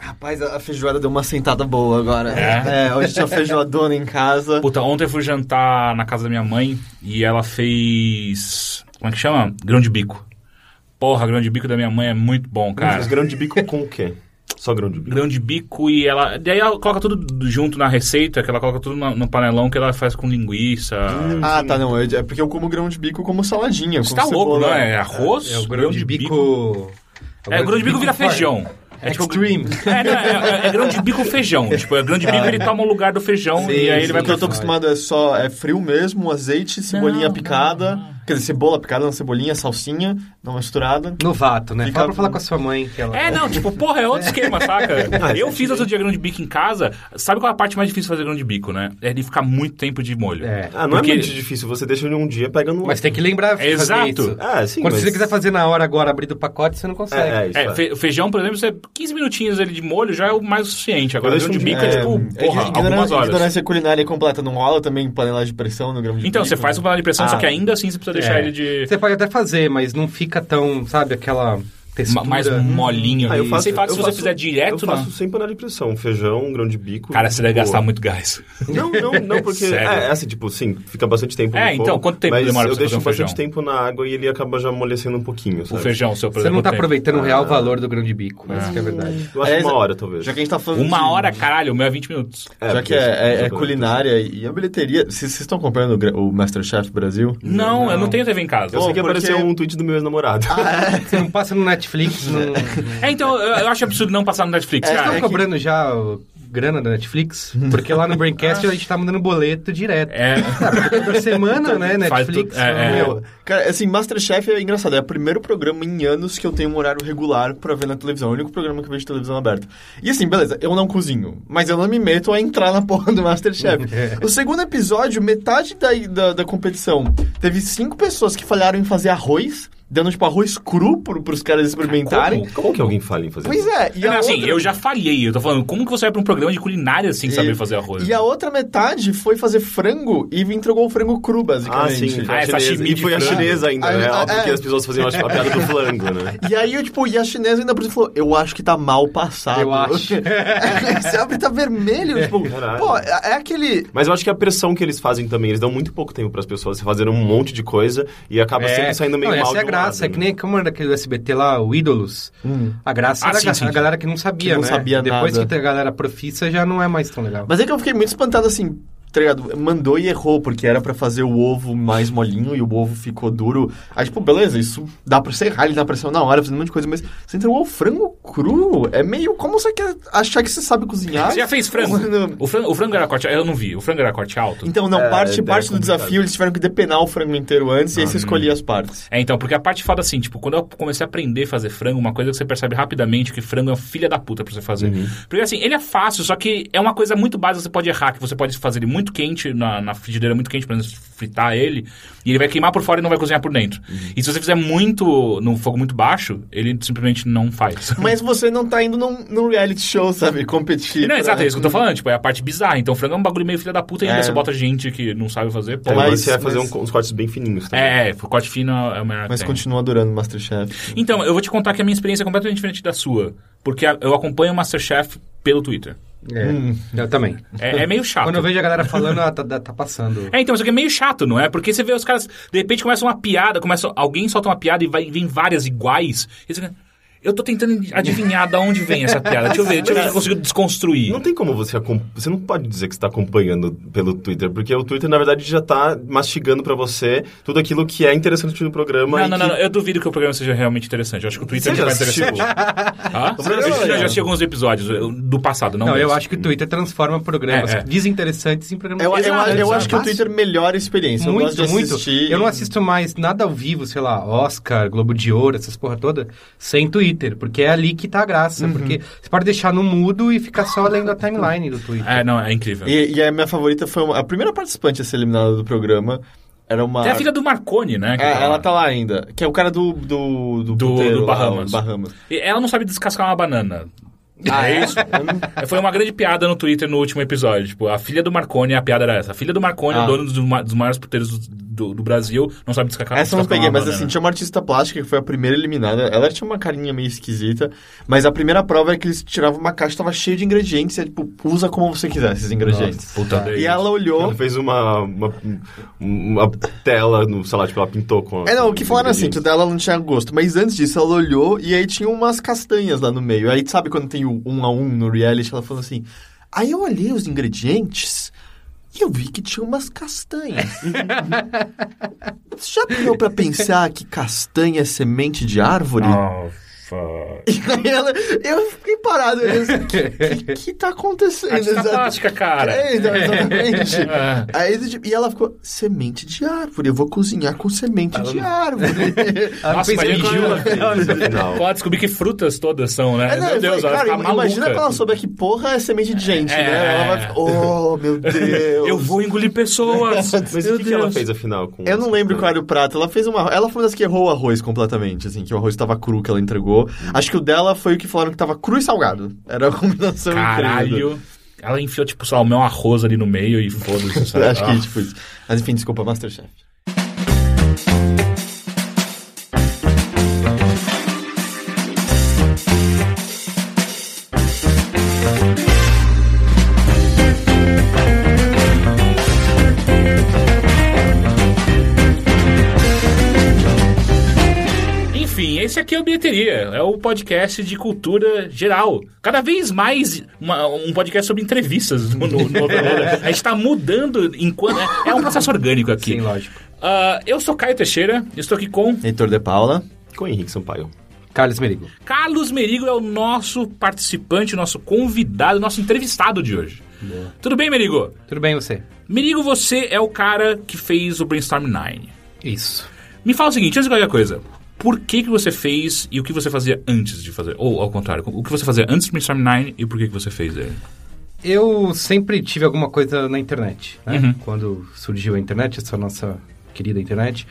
Rapaz, a feijoada deu uma sentada boa agora. É, hoje tinha feijoadona em casa. Puta, ontem eu fui jantar na casa da minha mãe e ela fez. Como é que chama? Grão de bico. Porra, grão de bico da minha mãe é muito bom, cara. Mas grão de bico com o quê? Só grão de bico. Grão de bico e ela. Daí ela coloca tudo junto na receita, que ela coloca tudo no, panelão que ela faz com linguiça. Ah, tá, não. É é porque eu como grão de bico como saladinha. Você tá louco, cebola. não é? É arroz? É o grão de bico... É, o grão de bico vira feijão. É tipo. É, não, é, é- é grão de bico feijão. Tipo, é grão de bico ele toma o lugar do feijão Sim, e aí ele sim. vai O que eu tô acostumado é só é frio mesmo, azeite, cebolinha Não, picada. não, Quer dizer, cebola picada na cebolinha, salsinha, não misturada. Novato, né? Fica- Fala pra falar com a sua mãe que ela... É, não, tipo, porra, é outro esquema, saca? Ah, eu faz fiz outro dia grão de bico em casa. Sabe qual é a parte mais difícil de fazer grão de bico, né? É de ficar muito tempo de molho. É. Ah, não Porque- é muito difícil. Você deixa ele um dia, pega no Mas tem que lembrar fazer Exato. isso. Ah, sim, Quando mas- você quiser fazer na hora agora, abrir do pacote, você não consegue. É, é, isso É, é. fe- feijão, por exemplo, você 15 minutinhos ali de molho já é o mais suficiente. Agora, Eu grão de um bico é, tipo, É, porra, algumas horas. Ignorância culinária completa. Não rola também panela de pressão no grão de Então, bico, você faz né? com panela de pressão, só Ah. que ainda assim você precisa deixar É. ele de Você pode até fazer, mas não fica tão, sabe, aquela textura... mais molinho. Ah, eu faço, Sem falar que eu se você faço- fizer direto, Eu faço não. sem panela de pressão. Feijão, grão de bico. Cara, você deve boa. gastar muito gás. Não, não, não, porque... Sério? é, é assim, tipo, sim, fica bastante tempo É, no fogo, então, quanto tempo mas demora pra eu você deixo fazer um bastante feijão? tempo na água e ele acaba já amolecendo um pouquinho, O sabe? feijão, seu por Você não tá aproveitando o real valor do grão de bico, essa que é a verdade. Eu acho Aliás, uma hora, talvez. Já que a gente tá falando Uma de- hora, caralho, o meu é 20 minutos. já porque que é, é- é já- culinária e a bilheteria... Vocês vocês estão acompanhando o o Masterchef Brasil? Não, eu não tenho TV em casa. Eu sei que apareceu um tweet do meu ex-namorado. Você não passa no Netflix, não... É, então, eu, acho absurdo não passar no Netflix, Vocês cara. estão É que- cobrando já o grana da Netflix? Porque lá no Braincast a gente tá mandando boleto direto. É, Toda semana, né, Netflix. tudo- é, é. meu, Cara, assim, Masterchef é engraçado. É o primeiro programa em anos que eu tenho um horário regular pra ver na televisão. É o único programa que eu vejo televisão aberta. E assim, beleza, eu não cozinho, mas eu não me meto a entrar na porra do Masterchef. o segundo episódio, metade da, da, da competição, teve cinco pessoas que falharam em fazer arroz, dando, tipo, arroz cru pro, pros caras experimentarem. Como? Como que alguém fala em fazer Pois isso? é, e Não, a assim, outra... eu já falhei. Eu tô falando, como que você vai pra um programa de culinária sem saber fazer arroz? E a outra metade foi fazer frango e entregou o frango cru, Ah, basicamente. sim, foi Ah, a é chinesa. E foi a frango. chinesa ainda, Ah, né? ah, Óbvio é. que as pessoas faziam a piada do flango, né? E aí, eu, tipo, e a chinesa ainda por isso falou, eu acho que tá mal passado. Eu acho. Você abre e tá vermelho, tipo, Caralho. pô, é é aquele... Mas eu acho que a pressão que eles fazem também, eles dão muito pouco tempo pras pessoas fazerem um monte de coisa e acaba sempre saindo meio não, mal essa é a graça, é que nem como era daquele SBT lá, o Ídolos. A graça Ah, era sim, a, sim, a galera que não sabia, Que não né? sabia Depois nada. que tem a galera profissa, já não é mais tão legal. Mas é que eu fiquei muito espantado, assim, tá ligado? Mandou e errou, porque era pra fazer o ovo mais molinho e o ovo ficou duro. Aí, tipo, beleza, isso dá pra serrar ele na pressão na hora, fazendo um monte de coisa, mas você entregou o frango cru? É meio... Como você quer achar que você sabe cozinhar? Você já fez frango? O frango, o frango era corte... Eu não vi. O frango era corte alto? Então, não, É, parte, é parte do complicado. desafio, eles tiveram que depenar o frango inteiro antes e aí você Hum. escolhia as partes. É, então, porque a parte foda assim, tipo, quando eu comecei a aprender a fazer frango, uma coisa que você percebe rapidamente que frango é filha da puta pra você fazer. Uhum. Porque assim, ele é fácil, só que é uma coisa muito básica, você pode errar, que você pode fazer ele muito quente, na, na frigideira muito quente, pra fritar ele, e ele vai queimar por fora e não vai cozinhar por dentro. Uhum. E se você fizer muito, num fogo muito baixo, ele simplesmente não faz. Mas você não tá indo num, num reality show, sabe? Competir. Não, pra- exato, é isso que eu tô falando, tipo, é a parte bizarra. Então, frango é um bagulho meio filha da puta e ainda É. você bota gente que não sabe fazer, pô. É, Mas- mas você vai fazer mas- um- uns cortes bem fininhos também. É, é, o corte fino é o melhor Mas que tem. continua adorando Masterchef. Então, eu vou te contar que a minha experiência é completamente diferente da sua. Porque eu acompanho o Masterchef pelo Twitter. É, Hum. eu também. É, é meio chato. Quando eu vejo a galera falando, ah, tá, tá- tá passando. É, então, isso aqui é meio chato, não é? Porque você vê os caras, de repente começa uma piada, começa, alguém solta uma piada e vai, vem várias iguais. E você fica, eu tô tentando adivinhar de onde vem essa piada. Deixa eu ver, deixa eu ver se eu consigo desconstruir. Não tem como você Você não pode dizer que você está acompanhando pelo Twitter, porque o Twitter, na verdade, já está mastigando para você tudo aquilo que é interessante no programa. Não, não, que... não, eu duvido que o programa seja realmente interessante. Eu acho que o Twitter é já mais assistiu? interessante. Programa Eu já, é assisti alguns episódios eu- do passado, não Não, eu desse. acho que o Twitter transforma programas É, é. desinteressantes em programas Eu, eu, eu exato. acho que o Twitter melhora a experiência. eu Muito, gosto de muito. assistir. Eu não assisto mais nada ao vivo, sei lá, Oscar, Globo de Ouro, essas porra toda, sem Twitter, porque é ali que tá a graça. Uhum. Porque você pode deixar no mudo e ficar só lendo a timeline do Twitter. É, não, é incrível. E, e a minha favorita foi uma- a primeira participante a ser eliminada do programa. Era uma. Tem a filha do Marconi, né? É, tá ela lá. tá lá ainda. Que é o cara do. Do, do, Do- puteiro do lá, Bahamas. o Bahamas. E Ela não sabe descascar uma banana. Ah, é isso? Foi uma grande piada no Twitter no último episódio. Tipo, a filha do Marconi, a piada era essa. A filha do Marconi, Ah. dono dos, dos maiores puteiros do, do, do Brasil não sabe descascar Essa eu não peguei, mas banana. assim, tinha uma artista plástica que foi a primeira eliminada. Ela tinha uma carinha meio esquisita, mas a primeira prova é que eles tiravam uma caixa, tava cheio de ingredientes, e é, tipo, usa como você quiser esses ingredientes. Puta E ela olhou. Ela fez uma, uma, uma tela, no, sei lá, tipo, ela pintou com... É, não, o que falaram assim, que dela não tinha gosto. Mas antes disso, ela olhou e aí tinha umas castanhas lá no meio. Aí, sabe quando tem um a um no reality? Ela falou assim, aí eu olhei os ingredientes e eu vi que tinha umas castanhas. Você já parou pra pensar que castanha é semente de árvore? Oh, fuck. E aí ela, eu fiquei parado. Eu assim, que, que, que tá acontecendo? Artista plástica, cara. É, então, exatamente. É. Aí, tipo, e ela ficou, semente de árvore, eu vou cozinhar com semente de árvore. Nossa, imagina ela. Pode descobrir que frutas todas são, né? É, não, Meu eu Deus, falei, ela cara, fica imagina maluca. pra ela souber que porra é semente de gente, É. né? Ela vai ficar, oh, meu Deus. Eu vou engolir pessoas. Mas Meu o que, que ela fez, afinal? Com Eu não lembro qual era o prato. Ela fez uma. Ela foi uma das que errou o arroz completamente, assim, que o arroz tava cru que ela entregou. Acho que o dela foi o que falaram que tava cru e salgado. Era a combinação incrível. Caralho. Ela enfiou, tipo, sei lá, o meu arroz ali no meio e foda-se. Acho que Ah. tipo isso. Mas enfim, desculpa, Masterchef. Esse aqui é o Bilheteria. É o podcast de cultura geral. Cada vez mais uma- um podcast sobre entrevistas no, no, no. A gente tá mudando enquanto... É, é um processo orgânico aqui. Sim, lógico. Ah, eu sou Caio Teixeira, estou aqui com Heitor de Paula. Com o Henrique Sampaio. Carlos Merigo. Carlos Merigo, é o nosso participante, o nosso convidado, o nosso entrevistado de hoje. Tudo bem, Merigo? Tudo bem você? Merigo, você é o cara que fez o Brainstorm 9. Isso. Me fala o seguinte, antes de qualquer coisa. Por que, que você fez e o que você fazia antes de fazer? Ou, ao contrário, o que você fazia antes do Brainstorm 9 e por que, que você fez ele? Eu sempre tive alguma coisa na internet, né? Uhum. Quando surgiu a internet, essa nossa querida internet.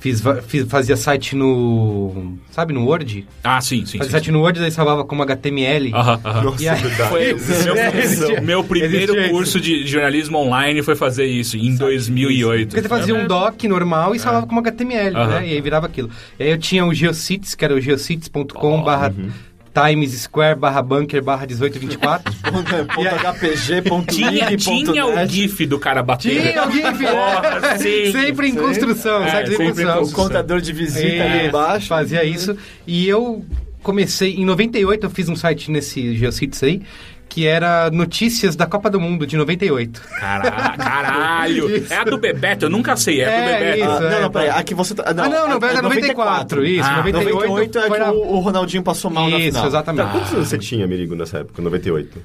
Fiz, fiz- fazia site no... Sabe, no Word? Ah, sim, sim. Fazia sim, site sim. no Word, daí salvava como HTML. Aham, aham. Nossa, aí- é. Foi meu, meu primeiro existia curso de jornalismo online foi fazer isso, em 2008. Porque você fazia um doc normal e salvava como HTML, né? E aí virava aquilo. E aí eu tinha o Geocities, que era o geocities.com Oh, barra Times Square barra bunker barra 1824. Tinha, tinha o GIF do cara batendo. Tinha o GIF! Porra, sim. sempre em construção, É, sempre em construção. O contador de visita ali embaixo. Fazia isso. E eu comecei... Em 98 eu fiz um site nesse Geocities aí, que era notícias da Copa do Mundo de 98. Caralho, caralho. Isso. É a do Bebeto, eu nunca sei, é, a do É, Bebeto. isso. Ah, não, é, não, peraí. Aqui você tá. Ah, não, não, é era 94, isso, Ah, 98, 98 é que na- o, Ronaldinho passou mal na Isso, final. exatamente. Tá, quantos anos você tinha, Merigo, nessa época, 98?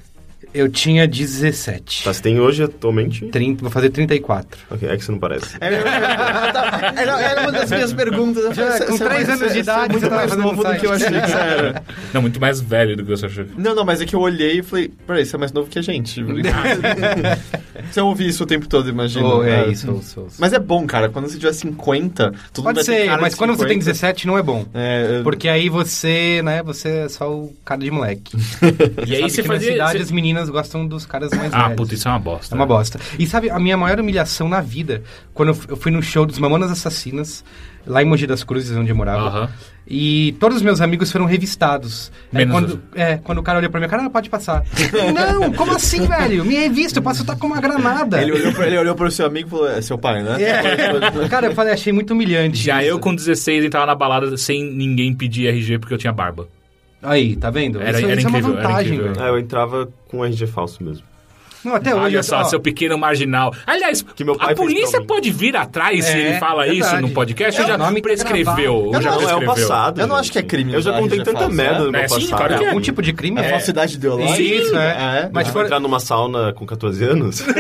Eu tinha 17. Tá, você tem hoje atualmente? 30, vou fazer 34. Ok, é que você não parece. É, era, era uma das minhas perguntas. Já, "Você- com você é três mais- anos de você é idade, muito você tava mais novo do que eu achei que você era. Não, muito mais velho do que você achou. Não, não, mas é que eu olhei e falei, peraí, você é mais novo que a gente. você ouve isso o tempo todo, imagina. Oh, é né? isso, ouço, ouço. Mas é bom, cara, quando você tiver 50, todo mundo Pode ser, cara mas quando você tem 50. 17 não é bom. É, Porque aí você, né, você é só o cara de moleque. E aí você fazia... Na cidade as meninas gostam dos caras mais Ah, velhos. puta, isso é uma bosta. É uma bosta. E sabe, a minha maior humilhação na vida, quando eu fui no show dos Mamonas Assassinas, lá em Mogi das Cruzes, onde eu morava, e todos os meus amigos foram revistados. Aí Menos quando, é, quando o cara olhou pra mim, cara, não, pode passar. não, como assim, velho? Minha revista, eu posso estar com uma granada. Ele olhou, pra, ele olhou pro seu amigo e falou, é seu pai, né? É. Cara, eu falei, achei muito humilhante. Já isso. eu com 16 entrava na balada sem ninguém pedir RG porque eu tinha barba. Aí, tá vendo? Era- isso era isso é incrível, uma era vantagem, incrível. velho. Ah, eu entrava com RG falso mesmo. Não, até hoje. Olha eu- só, ó, seu pequeno marginal. Aliás, Que meu pai a polícia pode vir atrás se É, ele fala isso verdade. no podcast ou É, já o nome prescreveu? Ou já Não, Não, é o prescreveu? passado. Eu não acho que é crime Eu já contei tanta falso, merda né? no meu É, sim, passado. claro que é. Um tipo de crime É é. falsidade ideológica. Sim, isso, é. É. Mas Mas for- entrar numa sauna com 14 anos?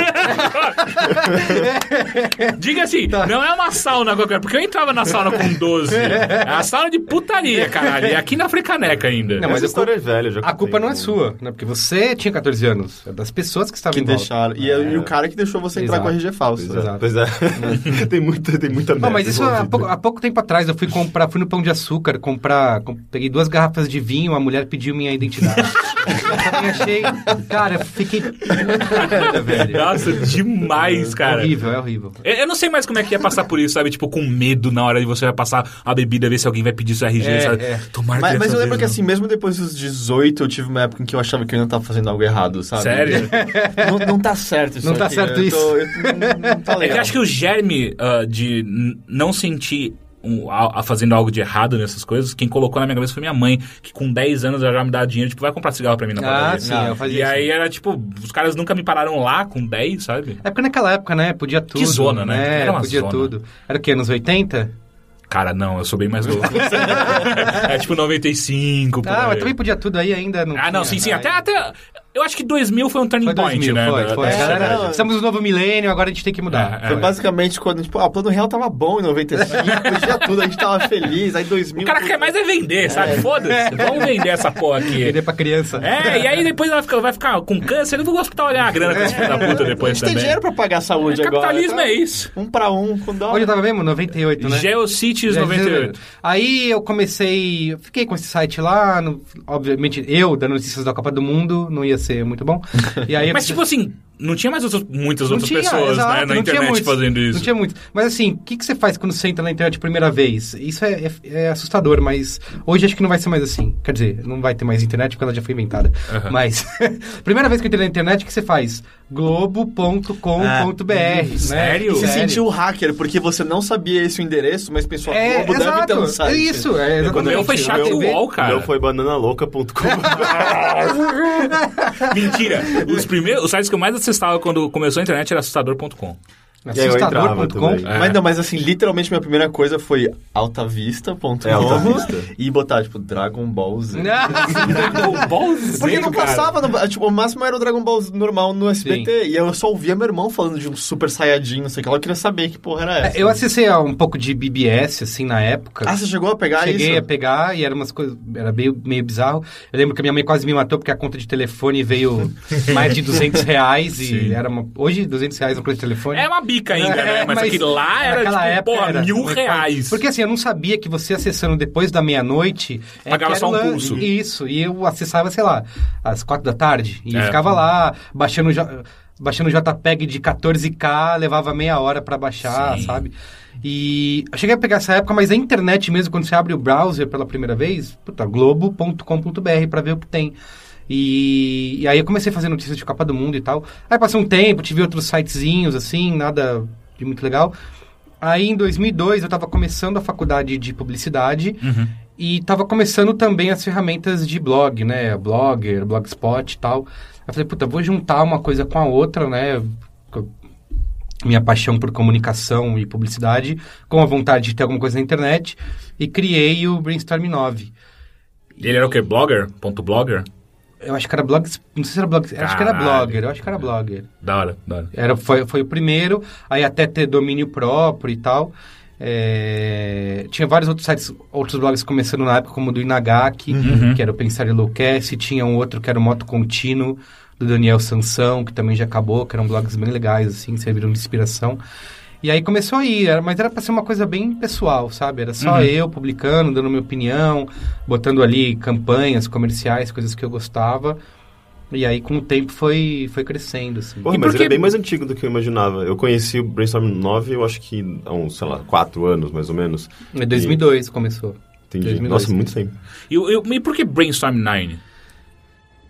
Diga assim, Tá. não é uma sauna qualquer, porque eu entrava na sauna com 12. É a sauna de putaria, caralho. E aqui na Frecaneca ainda. Não, mas a história é velha, eu já A culpa não é sua, né? Porque você tinha 14 anos. É das pessoas que estavam tava que deixaram. E, e o cara que deixou você entrar Exato. com a RG falso. Pois é, Exato. pois é. tem, muita, tem muita Não, merda mas isso há pouco, há pouco tempo atrás eu fui comprar, fui no Pão de Açúcar comprar, com- peguei duas garrafas de vinho, a mulher pediu minha identidade. eu também achei, cara, eu fiquei puta, velho. Nossa, demais, É cara. horrível, é horrível. Eu eu não sei mais como é que é passar por isso, sabe? Tipo, com medo na hora de você vai passar a bebida, ver se alguém vai pedir seu RG, É, sabe? é. Tomara Mas, que mas eu lembro que vez assim, mesmo depois dos 18, eu tive uma época em que eu achava que eu ainda tava fazendo algo errado, não. sabe? Sério? Não, não tá certo isso Não tá aqui, certo eu isso. tô- eu- não, não tá É que legal. eu acho que o germe ah, de não sentir um, a, a fazendo algo de errado nessas coisas, quem colocou na minha cabeça foi minha mãe, que com 10 anos ela já me dá dinheiro, tipo, vai comprar cigarro pra mim na Ah, padaria. sim, Ah, eu fazia E isso. aí era tipo, os caras nunca me pararam lá com 10, sabe? É porque naquela época, né, podia tudo. zona, né? É, Era uma podia zona. tudo. Era o quê, anos 80? Cara, não, eu sou bem mais louco. é tipo 95, por Ah, mas também podia tudo aí ainda. Não Ah, não, sim, tinha. sim. Aí- Até, até. Eu acho que 2000 foi um turning Foi point, 2000, né? foi, foi. A galera, sociedade. estamos no novo milênio, agora a gente tem que mudar. É, Foi é. basicamente quando, tipo, ah, o plano real tava bom em 95, podia tudo, a gente tava feliz, aí 2000... O cara quer mais é vender, sabe? Foda-se. Vamos vender essa porra aqui. Vender pra criança. É, e aí depois ela fica- vai ficar com câncer, eu não vou hospital olhar a grana com esse filho da puta A depois gente tem também. dinheiro pra pagar a saúde É, agora. capitalismo tá? é isso. Um pra um, com dólar. Onde eu tava mesmo? 98, né? Geocities Já 98. Aí eu comecei, eu fiquei com esse site lá, no- obviamente eu dando notícias da Copa do Mundo, não ia ser muito bom. E aí Mas tipo assim, não tinha mais outras- muitas não outras tinha, pessoas exato, né, na internet muitos, fazendo isso. Não tinha muito. Mas assim, o que, que você faz quando você entra na internet a primeira vez? Isso é, é- é assustador, mas hoje acho que não vai ser mais assim. Quer dizer, não vai ter mais internet porque ela já foi inventada. Aham. Mas, primeira vez que eu entrei na internet, o que você faz? globo.com.br, né? Sério? Se sentiu hacker, porque você não sabia esse endereço, mas pensou, a É, Globo deve ter um exato. site. É isso, é O meu foi exatamente. chat wall, O cara. meu foi bananalouca.com. Mentira. Os primeiros, os sites que eu mais acessava quando começou a internet era assustador.com. Eu Assustador.com. É. Mas não, mas assim, literalmente minha primeira coisa foi altavista.com É, e botar, tipo, Dragon Ball Z. Dragon Ball Z, Porque não passava, no, tipo, o máximo era o Dragon Ball Z normal no SBT. E eu só ouvia meu irmão falando de um Super Saiyajin, não sei o que lá, eu queria saber que porra era essa. É, Eu acessei a um pouco de BBS, assim, na época. Ah, você chegou a pegar Cheguei isso? a pegar e era umas coisas. Era meio, meio bizarro. Eu lembro que a minha mãe quase me matou porque a conta de telefone veio mais de 200 reais. E Sim. era uma. Hoje, 200 reais uma conta de telefone. É uma bica ainda, né? Mas, aquilo lá era, tipo, época porra, era. mil Mas, reais. Porque assim, eu não sabia que você acessando depois da meia-noite. é Pagava só um lan- pulso. Isso. E eu acessava, sei lá, às quatro da tarde. E É. ficava lá, baixando. jo- Baixando JPEG de 14K, levava meia hora pra baixar, Sim. sabe? E eu cheguei a pegar essa época, mas a internet mesmo, quando você abre o browser pela primeira vez, puta, globo.com.br pra ver o que tem. E, e aí eu comecei a fazer notícias de Copa do Mundo e tal. Aí passou um tempo, tive outros sitezinhos, assim, nada de muito legal. Aí em 2002 eu tava começando a faculdade de publicidade Uhum. e tava começando também as ferramentas de blog, né? Blogger, Blogspot e tal. Eu falei, puta, vou juntar uma coisa com a outra, né? Minha paixão por comunicação e publicidade, com a vontade de ter alguma coisa na internet, e criei o Brainstorm 9. Ele era o quê? Blogger? Ponto blogger? Eu acho que era blog, não sei se era blog, acho que era blogger, eu acho que era blogger. Da hora, da hora. Era, foi, foi o primeiro, aí até ter domínio próprio e tal. É, tinha vários outros sites, outros blogs começando na época, como o do Inagaki, que era o Pensar Enlouquece. Tinha um outro que era o Moto Contínuo, do Daniel Sansão, que também já acabou, que eram blogs bem legais, assim, serviram de inspiração. E aí começou aí, era- mas era pra ser uma coisa bem pessoal, sabe? Era só Uhum. eu publicando, dando minha opinião, botando ali campanhas comerciais, coisas que eu gostava. E aí, com o tempo, foi, foi crescendo, assim. Porra, E mas por ele é bem mais antigo do que eu imaginava. Eu conheci o Brainstorm 9, eu acho que há uns, sei lá, 4 anos, mais ou menos. Em 2002 começou. Entendi. 2002. Nossa, muito tempo. E, eu- e por que Brainstorm 9?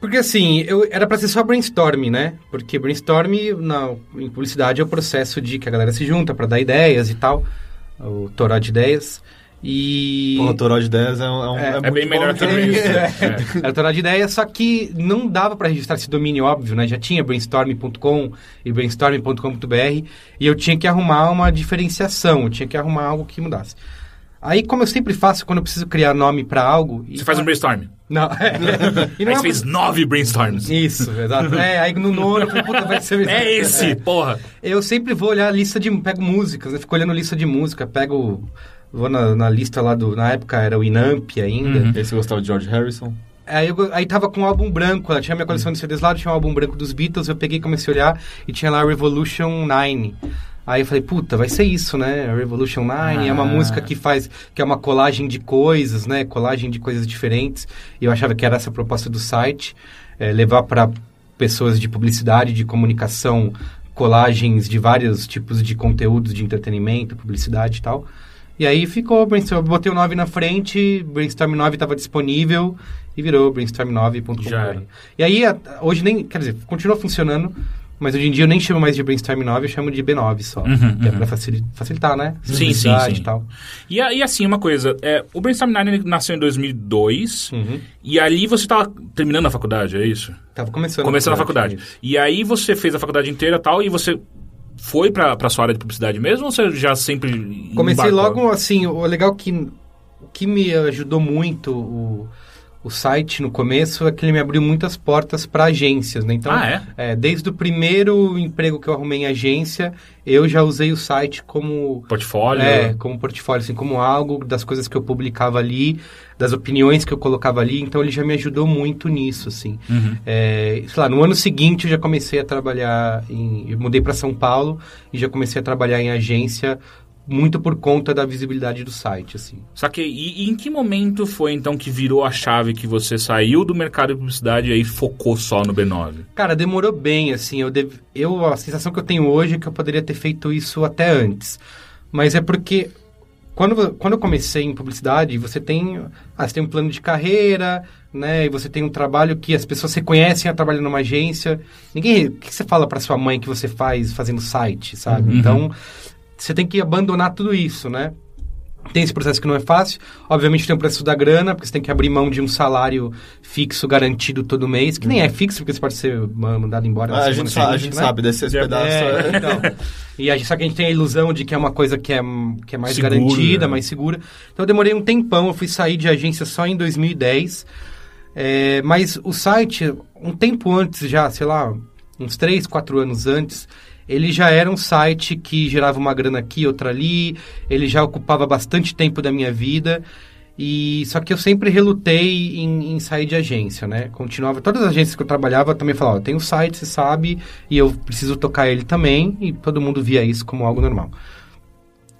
Porque assim, eu, era pra ser só brainstorm, né? Porque brainstorm na, em publicidade é o processo de que a galera se junta pra dar ideias e tal. O toró de ideias. E. Pô, o Toró de 10 é, um, é, É, é É muito bem melhor que o também. Brainstorm. É, Era toró de ideias, só que não dava pra registrar esse domínio óbvio, né? Já tinha brainstorm.com e brainstorm.com.br e eu tinha que arrumar uma diferenciação, eu tinha que arrumar algo que mudasse. Aí, como eu sempre faço quando eu preciso criar nome pra algo... e- Você faz um brainstorm. Não, é. E não Aí é você fez nove brainstorms. Isso, exato. É, aí no nono eu falei, puta, vai ser... É esse, porra. Eu sempre vou olhar a lista de... Pego músicas, né? Fico olhando lista de música, pego... Vou na, na lista lá do... Na época era o Inamp ainda. Uhum. Esse você gostava de George Harrison? Aí, eu, aí tava com um álbum branco, ela tinha minha coleção de CDs lá, tinha um álbum branco dos Beatles, eu peguei e comecei a olhar e tinha lá Revolution 9. Aí eu falei, puta, vai ser isso, né? Revolution 9 é uma Ah. música que faz, que é uma colagem de coisas, né? Colagem de coisas diferentes. E eu achava que era essa a proposta do site, é, levar para pessoas de publicidade, de comunicação, colagens de vários tipos de conteúdos de entretenimento, publicidade e tal. E aí ficou, brainstorm, botei o 9 na frente, Brainstorm 9 estava disponível e virou brainstorm9.com. Já era. E aí, hoje nem, quer dizer, continua funcionando, mas hoje em dia eu nem chamo mais de Brainstorm 9, eu chamo de B9 só. Uhum, que é uhum. pra facili- facilitar, né? Sim, sim, sim. E tal. E, a- e assim, uma coisa, é, o Brainstorm 9 ele nasceu em 2002, Uhum. e ali você estava terminando a faculdade, é isso? Tava começando. Começando a faculdade. isso. E aí você fez a faculdade inteira e tal, e você foi pra, pra sua área de publicidade mesmo, ou você já sempre Comecei embarcou? logo, assim, o legal que, o que me ajudou muito o, o site no começo é que ele me abriu muitas portas para agências, né? Então, Ah, é? desde o primeiro emprego que eu arrumei em agência, eu já usei o site como Portfólio? É, como portfólio, assim, como algo das coisas que eu publicava ali, das opiniões que eu colocava ali, então ele já me ajudou muito nisso, assim. Uhum. É, sei lá, no ano seguinte eu já comecei a trabalhar em... Eu mudei para São Paulo e já comecei a trabalhar em agência muito por conta da visibilidade do site, assim. Só que, e, e em que momento foi então que virou a chave que você saiu do mercado de publicidade e aí focou só no B9? Cara, demorou bem, assim, eu, dev... eu a sensação que eu tenho hoje é que eu poderia ter feito isso até antes. Mas é porque quando, quando eu comecei em publicidade, você tem, ah, você tem um plano de carreira, né? E você tem um trabalho que as pessoas reconhecem a trabalhar numa agência. Ninguém, o que você fala para sua mãe que você faz fazendo site, sabe? Uhum. Então, você tem que abandonar tudo isso, né? Tem esse processo que não é fácil. Obviamente tem o preço da grana, porque você tem que abrir mão de um salário fixo garantido todo mês, que nem é fixo, porque você pode ser ma- mandado embora. Ah, a gente, sa- a gente né? sabe desses pedaços. É, é. então. E a gente, só que a gente tem a ilusão de que é uma coisa que é, que é mais Segura, garantida, né? mais segura. Então eu demorei um tempão, eu fui sair de agência só em 2010. É, mas o site, um tempo antes já, sei lá, uns 3, 4 anos antes, ele já era um site que gerava uma grana aqui, outra ali, ele já ocupava bastante tempo da minha vida. E só que eu sempre relutei em, em sair de agência, né? Continuava todas as agências que eu trabalhava também falavam, tem um site, você sabe, e eu preciso tocar ele também, e todo mundo via isso como algo normal.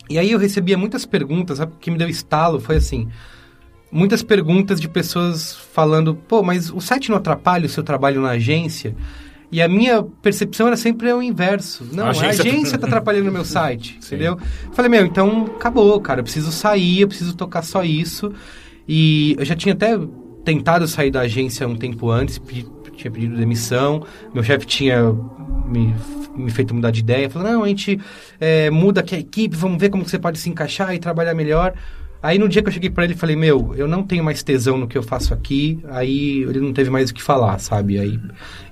E aí eu recebia muitas perguntas, sabe o que me deu estalo foi assim, muitas perguntas de pessoas falando, pô, mas o site não atrapalha o seu trabalho na agência? E a minha percepção era sempre o inverso. Não, A a agência- agência tá atrapalhando o meu site, entendeu? Falei, meu, então acabou, cara. Eu preciso sair, eu preciso tocar só isso. E eu já tinha até tentado sair da agência um tempo antes, pedi- tinha pedido demissão. Meu chefe tinha me, me feito mudar de ideia. Falou, não, a gente é, muda aqui a equipe, vamos ver como você pode se encaixar e trabalhar melhor. Aí no dia que eu cheguei pra ele, falei, meu, eu não tenho mais tesão no que eu faço aqui. Aí ele não teve mais o que falar, sabe? Aí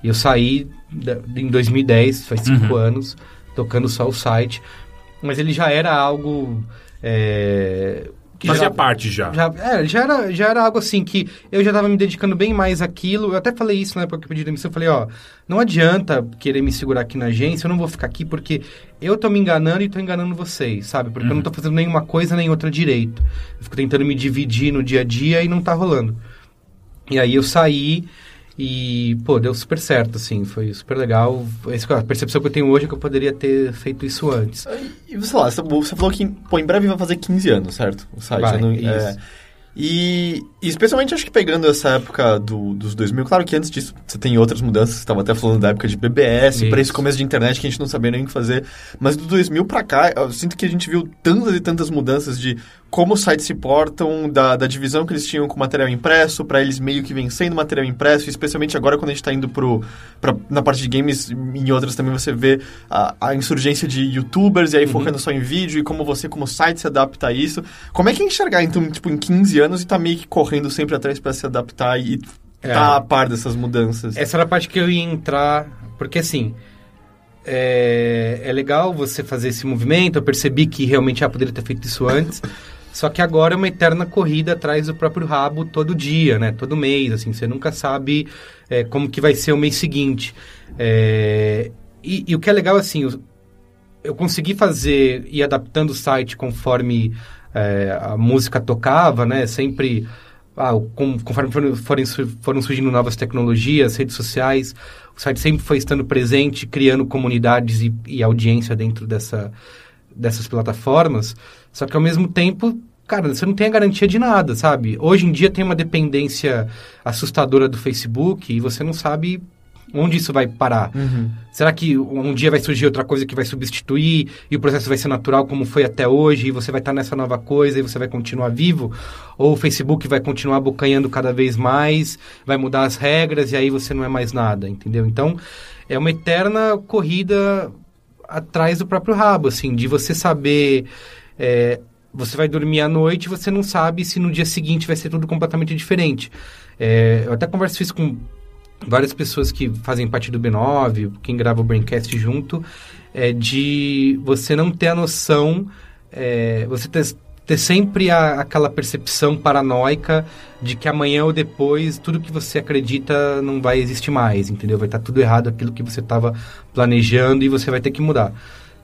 eu saí em 2010, faz cinco anos, tocando só o site. Mas ele já era algo... é, que Fazia já- parte já. já, é, já, era, já era algo assim que eu já estava me dedicando bem mais àquilo. Eu até falei isso na época que eu pedi demissão. Eu falei, ó, não adianta querer me segurar aqui na agência, eu não vou ficar aqui porque eu tô me enganando e tô enganando vocês, sabe? Porque eu não tô fazendo nenhuma coisa nem outra direito. Eu fico tentando me dividir no dia a dia e não tá rolando. E aí eu saí e, pô, deu super certo, assim, foi super legal. Essa, a percepção que eu tenho hoje é que eu poderia ter feito isso antes. E sei lá, você falou que pô, em breve vai fazer 15 anos, certo? O site. Vai, é. E, e especialmente acho que pegando essa época do, dos 2000, claro que antes disso você tem outras mudanças, você estava até falando da época de BBS, para esse começo de internet que a gente não sabia nem o que fazer, mas do 2000 para cá, eu sinto que a gente viu tantas e tantas mudanças de como os sites se portam, da, da divisão que eles tinham com material impresso, para eles meio que vencendo material impresso, especialmente agora quando a gente está indo pro, pra, na parte de games, em outras também você vê a, a insurgência de youtubers, e aí focando só em vídeo, e como você como site se adapta a isso. Como é que é enxergar, então, tipo, em 15 anos e tá meio que correndo sempre atrás para se adaptar e É. tá a par dessas mudanças? Essa era a parte que eu ia entrar, porque assim, é, é legal você fazer esse movimento, eu percebi que realmente já poderia ter feito isso antes, só que agora é uma eterna corrida atrás do próprio rabo todo dia, né? Todo mês, assim, você nunca sabe é, como que vai ser o mês seguinte. É, e, e o que é legal, assim, eu consegui fazer e adaptando o site conforme é, a música tocava, né? Sempre ah, com, conforme foram, foram, surgindo novas tecnologias, redes sociais, o site sempre foi estando presente, criando comunidades e, e audiência dentro dessa, dessas plataformas. Só que ao mesmo tempo, cara, você não tem a garantia de nada, sabe? Hoje em dia tem uma dependência assustadora do Facebook e você não sabe onde isso vai parar. Uhum. Será que um dia vai surgir outra coisa que vai substituir e o processo vai ser natural como foi até hoje e você vai estar nessa nova coisa e você vai continuar vivo? Ou o Facebook vai continuar abocanhando cada vez mais, vai mudar as regras e aí você não é mais nada, entendeu? Então, é uma eterna corrida atrás do próprio rabo, assim, de você saber... É, você vai dormir à noite e você não sabe se no dia seguinte vai ser tudo completamente diferente. É, eu até converso isso com várias pessoas que fazem parte do B9, quem grava o Braincast junto, é de você não ter a noção, é, você ter, ter sempre a, aquela percepção paranoica de que amanhã ou depois tudo que você acredita não vai existir mais, entendeu? Vai estar tudo errado aquilo que você estava planejando e você vai ter que mudar.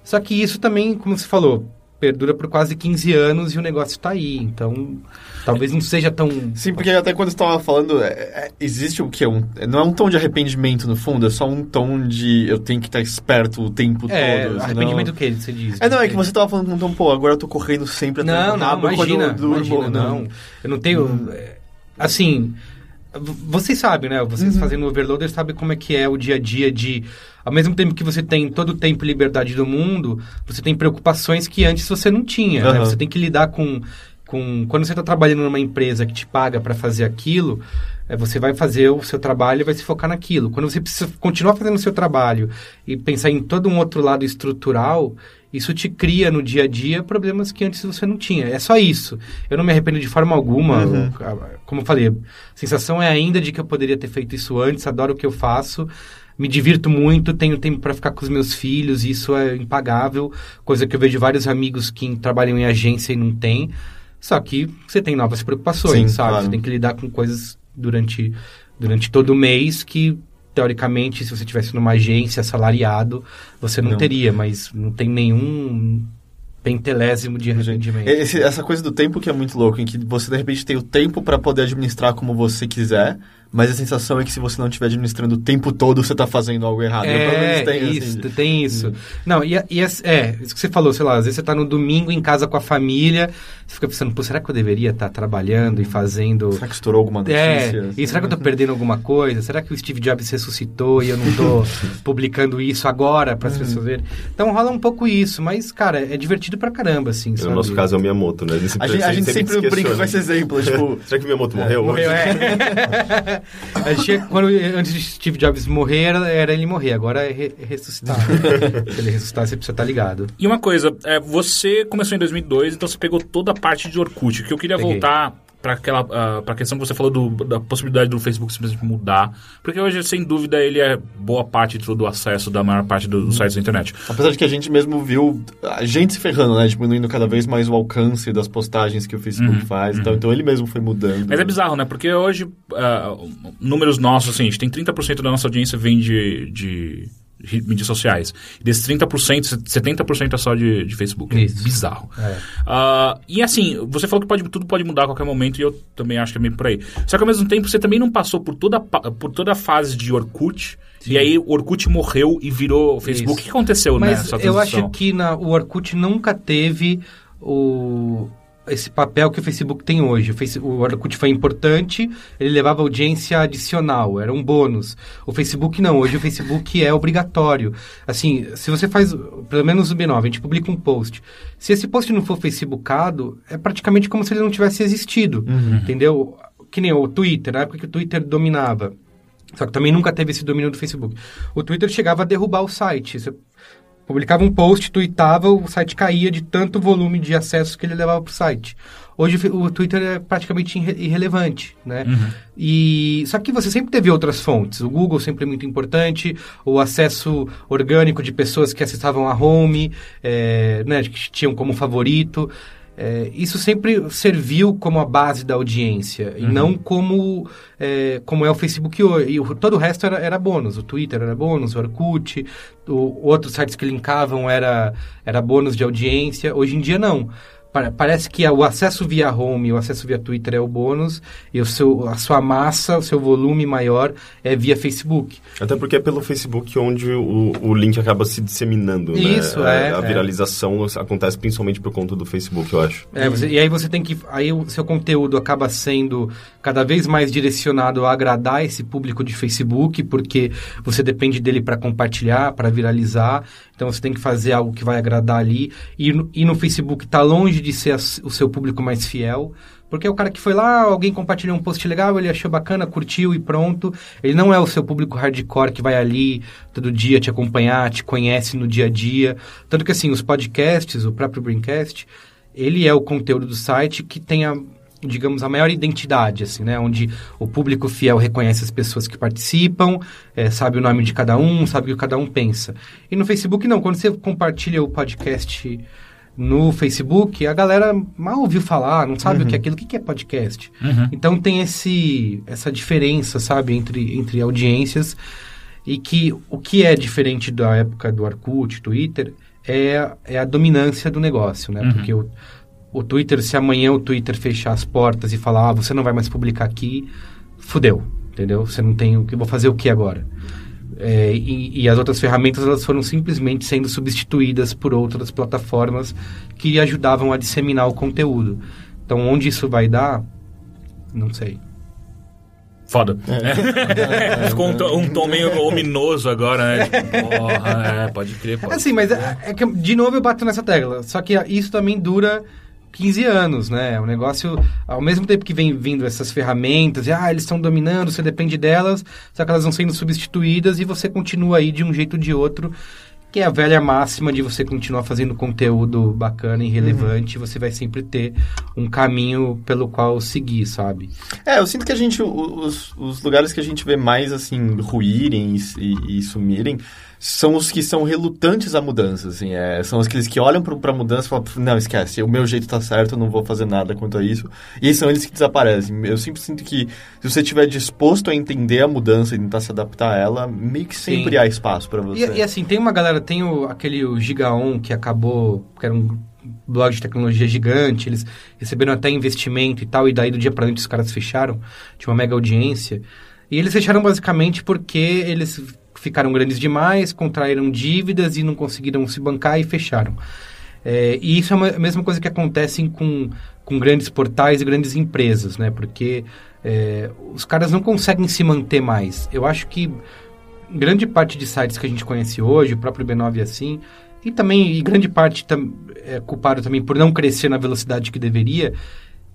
Só que isso também, como você falou, perdura por quase 15 anos e o negócio está aí. Então, talvez não seja tão. Sim, porque até quando você estava falando, é, é, existe o que? Um, não é um tom de arrependimento no fundo, é só um tom de eu tenho que estar esperto o tempo é, todo. Arrependimento senão... do que você diz? É, não, é que você estava falando com um tom, pô, agora eu tô correndo sempre atrás não, do não, imagina, quando eu durmo, imagina, não. Eu não tenho. Hum. Assim. Vocês sabem, né? Vocês Uhum. fazendo overloader sabem como é que é o dia a dia de... Ao mesmo tempo que você tem todo o tempo e liberdade do mundo, você tem preocupações que antes você não tinha, né? Aham. Você tem que lidar com... com quando você está trabalhando numa empresa que te paga para fazer aquilo, é, você vai fazer o seu trabalho e vai se focar naquilo. Quando você precisa continuar fazendo o seu trabalho e pensar em todo um outro lado estrutural, isso te cria no dia a dia problemas que antes você não tinha. É só isso. Eu não me arrependo de forma alguma. Uhum. Eu- como eu falei, a sensação é ainda de que eu poderia ter feito isso antes, adoro o que eu faço. Me divirto muito, tenho tempo para ficar com os meus filhos, isso é impagável, coisa que eu vejo vários amigos que trabalham em agência e não têm. Só que você tem novas preocupações, Sim, sabe? claro. Você tem que lidar com coisas durante, durante todo o mês que, teoricamente, se você tivesse numa agência assalariado, você não, Não. teria, mas não tem nenhum pentelésimo de arrependimento. Esse- essa coisa do tempo que é muito louco, em que você de repente tem o tempo para poder administrar como você quiser, mas a sensação é que se você não estiver administrando o tempo todo, você tá fazendo algo errado. Eu, pelo menos, É, tenho, isso, assim, tem isso. Não, e, e as- é, isso que você falou, sei lá, às vezes você tá no domingo em casa com a família, você fica pensando, pô, será que eu deveria estar trabalhando e fazendo... Será que estourou alguma É, notícia? e será que eu tô perdendo alguma coisa? Será que o Steve Jobs ressuscitou e eu não tô publicando isso agora para as Uhum. pessoas verem? Então rola um pouco isso, mas, cara, é divertido pra caramba, assim, No sabe? nosso caso é o Miyamoto, né? A gente, a gente sempre se brinca com esse exemplo, tipo... Será que o Miyamoto morreu? Morreu, é. a gente, quando, antes de Steve Jobs morrer, era, era ele morrer. Agora é re- ressuscitar. Se ele ressuscitar, você precisa estar ligado. E uma coisa, é, você começou em 2002, então você pegou toda a parte de Orkut, que eu queria Peguei. voltar para aquela ah, pra questão que você falou do- da possibilidade do Facebook simplesmente mudar, porque hoje sem dúvida ele é boa parte do, do acesso da maior parte do- dos sites da internet. Apesar de que a gente mesmo viu a gente se ferrando, né? Diminuindo cada vez mais o alcance das postagens que o Facebook faz. Então, então ele mesmo foi mudando. Mas é bizarro, né? Porque hoje, ah, números nossos, assim, a gente tem 30% da nossa audiência vem de, de ri- mídias sociais. Desses 30%, 70% é só de, de Facebook. É Isso. bizarro. É. Ah, e assim, você falou que pode, tudo pode mudar a qualquer momento e eu também acho que é meio por aí. Só que ao mesmo tempo você também não passou por toda, por toda a fase de Orkut. E aí o Orkut morreu e virou Facebook. Isso. O que aconteceu Mas nessa eu transição? acho que na, o Orkut nunca teve o, esse papel que o Facebook tem hoje. O, Face, o Orkut foi importante, ele levava audiência adicional, era um bônus. O Facebook não, hoje o Facebook é obrigatório. Assim, se você faz, pelo menos o B9, a gente publica um post. Se esse post não for facebookado, é praticamente como se ele não tivesse existido, entendeu? Que nem o Twitter, na época que o Twitter dominava. Só que também nunca teve esse domínio do Facebook. O Twitter chegava a derrubar o site. Você publicava um post, tweetava, o site caía de tanto volume de acessos que ele levava para o site. Hoje o Twitter é praticamente irre- irrelevante, né? E só que você sempre teve outras fontes. O Google sempre é muito importante, o acesso orgânico de pessoas que acessavam a home, é, né, que tinham como favorito. É, isso sempre serviu como a base da audiência e não como é, como é o Facebook hoje. E o- todo o resto era, era bônus. O Twitter era bônus, o Orkut, o, outros sites que linkavam era, era bônus de audiência. Hoje em dia não. Pa- parece que o acesso via home e o acesso via Twitter é o bônus e o seu, a sua massa, o seu volume maior é via Facebook. Até porque é pelo Facebook onde o, o link acaba se disseminando, né? Isso, A- é, A é. viralização acontece principalmente por conta do Facebook, eu acho. É, você- e aí você tem que. Aí o seu conteúdo acaba sendo cada vez mais direcionado a agradar esse público de Facebook, porque você depende dele para compartilhar, para viralizar. Então você tem que fazer algo que vai agradar ali. E no, e no Facebook está longe de ser o seu público mais fiel. Porque é o cara que foi lá, alguém compartilhou um post legal, ele achou bacana, curtiu e pronto. Ele não é o seu público hardcore que vai ali todo dia te acompanhar, te conhece no dia a dia. Tanto que assim, os podcasts, o próprio Braincast, ele é o conteúdo do site que tem a, digamos, a maior identidade, assim, né? Onde o público fiel reconhece as pessoas que participam, eh, sabe o nome de cada um, sabe o que cada um pensa. E no Facebook não, quando você compartilha o podcast no Facebook, a galera mal ouviu falar, não sabe o que é aquilo, o que é podcast. Então tem esse, essa diferença, sabe, entre, entre audiências e que o que é diferente da época do Orkut, Twitter, é, é a dominância do negócio, né? Porque o, o Twitter, se amanhã o Twitter fechar as portas e falar, ah, você não vai mais publicar aqui, fudeu, entendeu? Você não tem o que, vou fazer o que agora? É, e, e as outras ferramentas, elas foram simplesmente sendo substituídas por outras plataformas que ajudavam a disseminar o conteúdo. Então, onde isso vai dar, não sei. Foda. Ficou um, tom- um tom meio ominoso agora, né? Tipo, Porra, é, pode crer, pode. Assim, mas é, é que, de novo, eu bato nessa tecla. Só que isso também dura 15 anos, né? O negócio, ao mesmo tempo que vem vindo essas ferramentas, e, ah, eles estão dominando, você depende delas, só que elas vão sendo substituídas e você continua aí de um jeito ou de outro, que é a velha máxima de você continuar fazendo conteúdo bacana e relevante, você vai sempre ter um caminho pelo qual seguir, sabe? É, eu sinto que a gente, os, os lugares que a gente vê mais, assim, ruírem e, e- e sumirem, são os que são relutantes à mudança, assim, é, são aqueles que olham pro- pra mudança e falam, não, esquece, o meu jeito tá certo, eu não vou fazer nada quanto a isso, e são eles que desaparecem. Eu sempre sinto que, se você estiver disposto a entender a mudança e tentar se adaptar a ela, meio que Sim. sempre há espaço pra você. E, e assim, tem uma galera, tem o, aquele o Gigaon que acabou, que era um blog de tecnologia gigante, eles receberam até investimento e tal, e daí do dia pra noite os caras fecharam, tinha uma mega audiência. E eles fecharam basicamente porque eles ficaram grandes demais, contraíram dívidas e não conseguiram se bancar e fecharam. É, e isso é uma- a mesma coisa que acontece com, com grandes portais e grandes empresas, né? Porque é, os caras não conseguem se manter mais. Eu acho que grande parte de sites que a gente conhece hoje, o próprio B9 é assim, e também, e grande parte tam, é culpado também por não crescer na velocidade que deveria,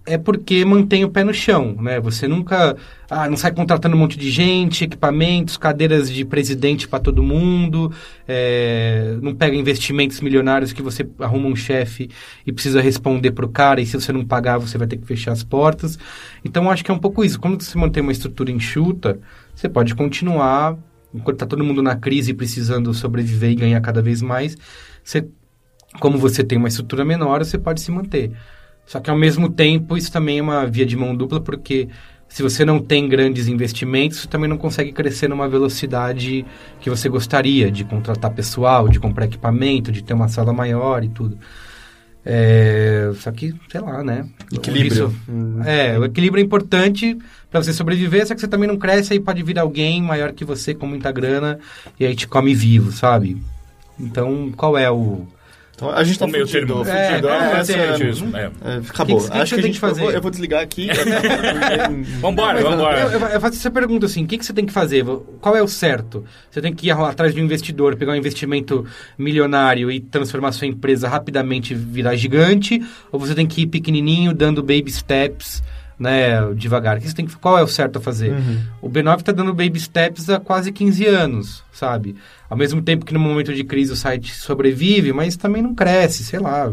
é porque mantém o pé no chão, né? Você nunca, ah, não sai contratando um monte de gente, equipamentos, cadeiras de presidente para todo mundo, é, não pega investimentos milionários que você arruma um chefe e precisa responder pro cara e se você não pagar você vai ter que fechar as portas. Então acho que é um pouco isso. Quando você mantém uma estrutura enxuta, você pode continuar enquanto está todo mundo na crise precisando sobreviver e ganhar cada vez mais, você, como você tem uma estrutura menor, você pode se manter. Só que ao mesmo tempo, isso também é uma via de mão dupla, porque se você não tem grandes investimentos, você também não consegue crescer numa velocidade que você gostaria, de contratar pessoal, de comprar equipamento, de ter uma sala maior e tudo. É, só que, sei lá, né? Equilíbrio. Isso- é, o equilíbrio é importante para você sobreviver, só que você também não cresce, aí pode vir alguém maior que você com muita grana e aí te come vivo, sabe? Então, qual é o... Então, a gente tá O meio termo. fugindo. É, é, é, essa- é. É. é, acabou. que- que que Acho você que a tem gente que fazer? Eu vou, eu vou desligar aqui. Vambora, Mas, vambora. Eu, eu, eu faço essa pergunta assim, o que, que você tem que fazer? Qual é o certo? Você tem que ir atrás de um investidor, pegar um investimento milionário e transformar sua empresa rapidamente virar gigante? Ou você tem que ir pequenininho, dando baby steps, né, devagar? O que você tem que, qual é o certo a fazer? O B9 está dando baby steps há quase 15 anos, sabe? Ao mesmo tempo que no momento de crise o site sobrevive, mas também não cresce, sei lá...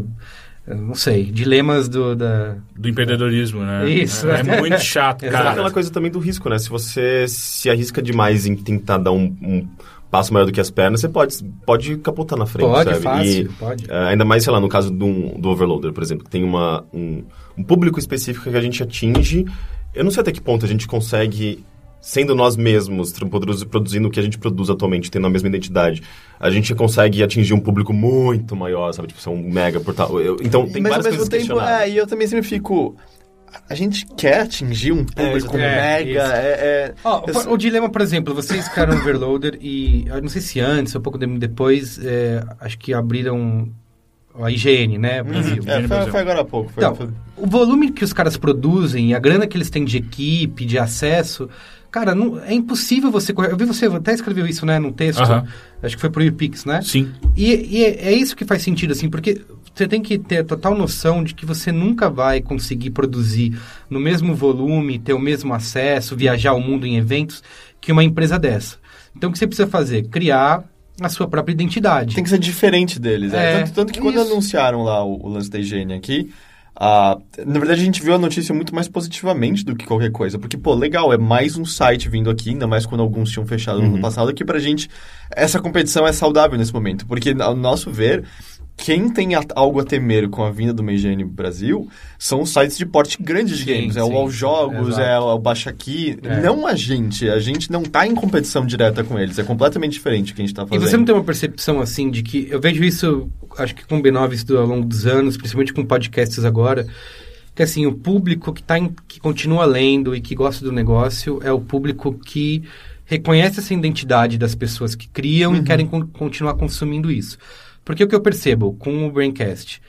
Não sei, dilemas do, da, Do empreendedorismo, né? Isso. É, é muito chato, Mas é cara. aquela coisa também do risco, né? Se você se arrisca demais em tentar dar um, um passo maior do que as pernas, você pode, pode capotar na frente, Pode, sabe? fácil, E, pode. eh, ainda mais, sei lá, no caso do, do Overloader, por exemplo, que tem uma, um, um público específico que a gente atinge. Eu não sei até que ponto a gente consegue sendo nós mesmos, produ- produzindo o que a gente produz atualmente, tendo a mesma identidade, a gente consegue atingir um público muito maior, sabe? Tipo, ser um mega portal. Eu- então, tem Mas ao várias mesmo coisas tempo, é, e eu também sempre fico. A gente quer atingir um público exatamente. É, mega. É, é- Ó, eu- o, dilema, por exemplo, vocês criaram Overloader e eu não sei se antes ou pouco tempo depois, é, acho que abriram a IGN, né, Brasil. é, foi, foi agora há pouco. Foi, Então, foi- o volume que os caras produzem e a grana que eles têm de equipe, de acesso, cara, não, é impossível você correr. Eu vi você até escreveu isso, né, num texto. Acho que foi pro UPix, né? Sim. E, e é, é isso que faz sentido, assim, porque você tem que ter total noção de que você nunca vai conseguir produzir no mesmo volume, ter o mesmo acesso, viajar o mundo em eventos que uma empresa dessa. Então, o que você precisa fazer? Criar a sua própria identidade. Tem que ser diferente deles. é. É, tanto, tanto que quando isso. anunciaram lá o, o lance da higiene aqui, ah, na verdade a gente viu a notícia muito mais positivamente do que qualquer coisa. Porque, pô, legal, é mais um site vindo aqui, ainda mais quando alguns tinham fechado no ano passado, que pra gente essa competição é saudável nesse momento. Porque, ao nosso ver, quem tem a- algo a temer com a vinda do Meigene Brasil são os sites de porte grande de Sim, games. É o sim, All Jogos, exato. é o Baixa Aqui. É. Não a gente. A gente não tá em competição direta com eles. É completamente diferente o que a gente tá E fazendo. você não tem uma percepção assim de que. Eu vejo isso, acho que com o B9 isso ao longo dos anos, principalmente com podcasts agora, que assim, o público que, tá em- que continua lendo e que gosta do negócio é o público que reconhece essa identidade das pessoas que criam e querem con- continuar consumindo isso. Porque o que eu percebo com o Braincast.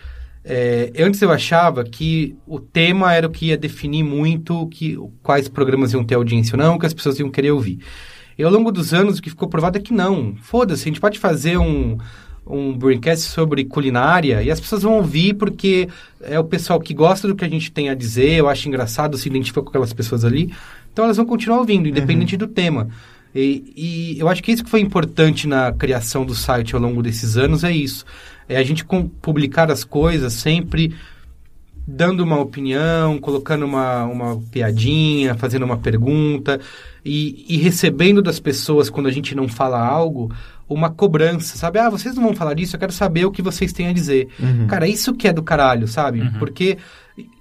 é, antes eu achava que o tema era o que ia definir muito que, quais programas iam ter audiência ou não, que as pessoas iam querer ouvir. E ao longo dos anos, o que ficou provado é que não. Foda-se, a gente pode fazer um, um Braincast sobre culinária e as pessoas vão ouvir porque é o pessoal que gosta do que a gente tem a dizer, eu acho engraçado, se identifica com aquelas pessoas ali. Então elas vão continuar ouvindo, independente do tema. E, e eu acho que isso que foi importante na criação do site ao longo desses anos é isso. É a gente com- publicar as coisas sempre dando uma opinião, colocando uma, uma piadinha, fazendo uma pergunta e, e recebendo das pessoas, quando a gente não fala algo, uma cobrança, sabe? Ah, vocês não vão falar disso, eu quero saber o que vocês têm a dizer. Cara, isso que é do caralho, sabe? Porque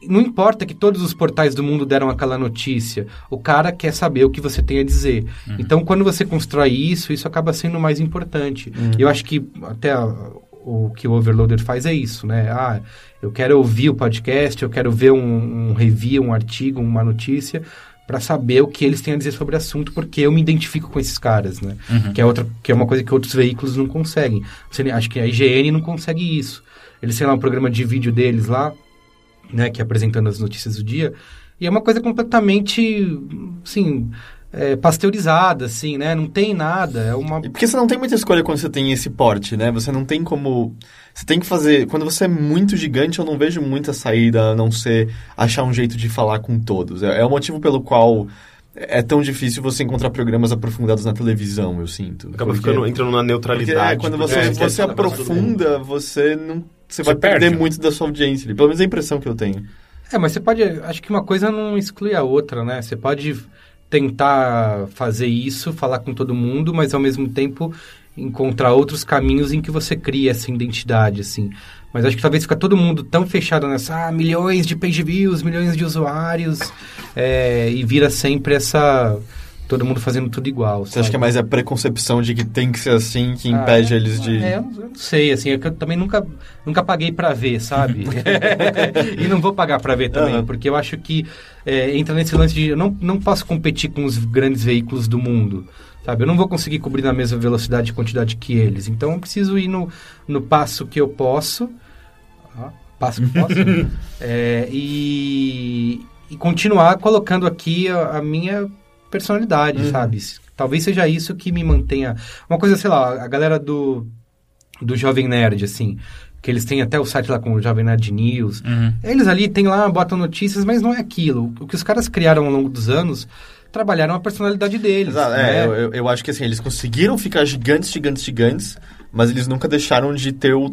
não importa que todos os portais do mundo deram aquela notícia, o cara quer saber o que você tem a dizer. Então, quando você constrói isso, isso acaba sendo mais importante. E eu acho que até a- o que o Overloader faz é isso, né? Ah, eu quero ouvir o podcast, eu quero ver um, um review, um artigo, uma notícia, para saber o que eles têm a dizer sobre o assunto, porque eu me identifico com esses caras, né? Que, é outra, que é uma coisa que outros veículos não conseguem. Você, acho que a IGN não consegue isso. Eles têm lá um programa de vídeo deles lá, né, que é apresentando as notícias do dia, e é uma coisa completamente, assim, é, pasteurizada, assim, né? Não tem nada, é uma... E porque você não tem muita escolha quando você tem esse porte, né? Você não tem como. Você tem que fazer. Quando você é muito gigante, eu não vejo muita saída a não ser achar um jeito de falar com todos. É, é o motivo pelo qual é tão difícil você encontrar programas aprofundados na televisão, eu sinto. Acaba Porque- ficando, entrando na Porque neutralidade. é, quando você, quer você mundo. aprofunda, você não. Você, Você vai perder perde. muito da sua audiência. ali. Pelo menos é a impressão que eu tenho. É, mas você pode. Acho que uma coisa não exclui a outra, né? Você pode tentar fazer isso, falar com todo mundo, mas ao mesmo tempo encontrar outros caminhos em que você cria essa identidade, assim. Mas acho que talvez fica todo mundo tão fechado nessa ah, milhões de page views, milhões de usuários, é, e vira sempre essa. todo mundo fazendo tudo igual. Você acha que é mais a preconcepção de que tem que ser assim que Ah, impede eles de. É, eu não sei, assim, é que eu também nunca, nunca paguei pra ver, sabe? e não vou pagar pra ver também, Aham. porque eu acho que é, entra nesse lance de eu não, não posso competir com os grandes veículos do mundo, sabe? Eu não vou conseguir cobrir na mesma velocidade e quantidade que eles, então eu preciso ir no, no passo que eu posso, ó, passo que posso, é, e, e continuar colocando aqui a, a minha personalidade, sabe? Talvez seja isso que me mantenha. Uma coisa, sei lá, a galera do, do Jovem Nerd, assim, que eles têm até o site lá com o Jovem Nerd News. Uhum. Eles ali tem lá, botam notícias, mas não é aquilo. O que os caras criaram ao longo dos anos, trabalharam a personalidade deles. Exato, né? é, eu, eu- eu acho que assim, eles conseguiram ficar gigantes, gigantes, gigantes, mas eles nunca deixaram de ter o,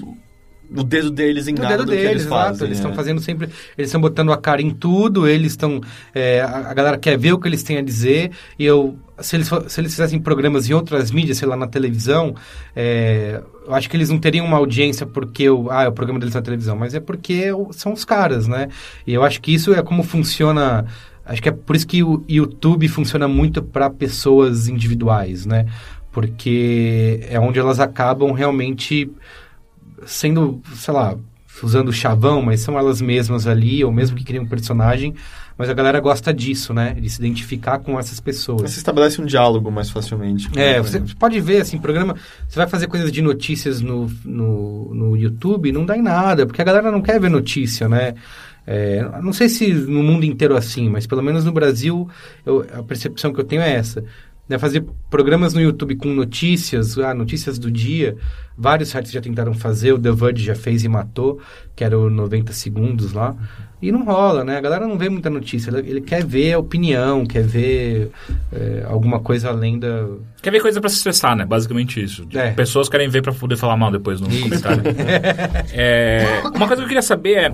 o dedo deles em No nada dedo do que deles, eles exato. fazem. Eles estão é. fazendo sempre. Eles estão botando a cara em tudo, eles estão. é, a, galera quer ver o que eles têm a dizer. E eu. Se eles, se eles fizessem programas em outras mídias, sei lá, na televisão, é, eu acho que eles não teriam uma audiência porque o, ah, é o programa deles na televisão, mas é porque o- são os caras, né? E eu acho que isso é como funciona Acho que é por isso que o YouTube funciona muito para pessoas individuais, né? Porque é onde elas acabam realmente sendo, sei lá, usando chavão, mas são elas mesmas ali, ou mesmo que criam um personagem, mas a galera gosta disso, né? De se identificar com essas pessoas. Você estabelece um diálogo mais facilmente. É, você pode ver, assim, programa... Você vai fazer coisas de notícias no, no, no YouTube, não dá em nada, porque a galera não quer ver notícia, né? É, não sei se no mundo inteiro é assim, mas pelo menos no Brasil eu, a percepção que eu tenho é essa. Né, fazer programas no YouTube com notícias, ah, notícias do dia. Vários sites já tentaram fazer, o The Verge já fez e matou, que era o 90 segundos lá. E não rola, né? A galera não vê muita notícia. Ele, quer ver a opinião, quer ver é, alguma coisa além da. Quer ver coisa para se estressar, né? Basicamente isso. É. Pessoas querem ver para poder falar mal depois no isso. comentário. é, uma coisa que eu queria saber é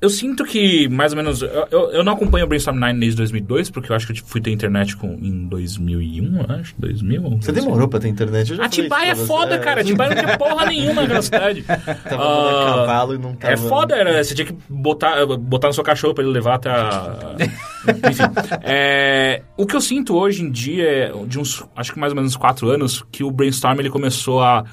eu sinto que, mais ou menos... Eu, eu, eu, não acompanho o Brainstorm 9 desde 2002, porque eu acho que eu tipo, fui ter internet com, em 2001, acho. 2000. Você demorou pra ter internet? Atibaia é foda, cara. Atibaia não tinha porra nenhuma naquela cidade. tava uh, cavalo e não tava... É foda, era, você tinha que botar, botar no seu cachorro pra ele levar até a... Enfim. É, o que eu sinto hoje em dia, é de uns, acho que mais ou menos uns 4 anos, que o Brainstorm ele começou a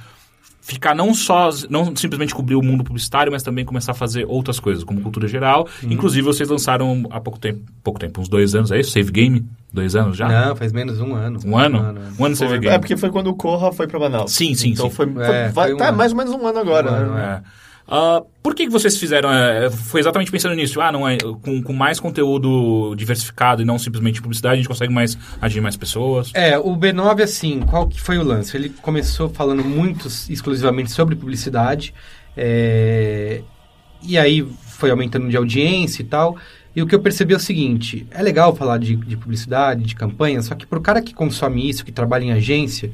ficar não só, não simplesmente cobrir o mundo publicitário, mas também começar a fazer outras coisas, como cultura geral. Uhum. Inclusive, vocês lançaram há pouco tempo, pouco tempo, uns dois anos, é isso? Save Game? Dois anos já? Não, faz menos um ano. Um ano? Um ano, um ano Save Game. É porque foi quando o Corra foi pra Manaus. Sim, sim, então sim. Foi, foi, é, vai, foi um tá mais ou menos um ano agora, um né? é. Uh, por que, que vocês fizeram? É, foi exatamente pensando nisso. Ah, não é com, com, mais conteúdo diversificado e não simplesmente publicidade, a gente consegue mais agir mais pessoas. É, o B9, assim, qual que foi o lance? Ele começou falando muito exclusivamente sobre publicidade. É, e aí foi aumentando de audiência e tal. E o que eu percebi é o seguinte: é legal falar de, de publicidade, de campanha, só que para o cara que consome isso, que trabalha em agência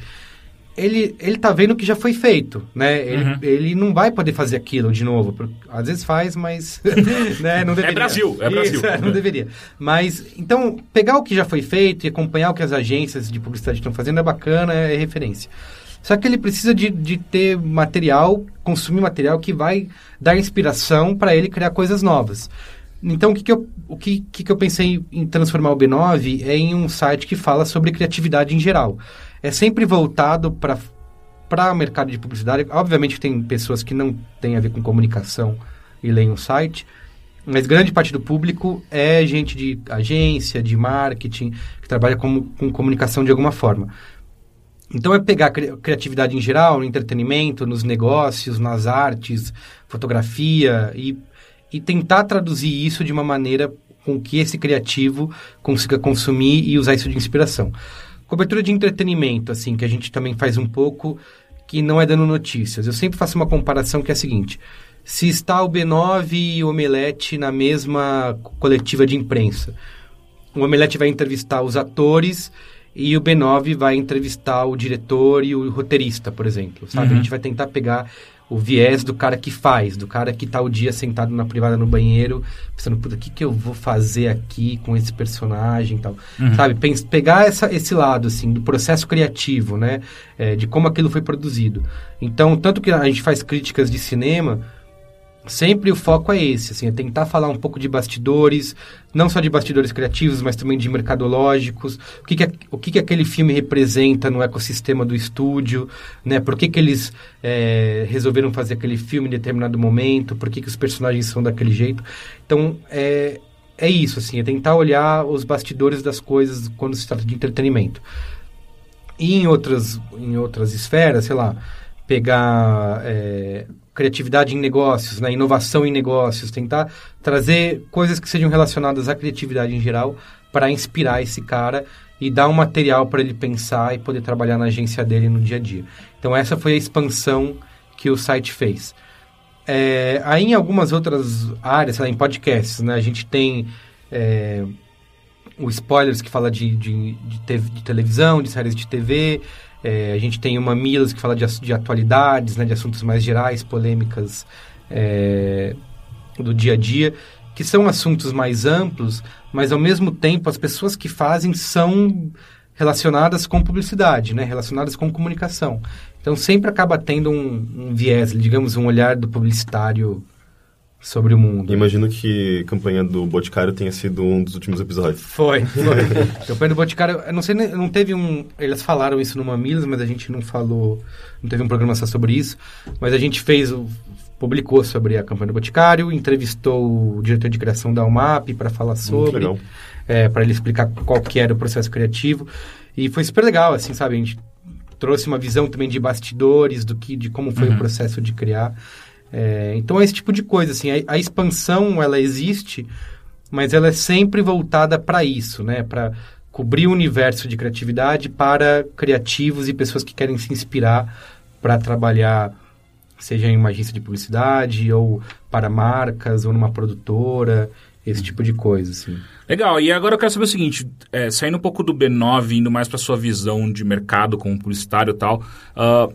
ele, ele tá vendo que já foi feito, né? Ele, uhum. ele não vai poder fazer aquilo de novo. Às vezes faz, mas né, não é deveria. É Brasil, é Brasil. Isso, é, não deveria. Mas, então, pegar o que já foi feito e acompanhar o que as agências de publicidade estão fazendo é bacana, é referência. Só que ele precisa de, de ter material, consumir material que vai dar inspiração para ele criar coisas novas. Então, o que, que, eu, o que, que, que eu pensei em transformar o B9 é em um site que fala sobre criatividade em geral é sempre voltado para para o mercado de publicidade. Obviamente tem pessoas que não têm a ver com comunicação e leem o site, mas grande parte do público é gente de agência, de marketing, que trabalha com, com comunicação de alguma forma. Então é pegar a criatividade em geral, no entretenimento, nos negócios, nas artes, fotografia e, e tentar traduzir isso de uma maneira com que esse criativo consiga consumir e usar isso de inspiração. Cobertura de entretenimento, assim, que a gente também faz um pouco, que não é dando notícias. Eu sempre faço uma comparação que é a seguinte: se está o B9 e o Omelete na mesma coletiva de imprensa, o Omelete vai entrevistar os atores e o B9 vai entrevistar o diretor e o roteirista, por exemplo, sabe? Uhum. A gente vai tentar pegar o viés do cara que faz, do cara que tá o dia sentado na privada no banheiro, pensando, puta, o que, que eu vou fazer aqui com esse personagem e tal. Uhum. Sabe? pegar essa, esse lado, assim, do processo criativo, né? É, de como aquilo foi produzido. Então, tanto que a gente faz críticas de cinema sempre o foco é esse, assim, é tentar falar um pouco de bastidores, não só de bastidores criativos, mas também de mercadológicos, o que, que, o que, que aquele filme representa no ecossistema do estúdio, né, por que, que eles é, resolveram fazer aquele filme em determinado momento, por que, que os personagens são daquele jeito. Então, é, é isso, assim, é tentar olhar os bastidores das coisas quando se trata de entretenimento. E em outras, em outras esferas, sei lá, pegar... É, criatividade em negócios, né? inovação em negócios, tentar trazer coisas que sejam relacionadas à criatividade em geral para inspirar esse cara e dar um material para ele pensar e poder trabalhar na agência dele no dia a dia. Então essa foi a expansão que o site fez. É, aí em algumas outras áreas, em podcasts, né? a gente tem é, o Spoilers que fala de, de, de, te, de televisão, de séries de TV, é, a gente tem uma Milas que fala de, de atualidades, né, de assuntos mais gerais, polêmicas é, do dia a dia, que são assuntos mais amplos, mas ao mesmo tempo as pessoas que fazem são relacionadas com publicidade, né, relacionadas com comunicação. Então sempre acaba tendo um, um viés, digamos, um olhar do publicitário sobre o mundo. Imagino que a campanha do Boticário tenha sido um dos últimos episódios. Foi, foi. a campanha do Boticário, não sei, não teve um... Eles falaram isso no Mamilos, mas a gente não falou... Não teve um programa só sobre isso. Mas a gente fez, publicou sobre a campanha do Boticário, entrevistou o diretor de criação da UMAP para falar sobre... É, para ele explicar qual que era o processo criativo. E foi super legal, assim, sabe? A gente trouxe uma visão também de bastidores, do que, de como foi uhum. o processo de criar. É, então é esse tipo de coisa, assim, a, a, expansão ela existe, mas ela é sempre voltada para isso, né? Para cobrir o universo de criatividade para criativos e pessoas que querem se inspirar para trabalhar, seja em uma agência de publicidade ou para marcas ou numa produtora, esse tipo de coisa, assim. Legal, e agora eu quero saber o seguinte, é, saindo um pouco do B9, indo mais para sua visão de mercado como publicitário e tal, uh,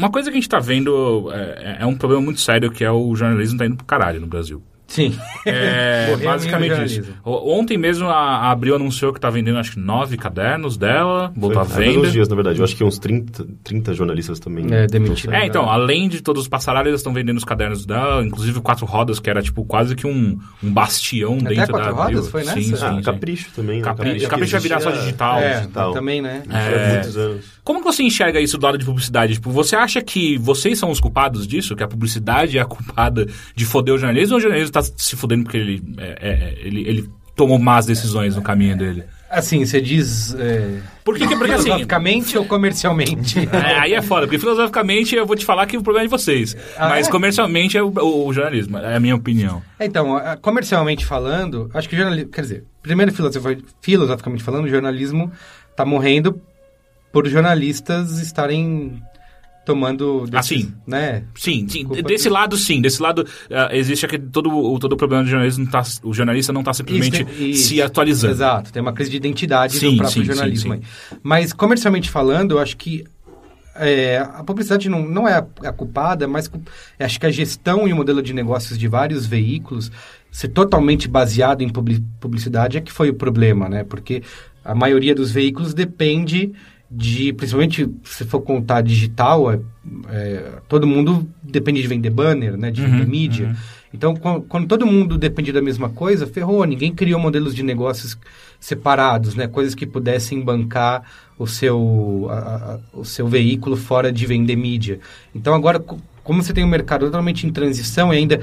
uma coisa que a gente está vendo é, é, um problema muito sério que é o jornalismo tá indo pro caralho no Brasil. Sim. É, basicamente isso. Ontem mesmo a Abril anunciou que está vendendo acho que nove cadernos dela, botou à venda. uns dias, na verdade. Eu acho que uns 30, 30 jornalistas também. É, demitiram. É, então, além de todos os passaralhos, eles estão vendendo os cadernos dela, inclusive quatro rodas, que era tipo quase que um, um bastião Até dentro quatro da Abril. rodas foi nessa? Sim, sim, ah, sim. Capricho também. Né? Capricho, Capricho vai virar só digital. É, digital. também, né? É, muitos anos. Como que você enxerga isso do lado de publicidade? Tipo, você acha que vocês são os culpados disso? Que a publicidade é a culpada de foder o jornalismo ou o jornalismo está se fodendo porque ele é, é, ele, ele tomou más decisões no caminho dele. Assim, você diz. É... Por que, porque assim. Filosoficamente ou comercialmente? É, aí é foda, porque filosoficamente eu vou te falar que o problema é de vocês. Ah, mas é? comercialmente é o, o, o, jornalismo, é a minha opinião. Então, comercialmente falando, acho que o jornalismo. Quer dizer, primeiro filosoficamente falando, o jornalismo está morrendo por jornalistas estarem tomando desses, assim né? sim, sim desse lado sim desse lado uh, existe todo o todo o problema do jornalismo tá, o jornalista não está simplesmente isso, isso, se atualizando. Exato tem uma crise de identidade sim, do próprio sim, jornalismo sim, mas comercialmente falando eu acho que é, a publicidade não, não é a culpada mas acho que a gestão e o modelo de negócios de vários veículos ser totalmente baseado em publicidade é que foi o problema né? Porque a maioria dos veículos depende de, principalmente se for contar digital, é, é, todo mundo depende de vender banner, né, de vender uhum, mídia. Uhum. Então, quando, quando, todo mundo depende da mesma coisa, ferrou. Ninguém criou modelos de negócios separados, né, coisas que pudessem bancar o seu, a, a, o seu veículo fora de vender mídia. Então, agora, como você tem um mercado totalmente em transição e ainda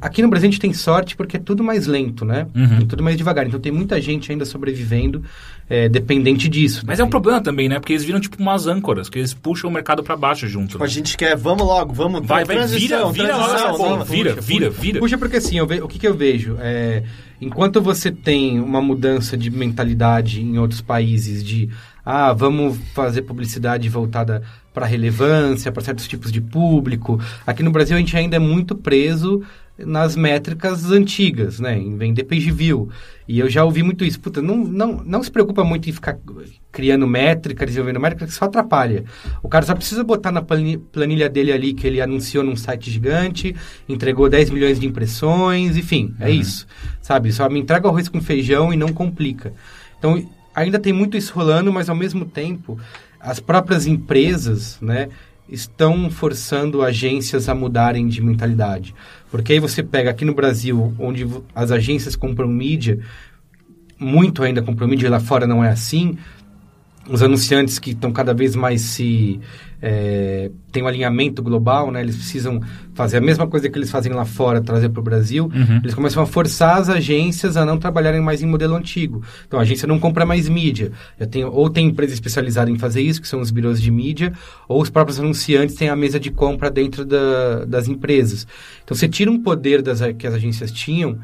Aqui no Brasil a gente tem sorte porque é tudo mais lento, né? Uhum. É tudo mais devagar. Então tem muita gente ainda sobrevivendo é, dependente disso. Mas é um problema também, né? Porque eles viram tipo umas âncoras, que eles puxam o mercado para baixo junto. Tipo, né? a gente quer, vamos logo, vamos. Vai, vai, transição, vira, vira transição, logo essa Vira, puxa, vira, vira. Puxa, porque assim, ve... o que, que eu vejo? É, enquanto você tem uma mudança de mentalidade em outros países de ah, vamos fazer publicidade voltada para relevância, para certos tipos de público. Aqui no Brasil a gente ainda é muito preso nas métricas antigas, né? Em vender page view. E eu já ouvi muito isso. Puta, não, não, não se preocupa muito em ficar criando métrica, desenvolvendo métrica, que só atrapalha. O cara só precisa botar na planilha dele ali que ele anunciou num site gigante, entregou 10 milhões de impressões, enfim, é uhum. isso. Sabe? Só me entrega arroz com feijão e não complica. Então, ainda tem muito isso rolando, mas ao mesmo tempo, as próprias empresas, né? estão forçando agências a mudarem de mentalidade. Porque aí você pega aqui no Brasil, onde as agências compram mídia, muito ainda compram mídia, lá fora não é assim, os anunciantes que estão cada vez mais se é, tem um alinhamento global, né? Eles precisam fazer a mesma coisa que eles fazem lá fora, trazer para o Brasil. Uhum. Eles começam a forçar as agências a não trabalharem mais em modelo antigo. Então a agência não compra mais mídia. Já tem, ou tem empresa especializada em fazer isso, que são os birôs de mídia, ou os próprios anunciantes têm a mesa de compra dentro da, das empresas. Então você tira um poder das, que as agências tinham,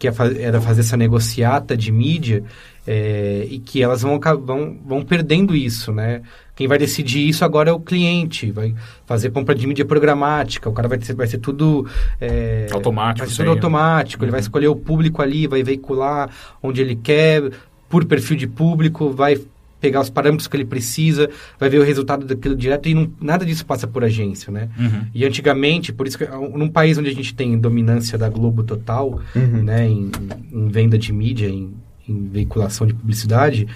que é era fazer essa negociata de mídia, é, e que elas vão, vão, vão perdendo isso, né? Quem vai decidir isso agora é o cliente, vai fazer compra de mídia programática, o cara vai, ter, vai ser tudo... É, automático. Vai ser tudo automático, uhum. ele vai uhum. escolher o público ali, vai veicular onde ele quer, por perfil de público, vai pegar os parâmetros que ele precisa, vai ver o resultado daquilo direto e não, nada disso passa por agência, né? Uhum. E antigamente, por isso que num país onde a gente tem dominância da Globo total, uhum. né, em, em, venda de mídia, em em veiculação de publicidade,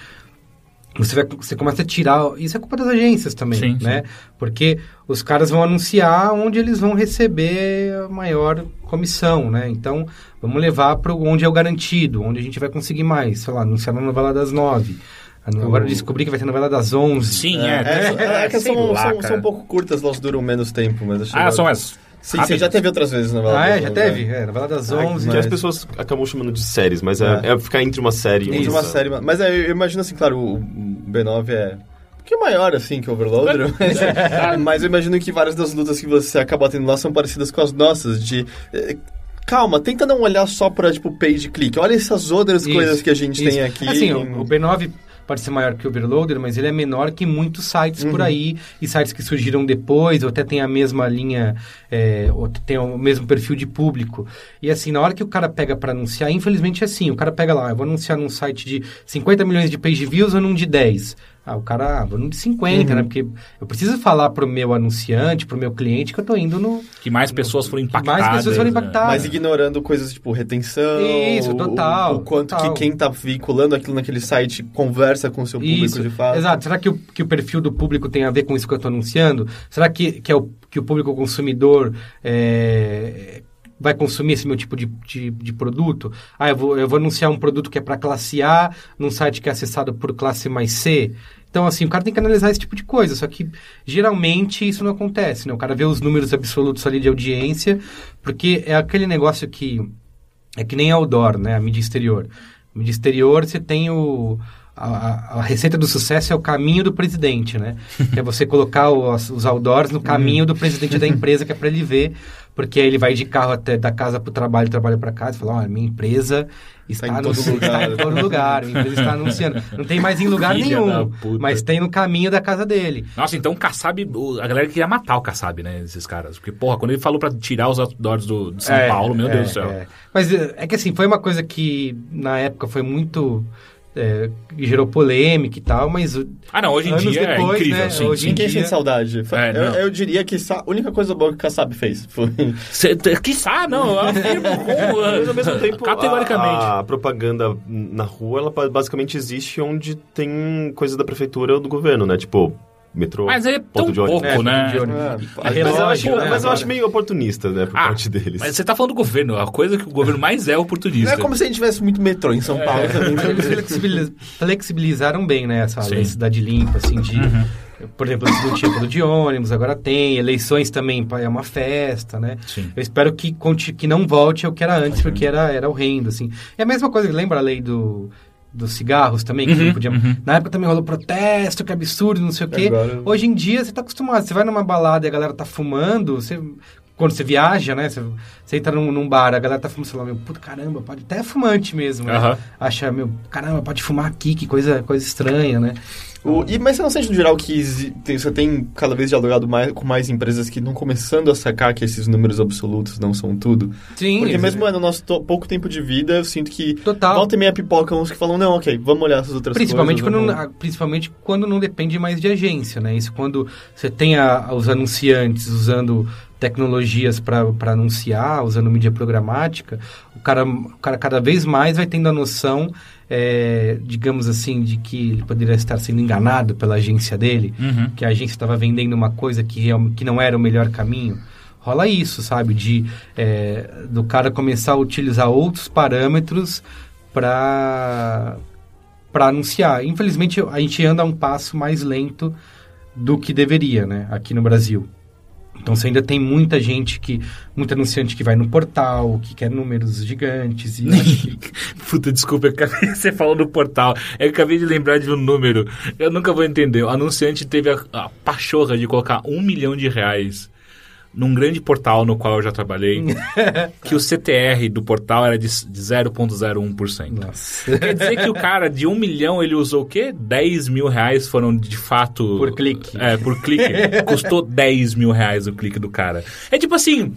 você, vai, você começa a tirar. Isso é culpa das agências também, Sim, né? Porque os caras vão anunciar onde eles vão receber a maior comissão, né? Então, vamos levar para onde é o garantido, onde a gente vai conseguir mais. Sei lá, anunciar na novela das nove. Agora eu descobri que vai ter novela das onze. Sim, É, é. é, é que sei são, lá, são, são um pouco curtas, elas duram menos tempo, mas acho Ah, são as. Sim, sim, já teve outras vezes na novela. Ah, é? Já teve? né? É, novela das Ah, onze. que mas- as pessoas acabam chamando de séries, mas é, É. é ficar entre uma série e Entre uma outra. série, mas é, eu imagino assim, claro, o B9 é pouquinho maior, assim, que o Overloader, mas, mas eu imagino que várias das lutas que você acaba tendo lá são parecidas com as nossas, de... eh, Calma, tenta não olhar só pra, tipo, page click. Olha essas outras Isso, coisas que a gente isso. tem aqui. Assim, o, o B9 pode ser maior que o Overloader, mas ele é menor que muitos sites por Uhum. aí, e sites que surgiram depois, ou até tem a mesma linha, é, ou tem o mesmo perfil de público. E assim, na hora que o cara pega para anunciar, infelizmente é assim, o cara pega lá, eu vou anunciar num site de 50 milhões de page views ou num de 10. Ah, o cara, ah, vou num de 50, Uhum. né? Porque eu preciso falar pro meu anunciante, pro meu cliente, que eu tô indo no... Que mais pessoas foram impactadas. mais pessoas foram né? impactadas. Mas ignorando coisas tipo retenção. Isso, o- total, O, quanto total. que quem tá vinculando aquilo naquele site conversa com o seu público Isso, de fato. exato. Será que o, que o perfil do público tem a ver com isso que eu estou anunciando? Será que, que, é o, que o público consumidor é, vai consumir esse meu tipo de, de, de produto? Ah, eu vou, eu vou anunciar um produto que é para classe A num site que é acessado por classe mais C. Então, assim, o cara tem que analisar esse tipo de coisa, só que geralmente isso não acontece, né? O cara vê os números absolutos ali de audiência, porque é aquele negócio que é que nem outdoor, né? A mídia exterior. A mídia exterior, você tem o... A, a- receita do sucesso é o caminho do presidente, né? Que é você colocar os, os outdoors no caminho do presidente da empresa, que é para ele ver, porque ele vai de carro até da casa para o trabalho, trabalho para casa, e fala, olha, minha empresa está, em todo lugar." está em todo lugar, a empresa está anunciando. Não tem mais em lugar Filha nenhum, mas tem no caminho da casa dele. Nossa, então o Kassab, a galera queria matar o Kassab, né? Esses caras. Porque, porra, quando ele falou pra tirar os outdoors do, de São É, Paulo, meu é, Deus do céu. é. Mas é que assim, foi uma coisa que na época foi muito. É, gerou polêmica e tal, mas. Ah, não, hoje em Anos dia depois, é incrível, né, sim. hoje Ninguém dia- sente saudade. É, eu, eu diria que a única coisa boa que o Kassab fez foi. Cê, quiçá, não, eu afirmo com, Mas ao mesmo tempo, categoricamente. A, a propaganda na rua, ela ba- basicamente existe onde tem coisa da prefeitura ou do governo, né? Tipo, metrô, Mas é ponto tão de ônibus. pouco, É, né? de. Ah, A Mas, relógio, eu acho, né, mas eu acho meio oportunista, né, por Ah, parte deles. Mas você tá falando do governo, a coisa que o governo mais é Não oportunista. é como se a gente tivesse muito metrô em São Paulo também. Então, eles flexibiliz- flexibilizaram bem, né? Essa cidade limpa, assim, de. Por exemplo, antes não tinha tudo de ônibus, agora tem. Eleições também é uma festa, né? Sim. Eu espero que, que não volte ao que era antes, porque era, era horrendo, assim. É a mesma coisa, lembra a lei do, dos cigarros também? Que Uhum, não podia... uhum. Na época também rolou protesto, que absurdo, não sei o quê. Agora- Hoje em dia, você tá acostumado. Você vai numa balada e a galera tá fumando, você... Quando você viaja, né? Você, você entra num, num bar, a galera tá fumando, sei lá, meu, puta caramba, pode... Até é fumante mesmo, né? Aham. Acha, meu, caramba, pode fumar aqui, que coisa, coisa estranha, né? O- e, mas você não sente no geral que tem- você tem cada vez dialogado mais, com mais empresas que estão começando a sacar que esses números absolutos não são tudo? Sim. Porque mesmo no nosso to- pouco tempo de vida, eu sinto que Total. volta e meia pipoca uns que falam, não, ok, vamos olhar essas outras Principalmente coisas. quando, vamos- ah, principalmente quando não depende mais de agência, né? Isso quando você tem a- os anunciantes usando tecnologias para anunciar, usando mídia programática, o cara, o cara cada vez mais vai tendo a noção, é, digamos assim, de que ele poderia estar sendo enganado pela agência dele, Uhum. que a agência estava vendendo uma coisa que, que não era o melhor caminho. Rola isso, sabe? De é, do cara começar a utilizar outros parâmetros para para anunciar. Infelizmente, a gente anda um passo mais lento do que deveria, né? Aqui no Brasil. Então, você ainda tem muita gente que... Muito anunciante que vai no portal, que quer números gigantes. E Puta, desculpa, acabei, você falou no portal. Eu acabei de lembrar de um número. Eu nunca vou entender. O anunciante teve a, a pachorra de colocar um milhão de reais num grande portal no qual eu já trabalhei, que o CTR do portal era de, de 0,01%. Nossa. Quer dizer que o cara de um milhão ele usou o quê? 10 mil reais foram de fato. Por clique. É, por clique. Custou 10 mil reais o clique do cara. É tipo assim.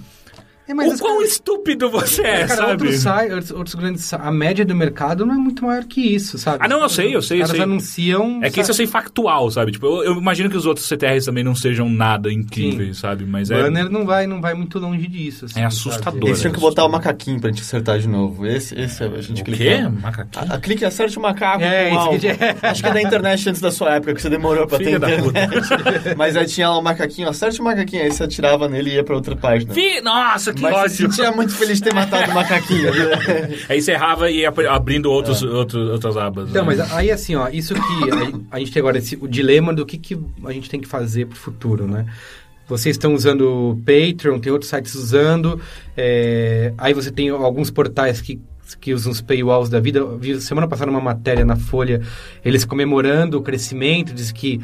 É, mas o quão estúpido você é, Cara, sabe? outros, sai- outros, outros grandes. A média do mercado não é muito maior que isso, sabe? Ah, não, eu sei, eu sei, eu Os caras sei. anunciam. É que isso eu sei factual, sabe? Tipo, eu, eu imagino que os outros CTRs também não sejam nada incríveis, sabe? Mas é, Banner não vai, não vai muito longe disso. assim, É assustador. Eles tinham que botar o macaquinho pra gente acertar de novo. Esse, esse a gente o clica. quê? Macaquinho? A, a clique acerte o macaco É, com isso que é. Acho que é da internet antes da sua época, que você demorou pra Filha ter da internet. Mas aí tinha lá o macaquinho, acerte o macaquinho, aí você atirava nele e ia pra outra página. Fi- Nossa, que Mas ódio! se sentia muito feliz de ter matado o macaquinho. né? Aí você errava e ia ab- abrindo outros, outros, outras abas. Então, né? mas aí assim, ó, isso que a, a gente tem agora, esse, o dilema do que, que a gente tem que fazer pro futuro, né? Vocês estão usando o Patreon, tem outros sites usando, é, aí você tem alguns portais que, que usam os paywalls da vida. Vi semana passada uma matéria na Folha, eles comemorando o crescimento, diz que,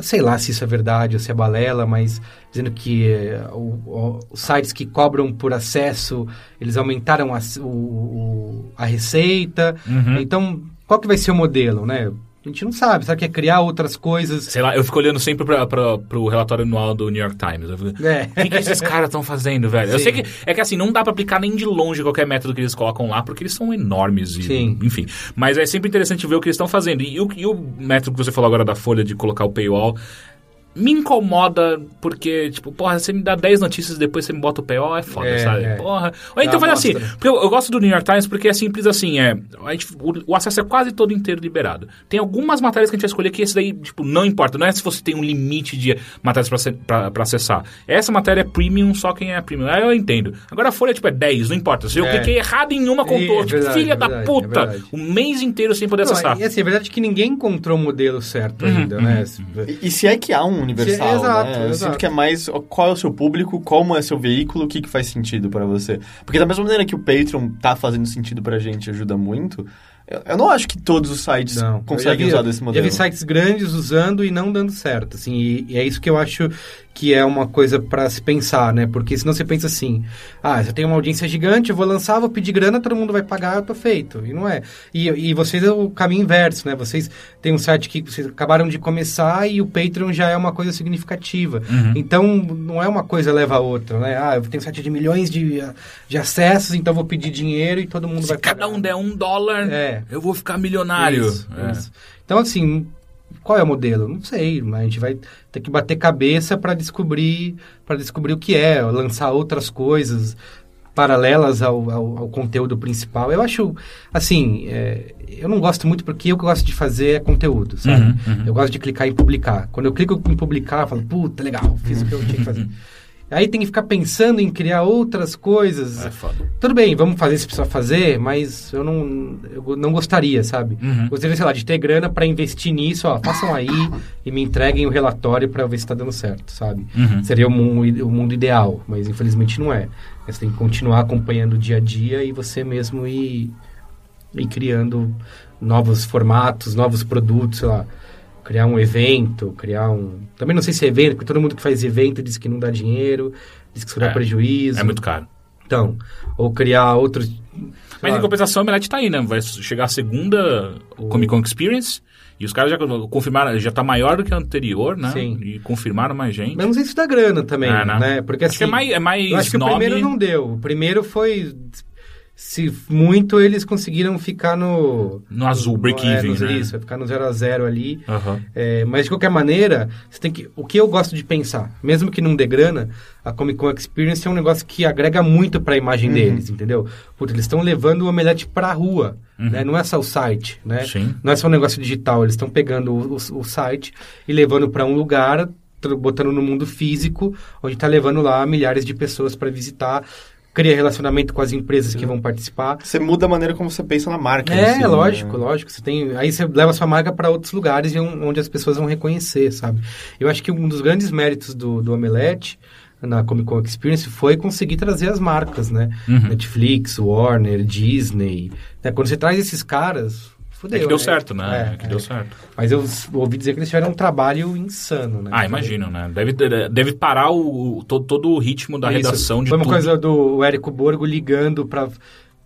sei lá se isso é verdade ou se é balela, mas dizendo que é, o- o- os sites que cobram por acesso, eles aumentaram a, o- o- a receita. Uhum. Então, qual que vai ser o modelo, né? A gente não sabe, sabe que é criar outras coisas. Sei lá, eu fico olhando sempre pra, pra, pro relatório anual do New York Times. Eu fico, É. O que, que esses caras estão fazendo, velho? Eu Sim. sei que é que assim, não dá pra aplicar nem de longe qualquer método que eles colocam lá, porque eles são enormes e, Sim. enfim. Mas é sempre interessante ver o que eles estão fazendo. E, o, e o método que você falou agora da Folha de colocar o paywall me incomoda porque, tipo, porra, você me dá 10 notícias e depois você me bota o paywall, é foda, É, sabe? é. Porra. Ou então faz assim, né? porque eu, eu gosto do New York Times porque é simples assim, é, a gente- o, o acesso é quase todo inteiro liberado. Tem algumas matérias que a gente vai escolher que esse daí, tipo, não importa. Não é se você tem um limite de matérias pra, pra, pra acessar. Essa matéria é premium, só quem é premium. Aí eu entendo. Agora a folha, tipo, é 10, não importa. Se eu É. cliquei errado em uma, contou. É, tipo, verdade, filha é da verdade, puta. é verdade. um mês inteiro sem poder Não, acessar. e assim, é verdade que ninguém encontrou o modelo certo Uhum, ainda, né? E, e se é que há um universal, exato, né? Eu exato. sinto que é mais qual é o seu público, como é seu veículo, o que, que faz sentido pra você. Porque da mesma maneira que o Patreon tá fazendo sentido pra gente, ajuda muito, eu, eu não acho que todos os sites Não. conseguem Eu vi- usar desse modelo. Já vi sites grandes usando e não dando certo, assim, e, e é isso que eu acho que é uma coisa pra se pensar, né? Porque senão você pensa assim, ah, se eu tenho uma audiência gigante, eu vou lançar, vou pedir grana, todo mundo vai pagar, eu tô feito. E não é. E, e vocês é o caminho inverso, né? Vocês têm um site que vocês acabaram de começar e o Patreon já é uma coisa significativa. Uhum. Então, não é uma coisa leva a outra, né? Ah, eu tenho um site de milhões de, de acessos, então vou pedir dinheiro e todo mundo Se vai cada pagar. um der um dólar, É. eu vou ficar milionário. Isso, É. isso. Então, assim, qual é o modelo? Não sei, mas a gente vai ter que bater cabeça para descobrir, para descobrir o que é, lançar outras coisas paralelas ao, ao, ao conteúdo principal. Eu acho, assim, é, eu não gosto muito porque o que eu gosto de fazer é conteúdo, sabe? Uhum, uhum. Eu gosto de clicar em publicar. Quando eu clico em publicar, eu falo, puta, legal, fiz o que eu tinha que fazer. Aí tem que ficar pensando em criar outras coisas. É foda. Tudo bem, vamos fazer se precisar fazer, mas eu não, eu não gostaria, sabe? Uhum. Gostaria, sei lá, de ter grana pra investir nisso, ó, façam aí e me entreguem o relatório pra ver se tá dando certo, sabe? Uhum. Seria o mundo, o mundo ideal, mas infelizmente não é. Você tem que continuar acompanhando o dia a dia e você mesmo ir, ir criando novos formatos, novos produtos, sei lá. Criar um evento, criar um... Também não sei se é evento, porque todo mundo que faz evento diz que não dá dinheiro, diz que isso dá É, prejuízo. É muito caro. Então, ou criar outros... Mas lá, em compensação, a Omelete tá aí, né? Vai chegar a segunda Comic Con Experience. E os caras já confirmaram, já tá maior do que a anterior, né? Sim. E confirmaram mais gente. Mas não sei se dá grana também, É, né? né? Porque Acho assim, que é mais, é mais eu acho que o primeiro não deu. O primeiro foi... Se muito, eles conseguiram ficar no... No azul, no- break-even, é, no- né? Isso, ficar no 0 a 0 ali. Aham. É, mas de qualquer maneira, você tem que. O que eu gosto de pensar, mesmo que não dê grana, a Comic Con Experience é um negócio que agrega muito para a imagem Uhum. deles, entendeu? Puta, eles estão levando o Omelete pra rua, Uhum. né? Não é só o site, né? Sim. Não é só um negócio digital, eles estão pegando o, o- o site e levando para um lugar, botando no mundo físico, onde está levando lá milhares de pessoas para visitar, cria relacionamento com as empresas que vão participar. Você muda a maneira como você pensa na marca. É, si, né? lógico, lógico. Você tem, aí você leva sua marca para outros lugares e on- onde as pessoas vão reconhecer, sabe? Eu acho que um dos grandes méritos do, do Omelete na Comic Con Experience foi conseguir trazer as marcas, né? Uhum. Netflix, Warner, Disney. né? Quando você traz esses caras, fudeu, É que deu né? certo, né? É, É que é. deu certo. Mas eu ouvi dizer que eles tiveram um trabalho insano, né? Ah, imagino, né? Deve, deve parar o, todo, todo o ritmo da Isso. redação de Foi uma tudo. coisa do Érico Borgo ligando pra,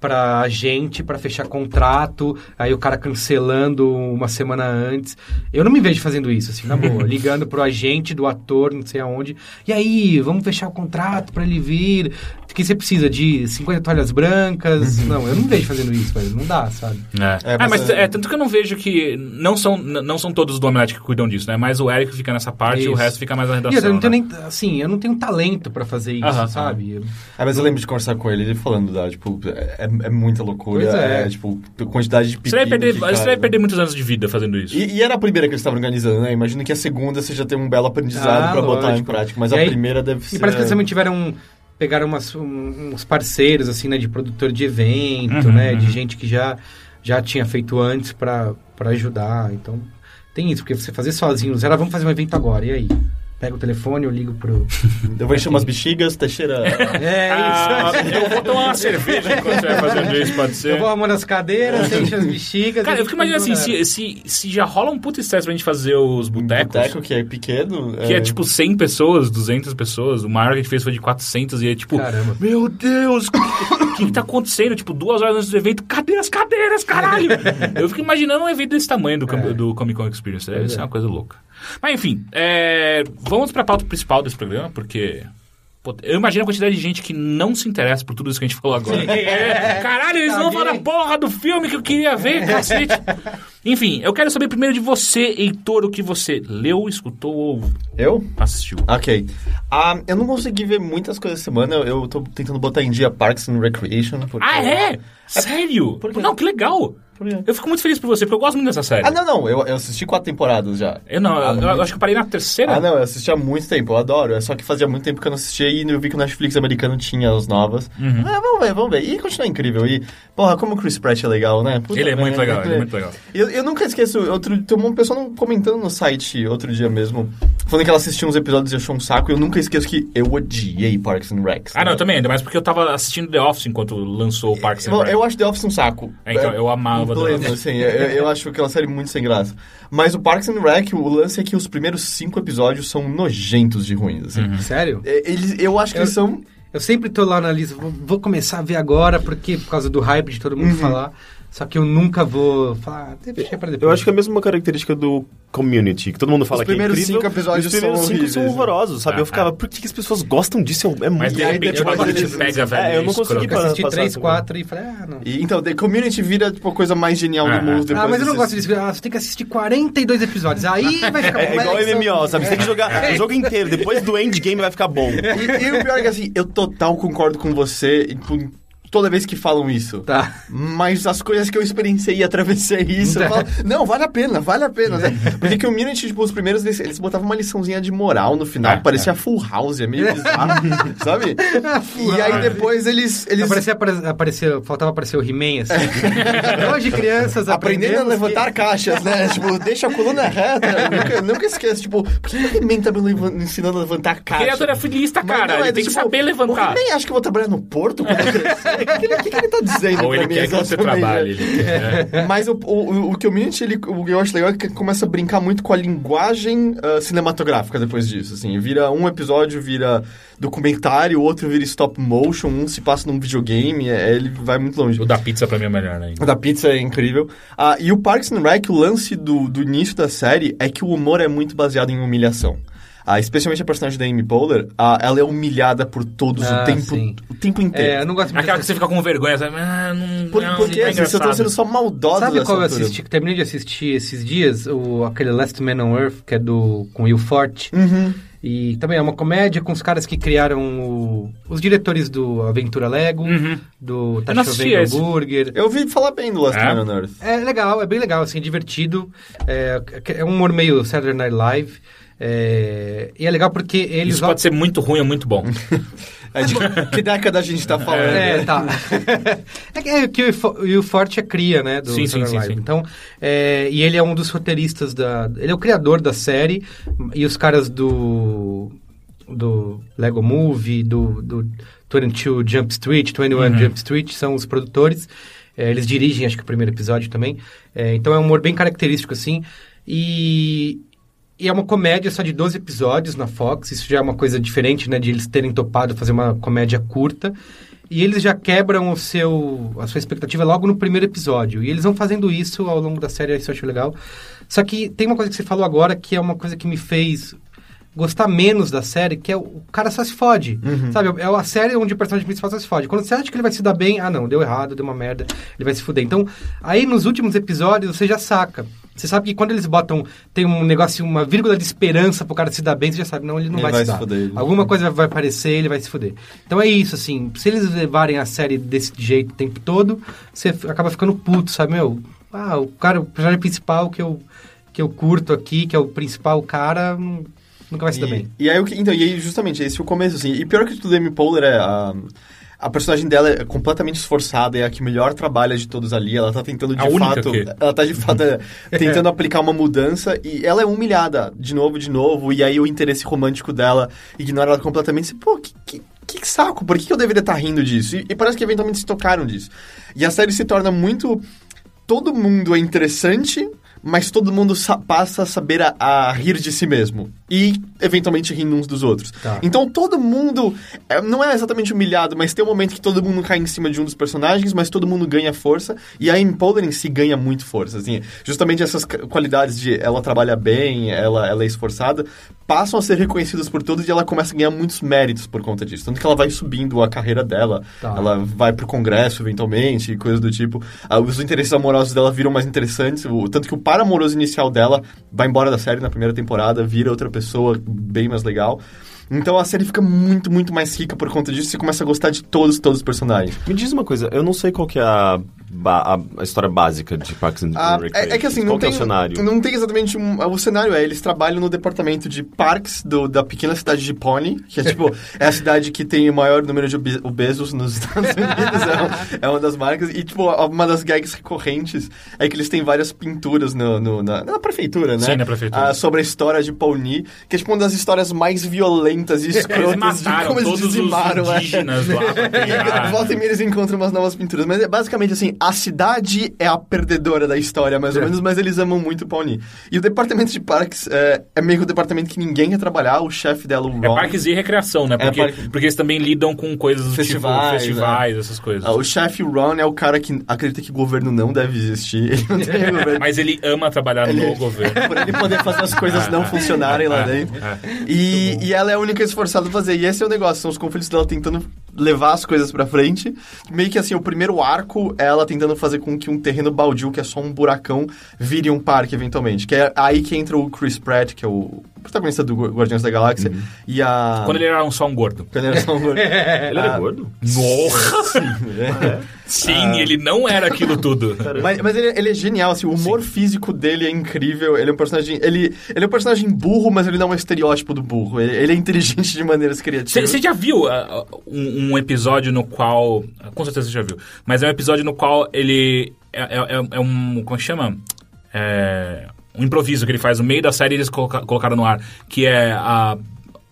pra gente pra fechar contrato, aí o cara cancelando uma semana antes. Eu não me vejo fazendo isso, assim, na boa. ligando pro agente do ator, não sei aonde. E aí, vamos fechar o contrato pra ele vir. Que você precisa de 50 toalhas brancas. não, eu não vejo fazendo isso, velho. Não dá, sabe? É, É, Ah, mas mas é- é, tanto que eu não vejo que. Não são, não são todos do Omelete que cuidam disso, né? Mas o Eric fica nessa parte e o Isso. resto fica mais na E redação. eu não tenho né? nem, assim, eu não tenho talento pra fazer isso, Aham, sabe? Ah, mas eu lembro de conversar com ele, ele falando da, tipo, é, é muita loucura. Pois é. tipo, quantidade de Você vai, perder, que você vai né? perder muitos anos de vida fazendo isso. E, e era a primeira que eles estavam organizando, né? Imagino que a segunda você já tem um belo aprendizado Ah, pra botar em lógico. prática, mas E a aí- primeira deve ser... E parece que eles também tiveram. Pegaram umas, um- uns parceiros, assim, né? De produtor de evento, Uhum, né? De uhum. gente que já, já tinha feito antes pra ajudar. Então, tem isso, porque você fazer sozinho, ela vamos fazer um evento agora, e aí? Pega o telefone, eu ligo pro. Eu vou encher umas bexigas, Teixeira... É Ah, eu vou tomar uma cerveja enquanto você vai fazendo isso, pode ser. Eu vou arrumando as cadeiras, você enche as bexigas. Cara, eu fico imaginando assim, se, se, se já rola um puta estresse pra gente fazer os botecos, Boteco, que é pequeno... que é tipo 100 pessoas, 200 pessoas, o maior que a gente fez foi de 400 e é tipo, Caramba. meu Deus, o que, que tá acontecendo? Tipo, duas horas antes do evento, cadê as cadeiras, caralho? eu fico imaginando um evento desse tamanho do, Com- do Comic Con Experience, Pois ser é. uma coisa louca. Mas enfim, é, vamos pra pauta principal desse programa, porque... Eu imagino a quantidade de gente que não se interessa por tudo isso que a gente falou agora. É, caralho, eles não Caguei. falam a porra do filme que eu queria ver, cacete. Enfim, eu quero saber primeiro de você, Heitor, o que você leu, escutou ou Eu? assistiu. Ok. Ah, eu não consegui ver muitas coisas essa semana. Eu, eu tô tentando botar em dia Parks and Recreation. Porque... Ah, é? Sério? Por quê? Não, que legal. Eu fico muito feliz por você, porque eu gosto muito dessa série. Ah, não, não. Eu, eu assisti quatro temporadas já. Eu não, Ah, eu, eu acho que eu parei na terceira. Ah, não, eu assisti há muito tempo, eu adoro. É só que fazia muito tempo que eu não assistia e eu vi que o Netflix americano tinha as novas. Uhum. Ah, vamos ver, vamos ver. E continua incrível. E, porra, como o Chris Pratt é legal, né? Puta Ele é muito legal, ele é muito legal. Eu, eu nunca esqueço, outro, tem uma pessoa não- comentando no site outro dia mesmo, falando que ela assistiu uns episódios e achou um saco, e eu nunca esqueço que eu odiei Parks and Recs. Ah, não, eu também, ainda mais porque eu tava assistindo The Office enquanto lançou o Parks and Bom, Rec. eu acho The Office um saco. É, então, eu amava pleno, assim, eu, eu acho aquela série muito sem graça. Mas o Parks and Rec, o lance é que os primeiros cinco episódios são nojentos de ruins, assim. Uhum. Sério? É, Eles, eu acho que Eu- eles são... Eu sempre tô lá na lista, vou, vou começar a ver agora, porque por causa do hype de todo mundo Uhum. falar. Só que eu nunca vou falar, ah, deixa pra depois. Eu acho que é mesmo uma característica do Community, que todo mundo fala Os que é primeiros incrível. cinco episódios os primeiros são cinco são horríveis, né? horrorosos, sabe? Ah, eu ficava, ah. por que, que as pessoas gostam disso? É muito... Mas de E aí repente depois o bagulho te eles- pega, velho. É, eu não consegui Eu assisti passar três, quatro e falei, ah, não. E, então, The Community vira, tipo, a coisa mais genial Ah, do mundo. ah. mas eu não gosto disso. Ah, você tem que assistir 42 episódios. Aí vai ficar É, é igual. MMO, sabe? Você tem que jogar o jogo inteiro, depois do endgame vai ficar bom. E, e o pior é que, assim, eu total concordo com você com toda vez que falam isso. Tá. Mas as coisas que eu experienciei e atravessei isso, eu falo, não, vale a pena, vale a pena. né? Porque que o Community, tipo, os primeiros, eles, eles botavam uma liçãozinha de moral no final, Ah, parecia Full House, é meio bizarro, sabe? e aí depois eles... eles Aparecia, apare- apareceu, faltava aparecer o He-Man, assim. Hoje crianças Aprendendo a levantar que- caixas, né? tipo, deixa a coluna reta. Eu nunca, nunca esqueço, tipo, por que o He-Man tá me ensinando a levantar caixa? Criatura é filista, Mas cara. não, ele é tem do que tipo, saber levantar. O He-Man acha que eu vou trabalhar no porto quando eu crescer? O que, ele- o que que ele tá dizendo Ou ele mim quer que você trabalhe. Ele quer. Mas o, o, o Community, ele, o que eu acho legal é que começa a brincar muito com a linguagem ah, cinematográfica depois disso, assim. Vira um episódio, vira documentário, o outro vira stop motion, um se passa num videogame, é, ele vai muito longe. O da pizza pra mim é melhor, né? O da pizza é incrível. Ah, e o Parks and Rec, o lance do, do início da série é que o humor é muito baseado em humilhação. Ah, especialmente a personagem da Amy Poehler, ah, ela é humilhada por todos Ah, o tempo, sim. o tempo inteiro. É, eu não gosto muito Aquela que você fica com vergonha, sabe? Ah, não, Por, não, porque é assim, estão engraçado. sendo só maldosos Sabe qual eu assisti, que terminei de assistir esses dias? O, aquele Last Man on Earth, que é do, com Will Forte. Uhum. E também é uma comédia com os caras que criaram o- os diretores do Aventura Lego, Uhum. do Tá Chovendo. Hambúrguer. Eu ouvi falar bem do Last É? Man on Earth. É legal, é bem legal, assim, é divertido. É, é um humor meio Saturday Night Live. É, e é legal porque eles... Isso pode ser muito ruim ou muito bom. É de que década a gente tá falando? É, tá. é que- é que o o Will Forte é cria, né? Do Sim, sim, sim, sim. Então, é, e ele é um dos roteiristas da... Ele é o criador da série. E os caras do... Do Lego Movie, do, do 22 Jump Street, 21 Uhum. Jump Street, são os produtores. É, eles dirigem, acho que o primeiro episódio também. É, então é um humor bem característico, assim. E, e é uma comédia só de 12 episódios na Fox. Isso já é uma coisa diferente, né? De eles terem topado fazer uma comédia curta. E eles já quebram o seu, a sua expectativa logo no primeiro episódio. E eles vão fazendo isso ao longo da série, isso eu acho legal. Só que tem uma coisa que você falou agora que é uma coisa que me fez gostar menos da série, que é o, cara só se fode. Uhum. Sabe? É a série onde o personagem principal só se fode. Quando você acha que ele vai se dar bem, ah não, deu errado, deu uma merda, ele vai se fuder. Então, aí nos últimos episódios você já saca. Você sabe que quando eles botam, tem um negócio, uma vírgula de esperança pro cara se dar bem, você já sabe, não, ele não Ele vai, vai se dar. fuder, Alguma coisa vai aparecer, ele vai se fuder. Então é isso, assim, se eles levarem a série desse jeito o tempo todo, você acaba ficando puto, sabe, meu? Ah, o cara, o personagem principal que eu, que eu curto aqui, que é o principal cara, nunca vai se dar E, bem. e aí, então, e aí, justamente, esse é o começo, assim. E pior que tudo, Amy Poehler é... A, a personagem dela é completamente esforçada, é a que melhor trabalha de todos ali. Ela tá tentando, de A fato... que- Ela tá, de fato, é, tentando aplicar uma mudança e ela é humilhada de novo, de novo. E aí o interesse romântico dela ignora ela completamente. Pô, que, que, que saco, por que eu deveria estar rindo disso? E, e parece que eventualmente se tocaram disso. E a série se torna muito... Todo mundo é interessante, mas todo mundo sa- passa a saber a, a rir de si mesmo. E, eventualmente, rindo uns dos outros. Tá. Então, todo mundo... é, não é exatamente humilhado, mas tem um momento que todo mundo cai em cima de um dos personagens, mas todo mundo ganha força. E a Amy Poehler em si ganha muito força. Assim, justamente essas qualidades de ela trabalha bem, ela, ela é esforçada, passam a ser reconhecidas por todos e ela começa a ganhar muitos méritos por conta disso. Tanto que ela vai subindo a carreira dela. Tá. Ela vai pro congresso, eventualmente, e coisas do tipo. Ah, os interesses amorosos dela viram mais interessantes. Tanto que o par amoroso inicial dela vai embora da série na primeira temporada, vira outra pessoa bem mais legal. Então a série fica muito, muito mais rica por conta disso. Você começa a gostar de todos, todos os personagens. Me diz uma coisa, eu não sei qual que é a, a- a história básica de Parks and Ah, Recreation. é, é que assim, qual não que é tem, o cenário? não tem exatamente um... O cenário é, eles trabalham no departamento de parques do- da pequena cidade de Pony, que é tipo, é a cidade que tem o maior número de obe- obesos nos Estados Unidos, é, um- é uma das marcas. E tipo, uma das gags recorrentes é que eles têm várias pinturas no, no- na, na prefeitura, né? Sim, na prefeitura. Ah, sobre a história de Pony, que é tipo uma das histórias mais violentas e escrotas de como eles todos os dizimaram. é. indígenas lá pra criar. Volta e meia eles encontram umas novas pinturas. Mas é basicamente assim, a cidade é a perdedora da história, mais ou menos, mas eles amam muito o Pawnee. E o departamento de parques é, é meio que o departamento que ninguém quer trabalhar, o chefe dela, o É Ron. parques e recreação, né? Porque, parque- porque eles também lidam com coisas do Festivais, tipo festivais, essas coisas. Ah, o chefe Ron é o cara que acredita que o governo não deve existir. Ele não tem governo. Mas ele ama trabalhar Ele- no governo. Por ele poder fazer as coisas não funcionarem lá dentro. E, e ela é a única esforçada a fazer. E esse é o negócio, são os conflitos dela tentando levar as coisas pra frente. Meio que assim, o primeiro arco é ela tentando fazer com que um terreno baldio, que é só um buracão, vire um parque eventualmente. Que é aí que entra o Chris Pratt, que é o protagonista do Gu- Guardiões da Galáxia. E a... Quando ele era um, só um gordo. Quando ele era só um... Ele era Ah. gordo? Nossa! Sim, ele não era aquilo tudo. Mas, mas ele, ele é genial, assim, o humor físico dele é incrível. Ele é um personagem. Ele, ele é um personagem burro, mas ele não é um estereótipo do burro. Ele, ele é inteligente de maneiras criativas. Você já viu ah, um, um episódio no qual. Com certeza você já viu. Mas é um episódio no qual ele. É, é- é um. Como chama? É, um improviso que ele faz no meio da série eles coloca- colocaram no ar. Que é a.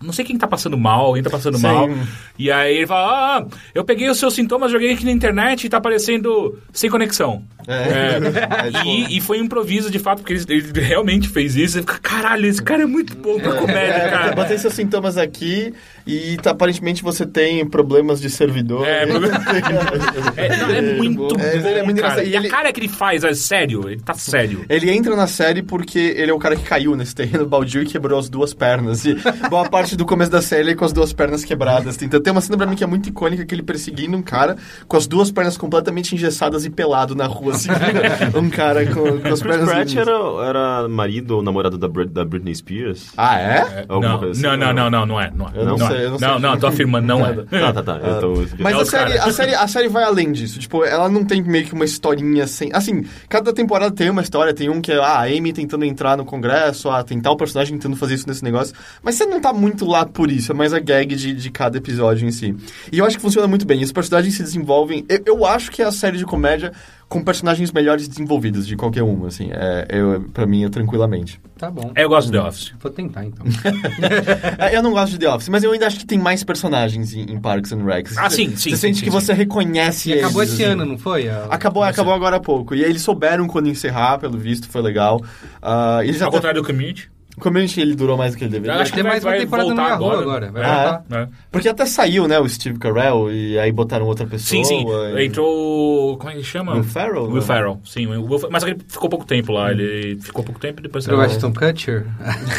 Não sei quem tá passando mal, alguém tá passando Sim. mal. E aí ele fala: Ah, eu peguei os seus sintomas, joguei aqui na internet e tá aparecendo sem conexão. É. É, tipo- e, e foi um improviso de fato, porque ele, ele realmente fez isso. Você fica, caralho, esse cara é muito bom pra comédia, É, cara. botei seus sintomas aqui e tá, aparentemente você tem problemas de servidor. É, É, não, é muito bom, É, ele é muito cara. engraçado. E E a ele- cara que ele faz, é sério, ele tá sério. Ele entra na série porque ele é o cara que caiu nesse terreno baldio e quebrou as duas pernas. E boa parte do começo da série ele é com as duas pernas quebradas. Então tem uma cena pra mim que é muito icônica, que ele perseguindo um cara com as duas pernas completamente engessadas e pelado na rua, assim. um cara com, com as Chris pernas... Pratt era, era marido ou namorado da, Brit- da Britney Spears? Ah, é? Não, coisa assim, não, não, não? não, não, não é. Não, é. Eu não não, sei, é. Eu não sei. não, não, tô afirmando, não é. Tá, tá, tá. Então, Mas É a série, a, série, a série vai além disso. Tipo, ela não tem meio que uma historinha sem. Assim, cada temporada tem uma história. Tem um que é ah, a Amy tentando entrar no congresso, ah, tem tal personagem tentando fazer isso nesse negócio. Mas você não tá muito lá por isso. É mais a gag de, de cada episódio em si. E eu acho que funciona muito bem. Os personagens se desenvolvem. Eu, eu acho que é a série de comédia com personagens melhores desenvolvidos de qualquer uma, assim. É, eu, pra mim, é tranquilamente. Tá bom. Eu gosto de The Office. Vou tentar, então. É, Eu não gosto de The Office, mas eu ainda acho que tem mais personagens em, em Parks and Recs. Ah, sim, sim, Você sim, sente sim, que sim. você reconhece E acabou eles, esse assim. ano, não foi? A- Acabou, acabou agora há pouco. E aí eles souberam quando encerrar, pelo visto, foi legal. Ah, eles Ao até- contrário do Community. O Community ele durou mais do que ele deveria. Eu acho que Tem vai- mais uma temporada no Yahoo agora. agora. Vai É. voltar. É. Porque até saiu, né, o Steve Carell, e aí botaram outra pessoa. Sim, sim. e- Entrou. Como é que chama? Will Ferrell, Will né? Ferrell, sim. o Mas ele ficou pouco tempo lá. Ele ficou pouco tempo e depois Pro Ashton Kutcher.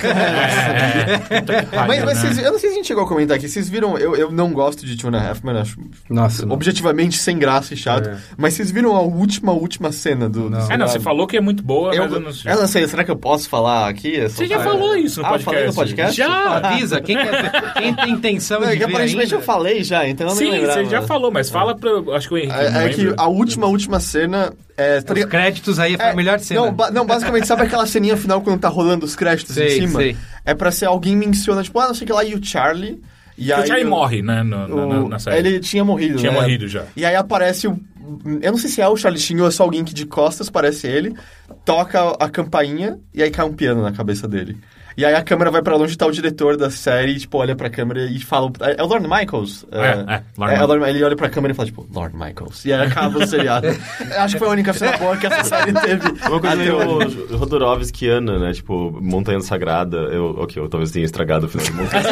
É, que pariu, Mas, mas né? vocês, eu não sei se a gente chegou a comentar aqui. Vocês viram, eu, eu não gosto de Two and a Half Men, acho Nossa. objetivamente sem graça e chato. É. Mas vocês viram a última, última cena do. do Não. É, não, você falou que é muito boa, Eu, mas eu não sei. eu não sei, será que eu posso falar aqui? Você já? Falou isso no Ah, podcast. falei no podcast? Já! Avisa, quem, quer, quem tem intenção Não, é de que ver aparentemente ainda? eu falei já, então eu nem Sim, lembrava. você já falou, mas fala pra. Acho que o Henrique. não É, é que a última, última cena. É, tá Os ligado? créditos aí foi É, a melhor cena. Não, ba- não, basicamente, sabe aquela ceninha final quando tá rolando os créditos Sei, em cima? sei. É pra ser alguém menciona, tipo, ah, não sei o que lá, e o Charlie. E aí o o- morre, né? no- na, na- o- na série. Ele tinha morrido, Tinha né? morrido já. E aí aparece o. Eu não sei se é o Charlie Sheen ou é só alguém que de costas parece ele, toca a campainha e aí cai um piano na cabeça dele. E aí a câmera vai pra longe e tá o diretor da série, e, tipo, olha pra câmera e fala. É o Lorne Michaels? É, é, Lorne é, o Lorne- Ele olha pra câmera e fala, tipo, Lorne Michaels. E aí acaba o seriado. Acho que foi a única cena boa que essa série teve. Uma coisa meio hoje. Rodorovskiana, né? Tipo, Montanha Sagrada. Eu, ok, eu talvez tenha estragado o final de Montanha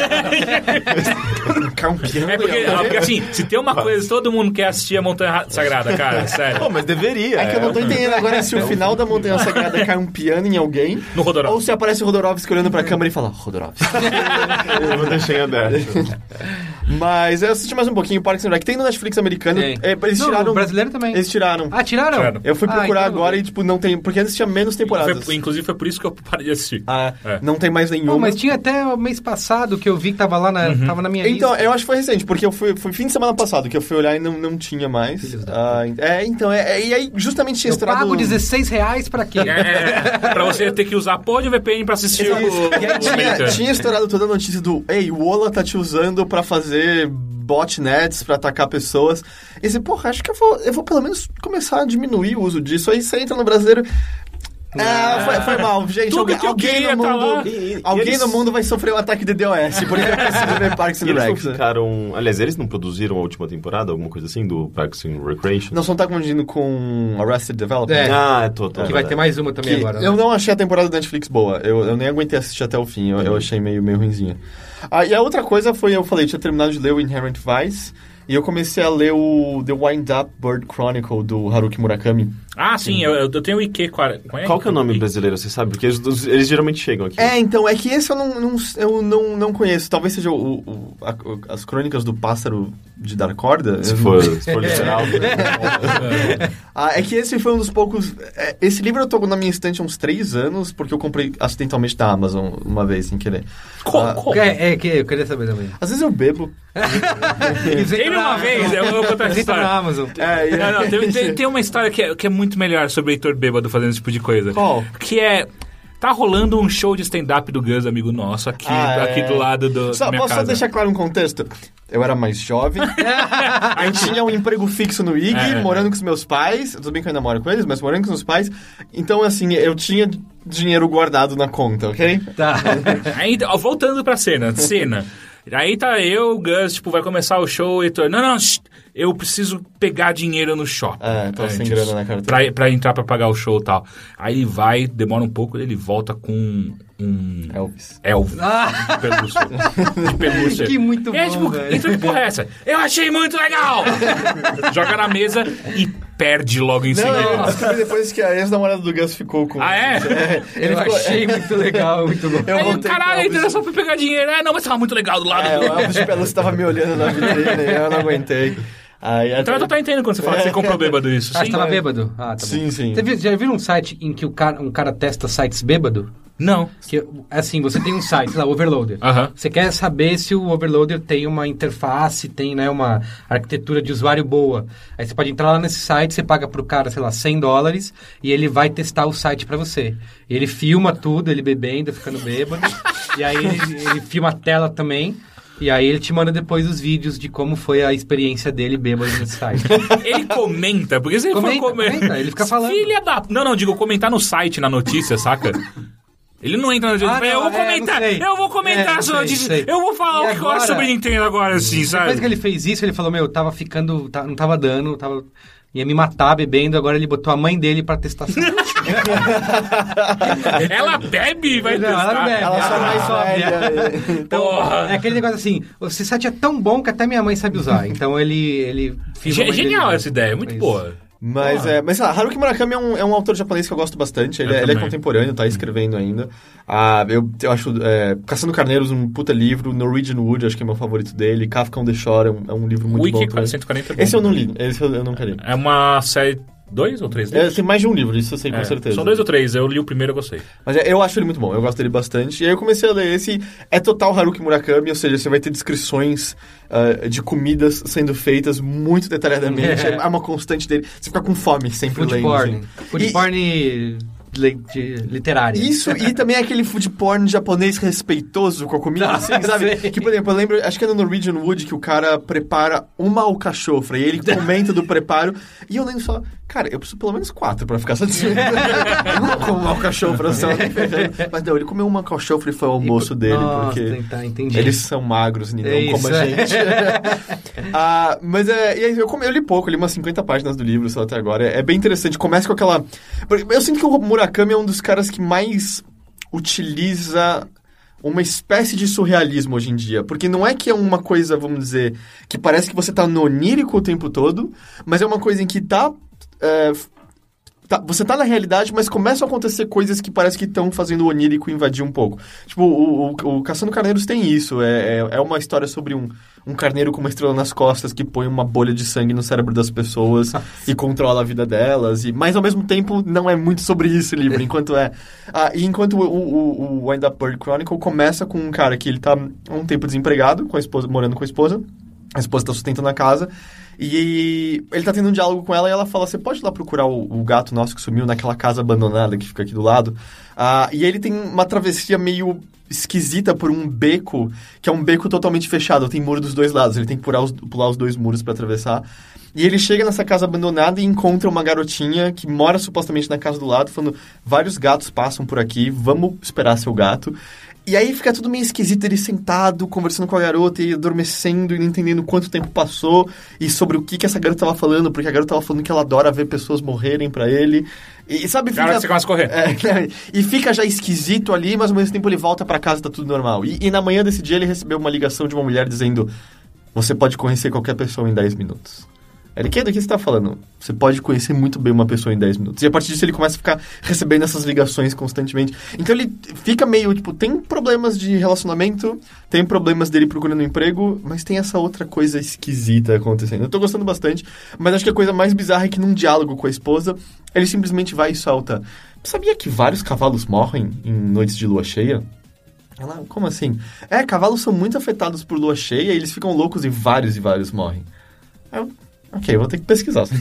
Cai um piano. É porque, ah, porque, assim, se tem uma coisa todo mundo quer assistir é Montanha Ra- Sagrada, cara, sério. Pô, mas deveria. É que eu não tô entendendo agora se o final da Montanha Sagrada cai um piano em alguém. No Rodorovsky. Ou se aparece o Rodorovsky olhando pra câmera e fala, Rodorovsky. Eu vou deixar em aberto. Mas eu assisti mais um pouquinho Parks and Rec. Tem no Netflix americano. Tem. É, eles Não, tiraram. o brasileiro também. Eles tiraram. Ah, tiraram? Tiraram. Eu fui Ah, procurar então eu agora e, tipo, não tem. Porque antes tinha menos temporadas. Foi- inclusive foi por isso que eu parei de assistir. Ah, É. Não tem mais nenhuma. Não, mas tinha até o mês passado que eu vi que tava lá na, Uhum. tava na minha Então, lista. eu acho que foi recente, porque eu fui, foi fim de semana passado que eu fui olhar e não, não tinha mais. Ah, é, então, é, é- e aí justamente tinha Eu estourado... pago 16 reais pra quê? É, pra você ter que usar a porra de VPN pra assistir o, o tinha, tinha estourado toda a notícia do Ei, o Ola tá te usando pra fazer botnets, pra atacar pessoas. E você, porra, acho que eu vou, eu vou pelo menos começar a diminuir o uso disso. Aí você entra no brasileiro... Ah, foi, foi mal, gente. Tudo alguém que eu no tá mundo, lá. E- e- e alguém eles- no mundo vai sofrer um ataque de DOS, porque eu preciso ver Parks and eles Rec. né? ficaram... Aliás, eles não produziram a última temporada, alguma coisa assim, do Parks and Recreation? Não, você não tá confundindo com Arrested Development? É. Ah, é, tô, tô. que vai ter mais uma também Que agora. né? eu não achei a temporada da Netflix boa. Eu, eu nem aguentei assistir até o fim. Eu, eu achei meio, meio ruimzinha. Ah, e a outra coisa foi, eu falei, eu tinha terminado de ler o Inherent Vice. E eu comecei a ler o The Wind Up Bird Chronicle do Haruki Murakami. Ah, sim, eu, eu tenho o IQ. qual é? Qual que é o nome brasileiro, você sabe? Porque eles, eles geralmente chegam aqui. É, então, é que esse eu não, não- eu não, não conheço. Talvez seja o, o- a- as crônicas do pássaro de dar corda. Se for, se for literal. Ah, é que esse foi um dos poucos. é, Esse livro eu tô na minha estante há uns três anos, porque eu comprei acidentalmente da Amazon uma vez, sem querer. Co- Ah, co- É, é que eu queria saber também. Às vezes eu bebo. Teve uma vez, eu vou contar essa entram na história. Amazon. É, Não, não, tem, tem- tem uma história que é, que é muito melhor sobre Heitor Bêbado fazendo esse tipo de coisa. Qual? Que é. Tá rolando um show de stand-up do Gus, amigo nosso, aqui, Ah, aqui é. do lado do, Só, da minha posso só casa. deixar claro um contexto? Eu era mais jovem, aí tinha um emprego fixo no IG, É. morando com os meus pais. Tudo bem que eu ainda moro com eles, mas morando com os meus pais. Então, assim, eu tinha dinheiro guardado na conta, ok? Tá. Aí, voltando pra cena, cena. Aí tá eu, o Gus, tipo, vai começar o show, o Heitor, não, não, shh, eu preciso pegar dinheiro no shopping. É, tô sem grana na carteira. Pra, pra entrar pra pagar o show e tal. Aí ele vai, demora um pouco, ele volta com um Elvis. elvo Ah, de pelúcia. de pelúcia. que muito E aí, bom, tipo, velho. então que porra é essa? Eu achei muito legal! Joga na mesa e perde logo em Não, seguida. eu descobri depois que a ex-namorada do Gus ficou com. Ah, é? Ele eu ficou- achei muito legal, muito bom. Eu Aí, caralho, o Elvis. era só pra pegar dinheiro. Ah, não, mas tava muito legal do lado É, do... o Elvis de pelúcia tava me olhando na vitrine e eu não aguentei. Aí, Então eu tô tá entendendo quando você fala que você comprou bêbado isso. Ah, Sim. você tava bêbado? Ah, tá bom. Sim, sim. Você viu- já viram um site em que o cara, um cara testa sites bêbado? Não. Que, assim, você tem um site, sei lá, Overloader. Você quer saber se o Overloader tem uma interface, tem né, uma arquitetura de usuário boa. Aí você pode entrar lá nesse site, você paga pro cara, sei lá, 100 dólares e ele vai testar o site pra você. Ele filma tudo, ele bebendo, ficando bêbado. e aí ele, ele filma a tela também. E aí ele te manda depois os vídeos de como foi a experiência dele bêbado nesse site. Ele comenta, porque se ele Comenta, for comer... comenta, ele fica falando. Filha da... Não, não, digo comentar no site, na notícia, saca? Ele não entra no Ah, não, eu vou é, comentar, sei. eu vou comentar É, sei, sei. Eu vou falar E o que eu acho agora- sobre Nintendo agora, assim, sabe? Depois que ele fez isso, ele falou, meu, tava ficando, tá- não tava dando, tava, ia me matar bebendo, agora ele botou a mãe dele pra testar. Ela bebe vai Não, ela testar. não bebe. Ela só Ah, mais sóbria. Então, Porra. é aquele negócio assim, o C7 é tão bom que até minha mãe sabe usar. Então ele... ele dele Genial essa ideia, muito É isso. boa. Mas, é, mas sei lá, Haruki Murakami é um, é um autor japonês que eu gosto bastante. Ele, é, ele é contemporâneo, tá escrevendo ainda. Ah, eu, eu acho é, Caçando Carneiros um puta livro. Norwegian Wood, acho que é meu favorito dele. Kafka on the Shore é um, é um livro muito bom Wiki também. 140 é bom. Esse eu não li, esse eu, eu nunca li. É uma série... Dois ou três É, livros? tem mais de um livro, isso eu sei com É, certeza. São dois ou três. Eu li o primeiro e gostei. Mas é, eu acho ele muito bom, eu gosto dele bastante. E aí eu comecei a ler esse. É total Haruki Murakami, ou seja, você vai ter descrições ah, de comidas sendo feitas muito detalhadamente. É, uma constante dele. Você fica com fome sempre Food lendo. porn. assim. Food E- porn de- literário. Isso, e também aquele food porn japonês respeitoso com a comida, Ah, assim, sabe? sei. Que, por exemplo, eu lembro, acho que é no Norwegian Wood que o cara prepara uma alcachofra e ele comenta do preparo. E eu lembro só, cara, eu preciso pelo menos quatro pra ficar satisfeito. eu não como uma alcachofra só. Mas não, ele comeu uma alcachofra e foi o almoço dele, Nossa, porque... tá. Eles são magros e não É como a isso. gente. Ah, mas é. E aí eu, come- eu li pouco, eu li umas 50 páginas do livro só até agora. É, é bem interessante. Começa com aquela. Eu sinto que o Murakami é um dos caras que mais utiliza uma espécie de surrealismo hoje em dia. Porque não é que é uma coisa, vamos dizer, que parece que você tá no onírico o tempo todo, mas é uma coisa em que tá. é, tá- você tá na realidade, mas começam a acontecer coisas que parece que estão fazendo o onírico invadir um pouco. Tipo, o, o, o Caçando Carneiros tem isso. É, é, é uma história sobre um, um carneiro com uma estrela nas costas que põe uma bolha de sangue no cérebro das pessoas e controla a vida delas. E, mas, ao mesmo tempo, não é muito sobre isso o livro, enquanto é... Ah, e enquanto o, o, o Wind Up Bird Chronicle começa com um cara que ele tá há um tempo desempregado, com a esposa, morando com a esposa. A esposa tá sustentando a casa. E ele tá tendo um diálogo com ela e ela fala: Você pode ir lá procurar o, o gato nosso que sumiu naquela casa abandonada que fica aqui do lado? Ah, e ele tem uma travessia meio esquisita por um beco, que é um beco totalmente fechado, tem muro dos dois lados, ele tem que pular os, pular os dois muros para atravessar. E ele chega nessa casa abandonada e encontra uma garotinha que mora supostamente na casa do lado, falando: vários gatos passam por aqui, vamos esperar seu gato. E aí fica tudo meio esquisito, ele sentado, conversando com a garota e adormecendo e não entendendo quanto tempo passou e sobre o que, que essa garota tava falando, porque a garota tava falando que ela adora ver pessoas morrerem pra ele. E sabe, hora que você começa a correr. é, e fica já esquisito ali, mas ao mesmo tempo ele volta pra casa e tá tudo normal. E, e na manhã desse dia ele recebeu uma ligação de uma mulher dizendo: Você pode conhecer qualquer pessoa em 10 minutos. Ele, que do que você tá falando? Você pode conhecer muito bem uma pessoa em 10 minutos. E a partir disso ele começa a ficar recebendo essas ligações constantemente. Então ele fica meio, tipo, tem problemas de relacionamento, tem problemas dele procurando emprego, mas tem essa outra coisa esquisita acontecendo. Eu tô gostando bastante, mas acho que a coisa mais bizarra é que num diálogo com a esposa, ele simplesmente vai e solta. Sabia que vários cavalos morrem em noites de lua cheia? Ela, como assim? É, cavalos são muito afetados por lua cheia e eles ficam loucos e vários e vários morrem. Eu, ok, vou ter que pesquisar.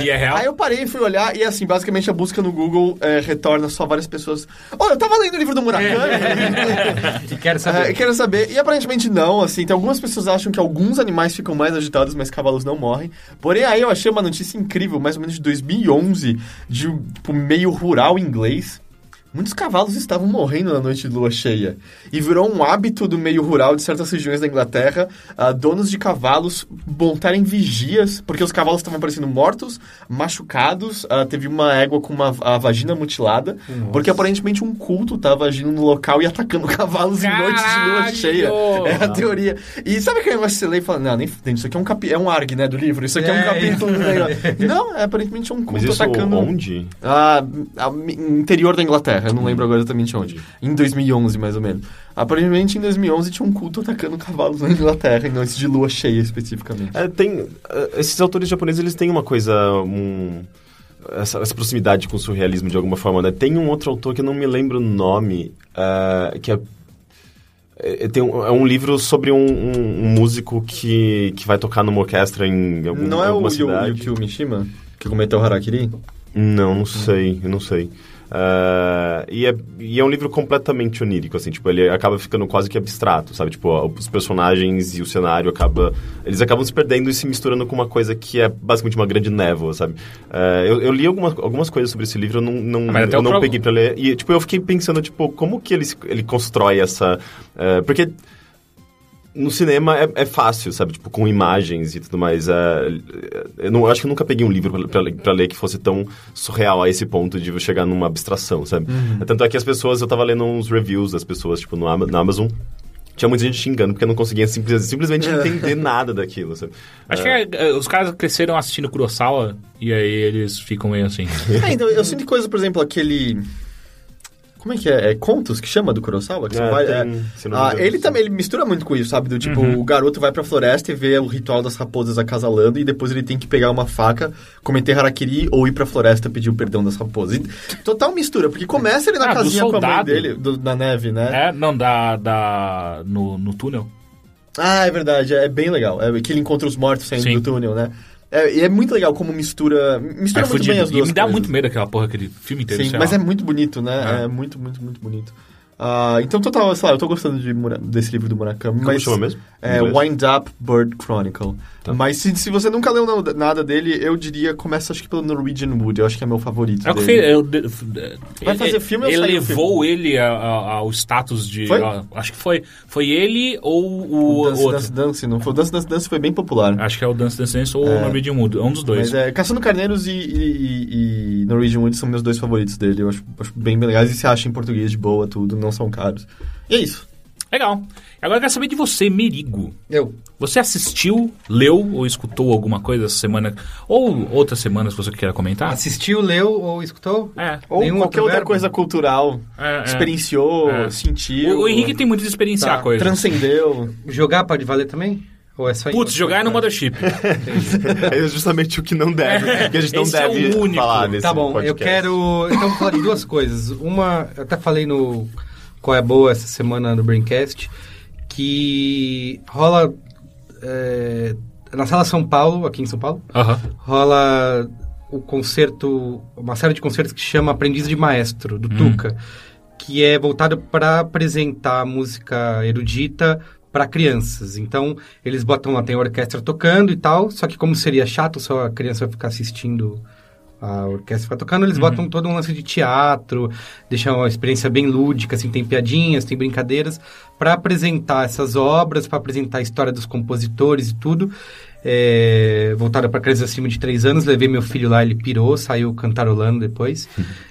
E é real? Aí eu parei e fui olhar e assim, basicamente a busca no Google é, retorna só várias pessoas. Olha, eu tava lendo o livro do Murakami. E quero saber. É, quero saber. E aparentemente não, assim. Tem algumas pessoas acham que alguns animais ficam mais agitados, mas cavalos não morrem. Porém, aí eu achei uma notícia incrível, mais ou menos de 2011, de um tipo, meio rural inglês. Muitos cavalos estavam morrendo na noite de lua cheia. E virou um hábito do meio rural de certas regiões da Inglaterra, ah, donos de cavalos montarem vigias, porque os cavalos estavam parecendo mortos, machucados. ah, teve uma égua com uma, a vagina mutilada, porque aparentemente um culto estava agindo no local e atacando cavalos em noites de lua Caralho! cheia. É a teoria. E sabe que você lê e fala, não, nem isso aqui é um, capi é um ARG, né, do livro, isso aqui é, um É, capítulo do negócio. Não, é aparentemente um Mas culto isso atacando... onde? A- interior da Inglaterra, eu não lembro agora exatamente onde. Em 2011, mais ou menos. Aparentemente, em 2011 tinha um culto atacando cavalos na Inglaterra, em noites de lua cheia, especificamente. É, tem, é, esses autores japoneses, eles têm uma coisa, um, essa, essa proximidade com o surrealismo de alguma forma, né? Tem um outro autor que eu não me lembro o nome, é, que é, é, tem um, é um livro sobre um, um- um músico que, que vai tocar numa orquestra em algum, não é o alguma Yu- cidade. Yukio Mishima, que cometeu o Harakiri? Não, não sei, eu não sei. Ah, e, é, e é um livro completamente onírico, assim, tipo, ele acaba ficando quase que abstrato, sabe? Tipo, os personagens e o cenário acaba... Eles acabam se perdendo e se misturando com uma coisa que é basicamente uma grande névoa, sabe? Ah, eu, eu li algumas, algumas coisas sobre esse livro, eu não, não, eu não pro- peguei pra ler. E, tipo, eu fiquei pensando, tipo, como que ele, ele constrói essa... ah, porque no cinema é, é fácil, sabe? Tipo, com imagens e tudo mais. É, eu, não, eu acho que eu nunca peguei um livro pra ler que fosse tão surreal a esse ponto de chegar numa abstração, sabe? Tanto é que as pessoas, eu tava lendo uns reviews das pessoas, tipo, no, na Amazon. Tinha muita gente xingando porque não conseguia simples- simplesmente entender nada daquilo, sabe? Acho que é, é, os caras cresceram assistindo Kurosawa e aí eles ficam meio assim. É, então, eu sinto coisa, por exemplo, aquele... Como é que é? É contos que chama do Kurosawa? Que É, vários- tem, é. Ah, ele também ele mistura muito com isso, sabe? Do tipo, o garoto vai pra floresta e vê o ritual das raposas acasalando e depois ele tem que pegar uma faca, cometer harakiri ou ir pra floresta pedir o perdão das raposas. E total mistura, porque começa ele na Ah, do casinha com a mãe dele, do- na neve, né? É, não, da, da, no, no túnel. Ah, é verdade, é bem legal. É que ele encontra os mortos saindo Sim. do túnel, né? É, e é muito legal como mistura. Mistura É muito fudido. bem as E duas me dá coisas. muito medo aquela porra, aquele filme inteiro. Sim, mas lá. é muito bonito, né? É. É, muito, muito, muito bonito. Ah, então, total, sei lá, eu tô gostando de desse livro do Murakami. Como mas, chama mesmo? É? Wind Up Bird Chronicle. Tá. Mas se, se você nunca leu nada- dele, eu diria, começa acho que pelo Norwegian Wood. Eu acho que é meu favorito. É dele. eu- de- Vai ele- fazer filme ou Ele saiu o levou ele a- a- ao status de. A- acho que foi. Foi ele ou o, O Dance outro. Dance Dance, não foi? O Dance Dance Dance foi bem popular. Acho que é o Dance Dance Dance ou É. o Norwegian Wood. Um dos dois. Mas é, Caçando Carneiros e, e- e- e Norwegian Wood são meus dois favoritos dele. Eu acho, acho bem, bem legais. E se acha em português de boa, tudo, não são caros. E é isso. Legal. Agora eu quero saber de você, Merigo. Eu. Você assistiu, leu ou escutou alguma coisa essa semana? Ou outras semanas que você queira comentar? Assistiu, leu ou escutou? É. Ou Nenhum qualquer outra verbo? coisa cultural. É, é. Experienciou, É. sentiu. O, o Henrique tem muito de experienciar Tá, coisas. Transcendeu. Jogar pode valer também? Ou é só Putz, jogar no Mothership. É justamente o que não deve, que a gente não Esse é o deve único. falar nesse Tá bom, eu podcast. quero. Então, falar de duas coisas. Uma, eu até falei no Qual é Boa essa semana no Braincast, que rola. é, na Sala São Paulo, aqui em São Paulo, Aham. rola o concerto, uma série de concertos que chama Aprendiz de Maestro, do Tuca, que é voltado para apresentar música erudita para crianças. Então, eles botam lá, tem a orquestra tocando e tal, só que como seria chato só a criança ficar assistindo a orquestra ficar tocando, eles botam todo um lance de teatro, deixam uma experiência bem lúdica, assim, tem piadinhas, tem brincadeiras, para apresentar essas obras, para apresentar a história dos compositores e tudo. É, voltada para crianças acima de 3 anos, levei meu filho lá, ele pirou, saiu cantarolando depois.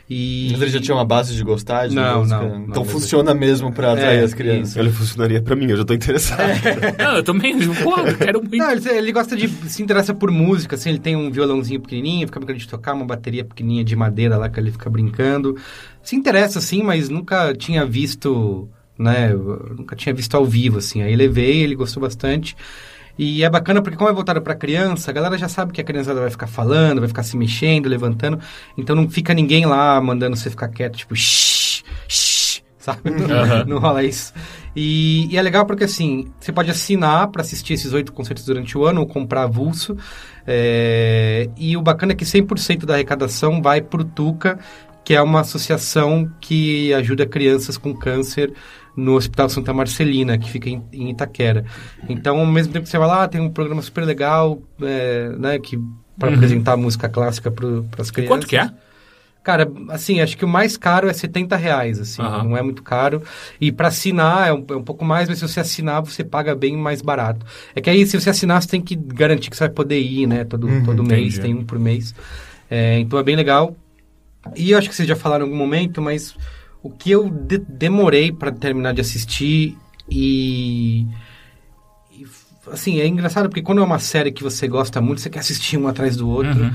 E... Mas ele já tinha uma base de gostar de Não, música? não, não, Então mas- funciona mesmo pra atrair É, as crianças. Ele funcionaria pra mim, eu já tô interessado. Não, eu também. Pô, eu quero muito. Não, ele, ele gosta de. se interessa por música, assim, ele tem um violãozinho pequenininho, fica brincando de tocar, uma bateria pequenininha de madeira lá que ele fica brincando. Se interessa, assim, mas nunca tinha visto, né? Nunca tinha visto ao vivo, assim. Aí levei, ele gostou bastante. E é bacana porque como é voltado para criança, a galera já sabe que a criançada vai ficar falando, vai ficar se mexendo, levantando. Então não fica ninguém lá mandando você ficar quieto, tipo, shh, shh, sabe? Aham. Não rola isso. E, e é legal porque, assim, você pode assinar para assistir esses oito concertos durante o ano ou comprar avulso. É, e o bacana é que 100% da arrecadação vai para o Tuca, que é uma associação que ajuda crianças com câncer no Hospital Santa Marcelina, que fica em, em Itaquera. Então, ao mesmo tempo que você vai lá, tem um programa super legal, é, né, que para apresentar música clássica para as crianças. Quanto que é? Cara, assim, acho que o mais caro é 70 reais, assim, Aham. não é muito caro. E para assinar é um, é um pouco mais, mas se você assinar, você paga bem mais barato. É que aí, se você assinar, você tem que garantir que você vai poder ir, né, todo, todo mês, tem um por mês. É, então é bem legal. E eu acho que vocês já falaram em algum momento, mas o que eu de- demorei para terminar de assistir e... e, Assim, é engraçado porque quando é uma série que você gosta muito, você quer assistir um atrás do outro. Uhum.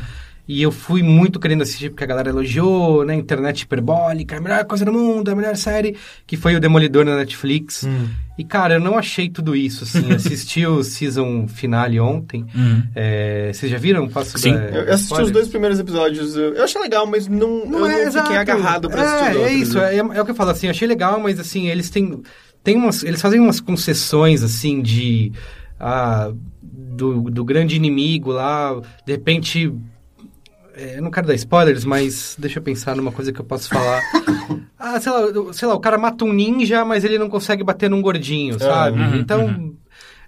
E eu fui muito querendo assistir porque a galera elogiou, né? Internet hiperbólica, a melhor coisa do mundo, a melhor série, que foi o Demolidor na Netflix. Hum. E, cara, eu não achei tudo isso, assim. Assisti o season finale ontem. Uhum. É, vocês já viram? Posso Sim. dar Eu eu assisti spoilers? os dois primeiros episódios. Eu eu achei legal, mas não, eu não fiquei exato. agarrado pra é, assistir É outros. isso, é, é o que eu falo, assim, achei legal, mas assim, eles têm, têm umas, eles fazem umas concessões, assim, de, ah, do, do grande inimigo lá, de repente, é, eu não quero dar spoilers, mas deixa eu pensar numa coisa que eu posso falar. ah, sei lá, sei lá, o cara mata um ninja, mas ele não consegue bater num gordinho, sabe? uhum, então...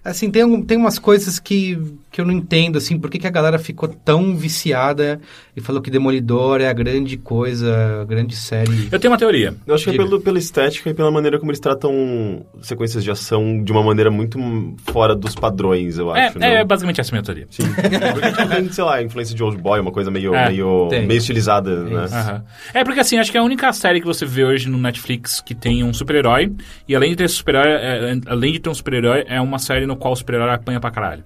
Assim, tem, tem umas coisas que, que eu não entendo, assim, por que, que a galera ficou tão viciada e falou que Demolidor é a grande coisa, a grande série. Eu tenho uma teoria. Eu acho que é Diga. pelo, pela estética e pela maneira como eles tratam sequências de ação de uma maneira muito fora dos padrões, eu É, acho. é não? basicamente essa a minha teoria. Sim. Porque tipo, tem, sei lá, influência de Old Boy, uma coisa meio, É, meio, tem. meio estilizada, né? Aham. É porque assim, acho que é a única série que você vê hoje no Netflix que tem um super-herói. E além de ter super-herói, é, além de ter um super-herói, é uma série no qual o super-herói apanha pra caralho.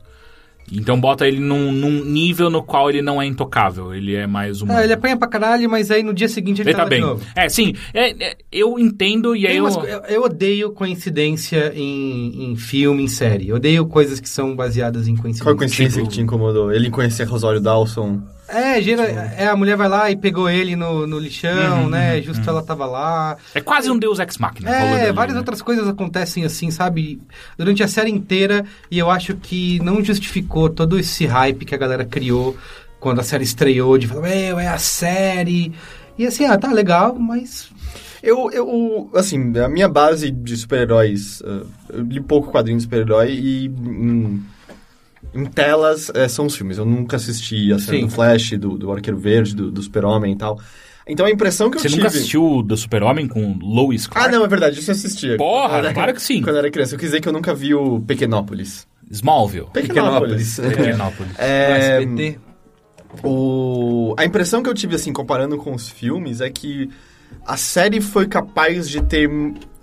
Então bota ele num, num nível no qual ele não é intocável. Ele é mais um. Ah, ele apanha pra caralho, mas aí no dia seguinte ele, Ele tá de bem. novo. É, sim. É, é, eu entendo e aí Tem eu. umas co- eu, eu odeio coincidência em, em filme, em série. Eu odeio coisas que são baseadas em coincidência. Qual a coincidência Tipo, que te incomodou? Ele conhecia Rosário Dawson. É, gera, é, a mulher vai lá e pegou ele no, no lixão, né? Justo ela tava lá. É quase um Deus Ex Machina. É, várias né? outras coisas acontecem assim, sabe? Durante a série inteira, e eu acho que não justificou todo esse hype que a galera criou quando a série estreou, de falar, meu, é a série. E assim, ah, tá legal, mas. Eu, eu, assim, a minha base de super-heróis, uh, eu li pouco quadrinho de super-herói e hum, em telas eh, são os filmes. Eu nunca assisti a série Sim. do Flash, do, do Arqueiro Verde, do, do Super-Homem e tal. Então a impressão que eu Você tive... nunca assistiu o do Super-Homem com Lois Ah, Clark? não, é verdade, isso eu assistia. Porra, eu era- claro que sim. Quando eu era criança. Eu quis dizer que eu nunca vi o Pequenópolis. Smallville. Pequenópolis. Pequenópolis. É, SBT. o... A impressão que eu tive, assim, comparando com os filmes, é que a série foi capaz de ter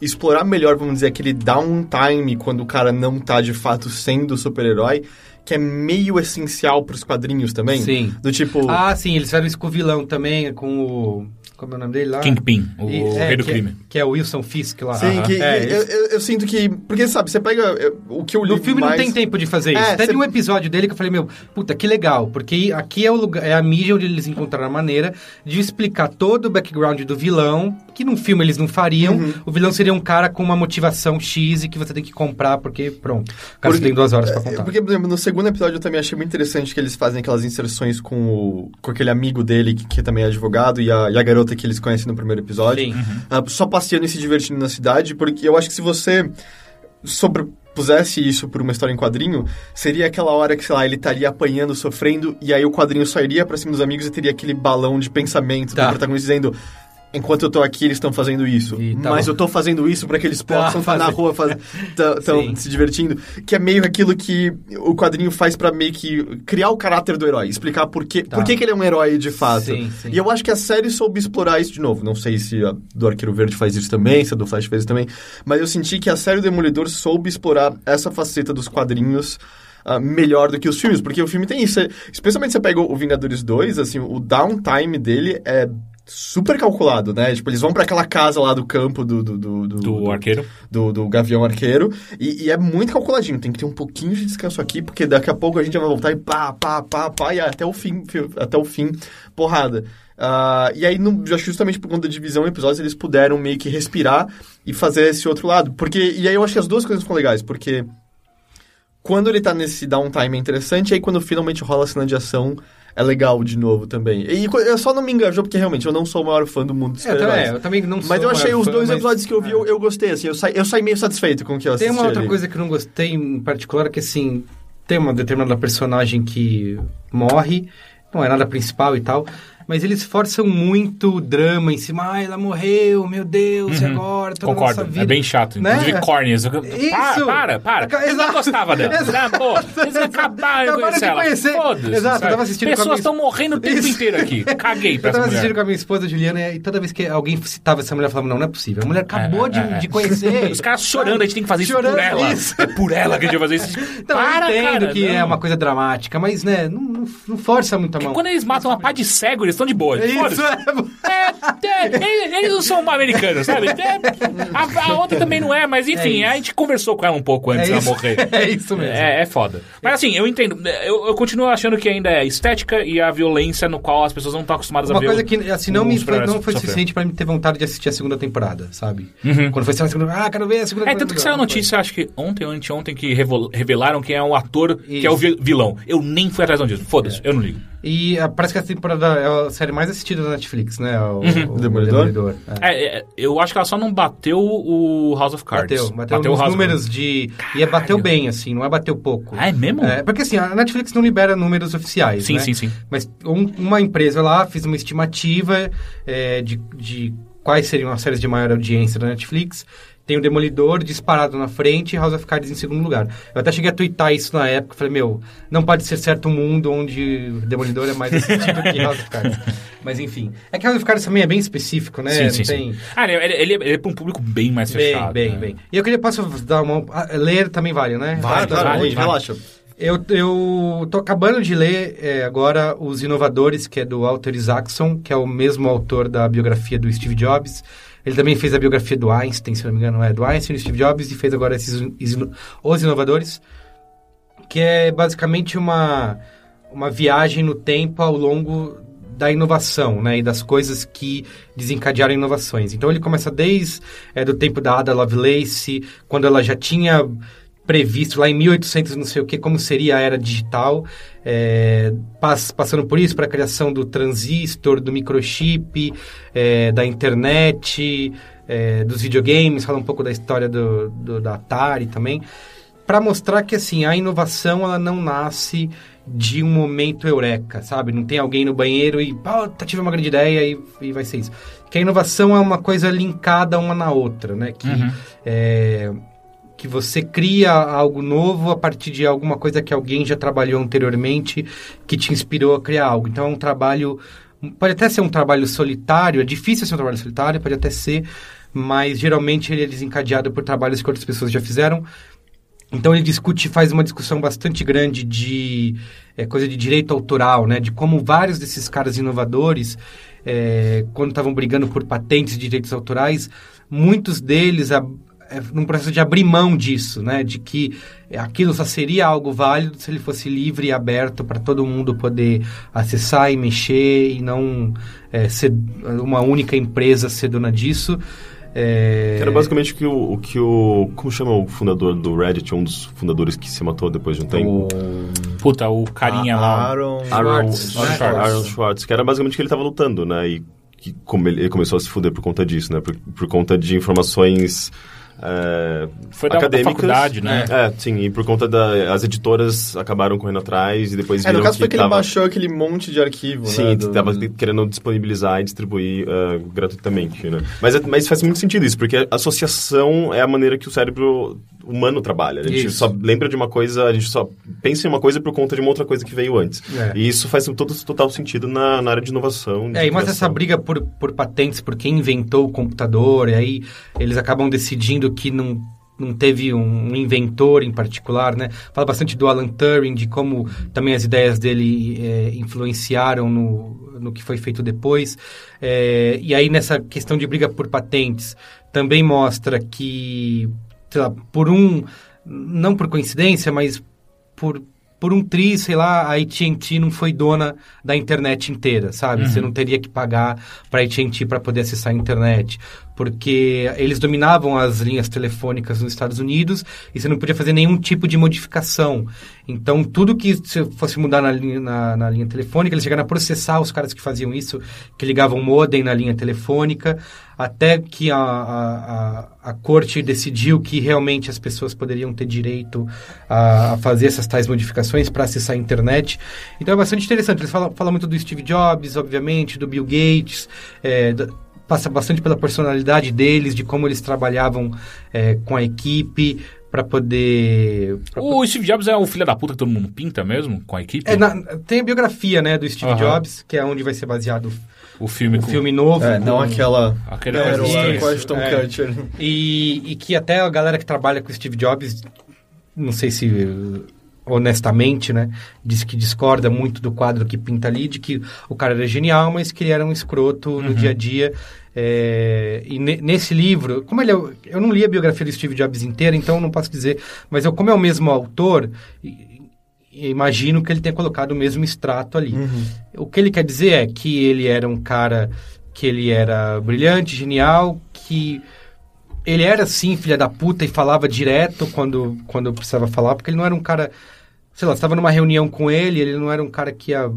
explorar melhor, vamos dizer, aquele downtime quando o cara não tá de fato sendo super-herói, que é meio essencial pros quadrinhos também. Sim. Do tipo. Ah, sim, eles fizeram isso com o vilão também, com o. Como é o nome dele lá? Kingpin, o E- é, rei do que é- crime. que é o Wilson Fisk lá. Sim, que, É, eu, eu- eu sinto que. Porque, sabe, você pega. eu- o que eu li No filme mais... não tem tempo de fazer isso. É, Teve cê- um episódio dele que eu falei, meu, puta, que legal. Porque aqui é, o lugar, é a mídia onde eles encontraram a maneira de explicar todo o background do vilão, que num filme eles não fariam. Uhum. O vilão seria um cara com uma motivação X e que você tem que comprar, porque pronto. O cara Porque- tem duas horas pra contar. Porque, por exemplo, no segundo episódio eu também achei muito interessante que eles fazem aquelas inserções com, o, com aquele amigo dele, que, que também é advogado, e a, e a garota que eles conhecem no primeiro episódio. Sim. Ah, só passeando e se divertindo na cidade, porque eu acho que se você sobrepusesse isso por uma história em quadrinho, seria aquela hora que, sei lá, ele estaria apanhando, sofrendo, e aí o quadrinho só iria pra cima dos amigos e teria aquele balão de pensamento Tá. do protagonista dizendo... Enquanto eu tô aqui, eles estão fazendo isso. E tá mas bom. eu tô fazendo isso pra que eles Tá possam estar na fazendo. rua, se divertindo. Que é meio aquilo que o quadrinho faz pra meio que criar o caráter do herói. Explicar por, que Tá. por que, que ele é um herói de fato. Sim, sim. E eu acho que a série soube explorar isso de novo. Não sei se a do Arqueiro Verde faz isso também, se a do Flash fez isso também. Mas eu senti que a série do Demolidor soube explorar essa faceta dos quadrinhos ah, melhor do que os filmes. Porque o filme tem isso. Especialmente se você pega o Vingadores 2, assim, o downtime dele é super calculado, né? Tipo, eles vão pra aquela casa lá do campo do... Do, do, do- Do arqueiro. do, do Gavião Arqueiro. E, e é muito calculadinho. Tem que ter um pouquinho de descanso aqui, porque daqui a pouco a gente vai voltar e pá, pá, pá, pá, e até o fim, fi- até o fim, porrada. Ah, e aí, no, justamente por conta da divisão de episódios, eles puderam meio que respirar e fazer esse outro lado. Porque, e aí eu acho que as duas coisas ficam legais, porque quando ele tá nesse downtime é interessante, aí quando finalmente rola a cena de ação, é legal de novo também. E eu só não me engajou, porque realmente eu não sou o maior fã do mundo dos É, eu também, super-heróis. não sou Mas eu achei os fã, dois mas- episódios que eu vi, é. eu, eu gostei, assim, eu saí, eu saí meio satisfeito com o que eu assisti Tem uma outra ali. coisa que eu não gostei em particular, que assim, tem uma determinada personagem que morre, não é nada principal e tal, mas eles forçam muito o drama em cima. Ah, ela morreu, meu Deus, e agora? Toda Uhum. Concordo, nossa vida. é bem chato. Né? Inclusive corny. Isso. Para, para, para. Eu não Exato. gostava dela. Exato. Pô, eles acabaram de conhecer de ela. conhecer. Exato, eu tava assistindo Pessoas minha- estão morrendo o tempo Isso. inteiro aqui. Caguei pra Eu tava essa mulher. assistindo com a minha esposa Juliana e toda vez que alguém citava essa mulher, eu falava, não, não é possível. A mulher acabou É, de, é, é. de conhecer. Os caras chorando, a gente tem que fazer isso por Chorando, ela. isso. É por ela que a gente vai fazer isso. Então, para, eu entendo cara, que é não. uma coisa dramática, mas, né, não, não, não força muito a mão. Quando eles matam uma pá de cego, eles estão de boa. É isso, é... É, é, eles, eles não são americanos, sabe? É, a, a outra também não é, mas enfim, É isso. a gente conversou com ela um pouco antes É dela isso. morrer. É isso mesmo. É, é foda. Mas assim, eu entendo. Eu, eu continuo achando que ainda é estética e a violência no qual as pessoas não estão acostumadas a Uma ver. coisa o- que, assim, não, me foi, não foi sofrer. suficiente pra me ter vontade de assistir a segunda temporada, sabe? Uhum. Quando foi a segunda ah, quero ver a segunda É, temporada. tanto que saiu a notícia, acho que ontem ou anteontem, que revelaram quem é o ator que é o Isso. vi- vilão. Eu nem fui atrás disso. Foda-se, eu não ligo. E ah, parece que essa temporada é a série mais assistida da Netflix, né? O, o Demolidor? É. É, é, eu acho que ela só não bateu o House of Cards. Bateu, bateu, o nos House números de... E é bateu bem, assim, não é bateu pouco. Ah, é mesmo? É, porque assim, a Netflix não libera números oficiais, Sim, né? sim, sim. Mas um- uma empresa lá fez uma estimativa é, de, de quais seriam as séries de maior audiência da Netflix. Tem o Demolidor disparado na frente e House of Cards em segundo lugar. Eu até cheguei a twittar isso na época. Falei, meu, não pode ser certo um mundo onde o Demolidor é mais assistido que House of Cards. Mas enfim. É que House of Cards também é bem específico, né? Sim, Não sim, tem... sim. Ah, ele, ele, ele é pra um público bem mais Bem, fechado. bem, né? bem. E eu queria, posso dar uma... ah, Ler também vale, né? Claro, vai, gente, vai. relaxa. Eu, eu tô acabando de ler é, agora Os Inovadores, que é do Walter Isaacson, que é o mesmo autor da biografia do Steve Jobs. Ele também fez a biografia do Einstein, se não me engano, é do Einstein e do Steve Jobs, e fez agora esses Os Inovadores, que é basicamente uma, uma viagem no tempo ao longo da inovação, né, e das coisas que desencadearam inovações. Então ele começa desde é, do tempo da Ada Lovelace, quando ela já tinha previsto lá em 1800 não sei o que como seria a era digital, é, pass- passando por isso para a criação do transistor, do microchip, é, da internet, é, dos videogames, fala um pouco da história do, do- da Atari também, para mostrar que assim a inovação ela não nasce de um momento eureka, sabe? Não tem alguém no banheiro e tive uma grande ideia e, e vai ser isso. Que a inovação é uma coisa linkada uma na outra, né? Que Uhum. Que você cria algo novo a partir de alguma coisa que alguém já trabalhou anteriormente que te inspirou a criar algo. Então é um trabalho pode até ser um trabalho solitário, é difícil ser um trabalho solitário, pode até ser, mas geralmente ele é desencadeado por trabalhos que outras pessoas já fizeram. Então ele discute, faz uma discussão bastante grande de é, coisa de direito autoral, né? De como vários desses caras inovadores, é, quando estavam brigando por patentes de direitos autorais, muitos deles a, é, num processo de abrir mão disso, né? De que aquilo só seria algo válido se ele fosse livre e aberto para todo mundo poder acessar e mexer e não é, ser uma única empresa ser dona disso. É... Era basicamente o que o, o que o. Como chama o fundador do Reddit? Um dos fundadores que se matou depois de um tempo. Puta, o carinha A- lá. Aaron... Aaron Schwartz, Aaron? Schwartz. Aaron Schwartz, que era basicamente que ele estava lutando, né? E que como ele, ele começou a se fuder por conta disso, né? Por, por conta de informações é, Foi da- da faculdade, né? É, sim, e por conta da... As editoras acabaram correndo atrás e depois É, viram no caso que foi que ele tava... baixou aquele monte de arquivo, Sim, né? do- tava querendo disponibilizar e distribuir ah, gratuitamente, né? Mas, é- mas faz muito sentido isso, porque a associação é a maneira que o cérebro humano trabalha. A gente Isso. só lembra de uma coisa, a gente só pensa em uma coisa por conta de uma outra coisa que veio antes. É. E isso faz todo total sentido na, na área de inovação. de É, e mais criação. essa briga por, por patentes, por quem inventou o computador, e aí eles acabam decidindo que não, não teve um inventor em particular, né? Fala bastante do Alan Turing, de como também as ideias dele é, influenciaram no, no que foi feito depois. É, e aí nessa questão de briga por patentes, também mostra que, sei lá, por um, não por coincidência, mas por, por um tri, sei lá, a AT&T não foi dona da internet inteira, sabe? Você não teria que pagar para AT&T para poder acessar a internet, porque eles dominavam as linhas telefônicas nos Estados Unidos e você não podia fazer nenhum tipo de modificação. Então, tudo que você fosse mudar na linha, na, na linha telefônica, eles chegaram a processar os caras que faziam isso, que ligavam modem na linha telefônica, até que a, a, a, corte decidiu que realmente as pessoas poderiam ter direito a, a fazer essas tais modificações para acessar a internet. Então é bastante interessante. Eles falam, falam muito do Steve Jobs, obviamente, do Bill Gates, é, da- passa bastante pela personalidade deles, de como eles trabalhavam é, com a equipe para poder... pra O Steve Jobs é o filho da puta que todo mundo pinta mesmo, com a equipe? é, na- tem a biografia, né, do Steve Aham. Jobs, que é onde vai ser baseado O filme o com... filme novo. É, não com- aquela... Aquele Era com Ashton é. Kutcher. E, e que até a galera que trabalha com o Steve Jobs, não sei se uh, honestamente, né, diz que discorda muito do quadro que pinta ali, de que o cara era genial, mas que ele era um escroto no dia a dia. É, e ne- nesse livro, como ele é, eu não li a biografia do Steve Jobs inteira, então não posso dizer, mas eu, como é o mesmo autor, imagino que ele tenha colocado o mesmo extrato ali. O que ele quer dizer é que ele era um cara que ele era brilhante, genial, que ele era sim filha da puta e falava direto quando, quando precisava falar, porque ele não era um cara sei lá, você estava numa reunião com ele, ele não era um cara que ia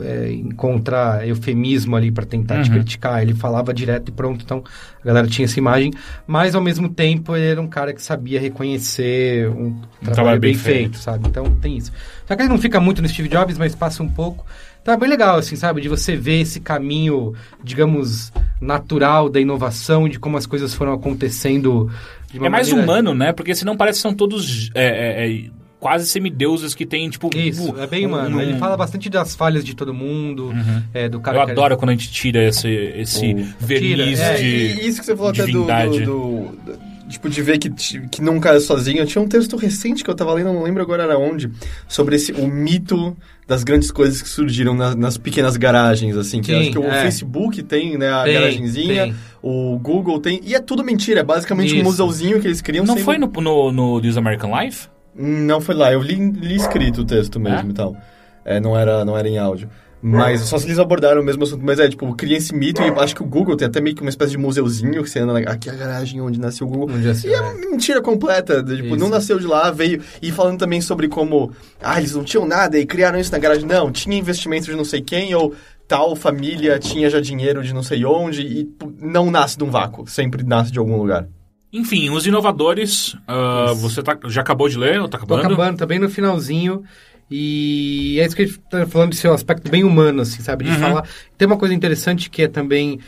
é, encontrar eufemismo ali para tentar te Uhum. criticar, ele falava direto e pronto, então a galera tinha essa imagem, mas ao mesmo tempo ele era um cara que sabia reconhecer um, trabalho, trabalho bem bem feito, feito. sabe? Então tem isso. Só que ele não fica muito no Steve Jobs, mas passa um pouco. Então é bem legal, assim, sabe? De você ver esse caminho, digamos, natural da inovação de como as coisas foram acontecendo de uma É mais maneira- humano, né? Porque senão parece que são todos é, é, é, quase semideuses que tem, tipo... Isso, um- é bem humano. um- Ele fala bastante das falhas de todo mundo, é, do cara Eu que adoro quando a gente tira esse, esse O- verniz tira, é, de E isso que você falou até do, divindade. do, do- Tipo, de ver que, que nunca é sozinho. Tinha um texto recente que eu tava lendo, não lembro agora era onde, sobre esse, o mito das grandes coisas que surgiram na- nas pequenas garagens, assim. Que Sim, acho que o é. Facebook tem, né, a Tem, garagenzinha, tem. o Google tem. E é tudo mentira, é basicamente um Isso. museuzinho que eles criam. Não sem- foi no, no, no This American Life? Não foi lá, eu li, li escrito o texto mesmo É? e tal. É, não, era, não era em áudio. Mas só se eles abordaram o mesmo assunto. Mas é, tipo, cria esse mito e acho que o Google tem até meio que uma espécie de museuzinho que você anda na, aqui é a garagem onde nasceu o Google. Assim, e é é. mentira completa. de, Tipo, Isso. não nasceu de lá, veio. E falando também sobre como, ah, eles não tinham nada e criaram isso na garagem. Não, tinha investimento de não sei quem ou tal família tinha já dinheiro de não sei onde e pô, não nasce de um vácuo, sempre nasce de algum lugar. Enfim, os inovadores, ah, você tá, já acabou de ler ou tá Tô acabando? acabando, tá bem no finalzinho. E é isso que a gente tá falando de seu aspecto bem humano, assim, sabe? De Uhum. falar. Tem uma coisa interessante que é também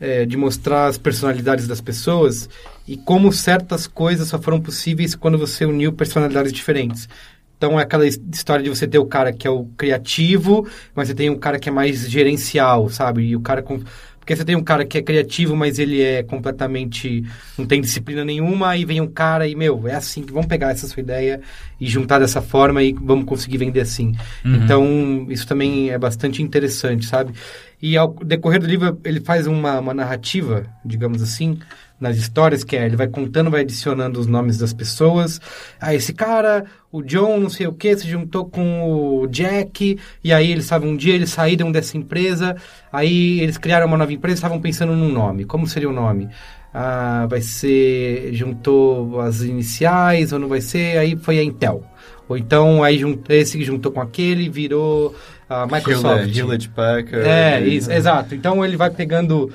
é, de mostrar as personalidades das pessoas e como certas coisas só foram possíveis quando você uniu personalidades diferentes. Então é aquela his- história de você ter o cara que é o criativo, mas você tem um cara que é mais gerencial, sabe? E o cara com. Porque você tem um cara que é criativo, mas ele é completamente. não tem disciplina nenhuma, aí vem um cara e, meu, é assim que vamos pegar essa sua ideia e juntar dessa forma e vamos conseguir vender assim. Então, isso também é bastante interessante, sabe? E ao decorrer do livro, ele faz uma, uma narrativa, digamos assim, nas histórias, que é, ele vai contando, vai adicionando os nomes das pessoas. Ah, esse cara, o John, não sei o que, se juntou com o Jack, e aí eles estavam, um dia eles saíram dessa empresa, aí eles criaram uma nova empresa, estavam pensando num nome. Como seria o nome? Ah, vai ser, juntou as iniciais, ou não vai ser, aí foi a Intel. Ou então, aí jun- esse juntou com aquele, virou a Microsoft. Hewlett, Packard. É, isso, exato. Então ele vai pegando.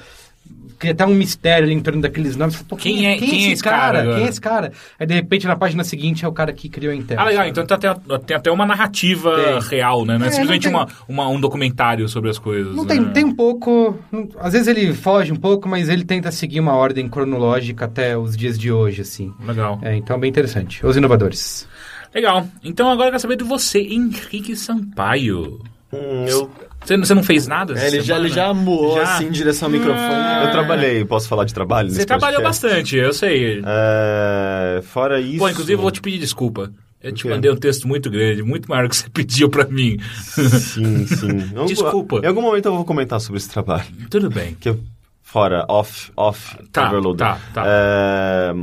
Cria até um mistério ali em torno daqueles nomes. Pô, Quem é- quem é esse cara agora? Quem é esse cara? Aí de repente na página seguinte é o cara que criou a Intel. Ah, legal. sabe? Então tem até, tem até uma narrativa Tem. real, né? Não é, É, simplesmente não uma, uma- um documentário sobre as coisas. Não né? tem, tem um pouco. não- Às vezes ele foge um pouco, mas ele tenta seguir uma ordem cronológica até os dias de hoje, assim. Legal. É, então é bem interessante. Os inovadores. Legal. Então agora eu quero saber de você, Henrique Sampaio. Hum, eu, Você, você não fez nada? É, ele, já, ele já moou Já? assim em direção ao microfone. eu trabalhei, posso falar de trabalho? Você trabalhou podcast? bastante, eu sei. É, fora isso. Pô, inclusive eu vou te pedir desculpa. Eu te mandei um texto muito grande, muito maior do que você pediu pra mim. Sim, sim. Desculpa. Em algum momento eu vou comentar sobre esse trabalho. Tudo bem. Que é fora, off, off, Tá, overload. tá, tá. É,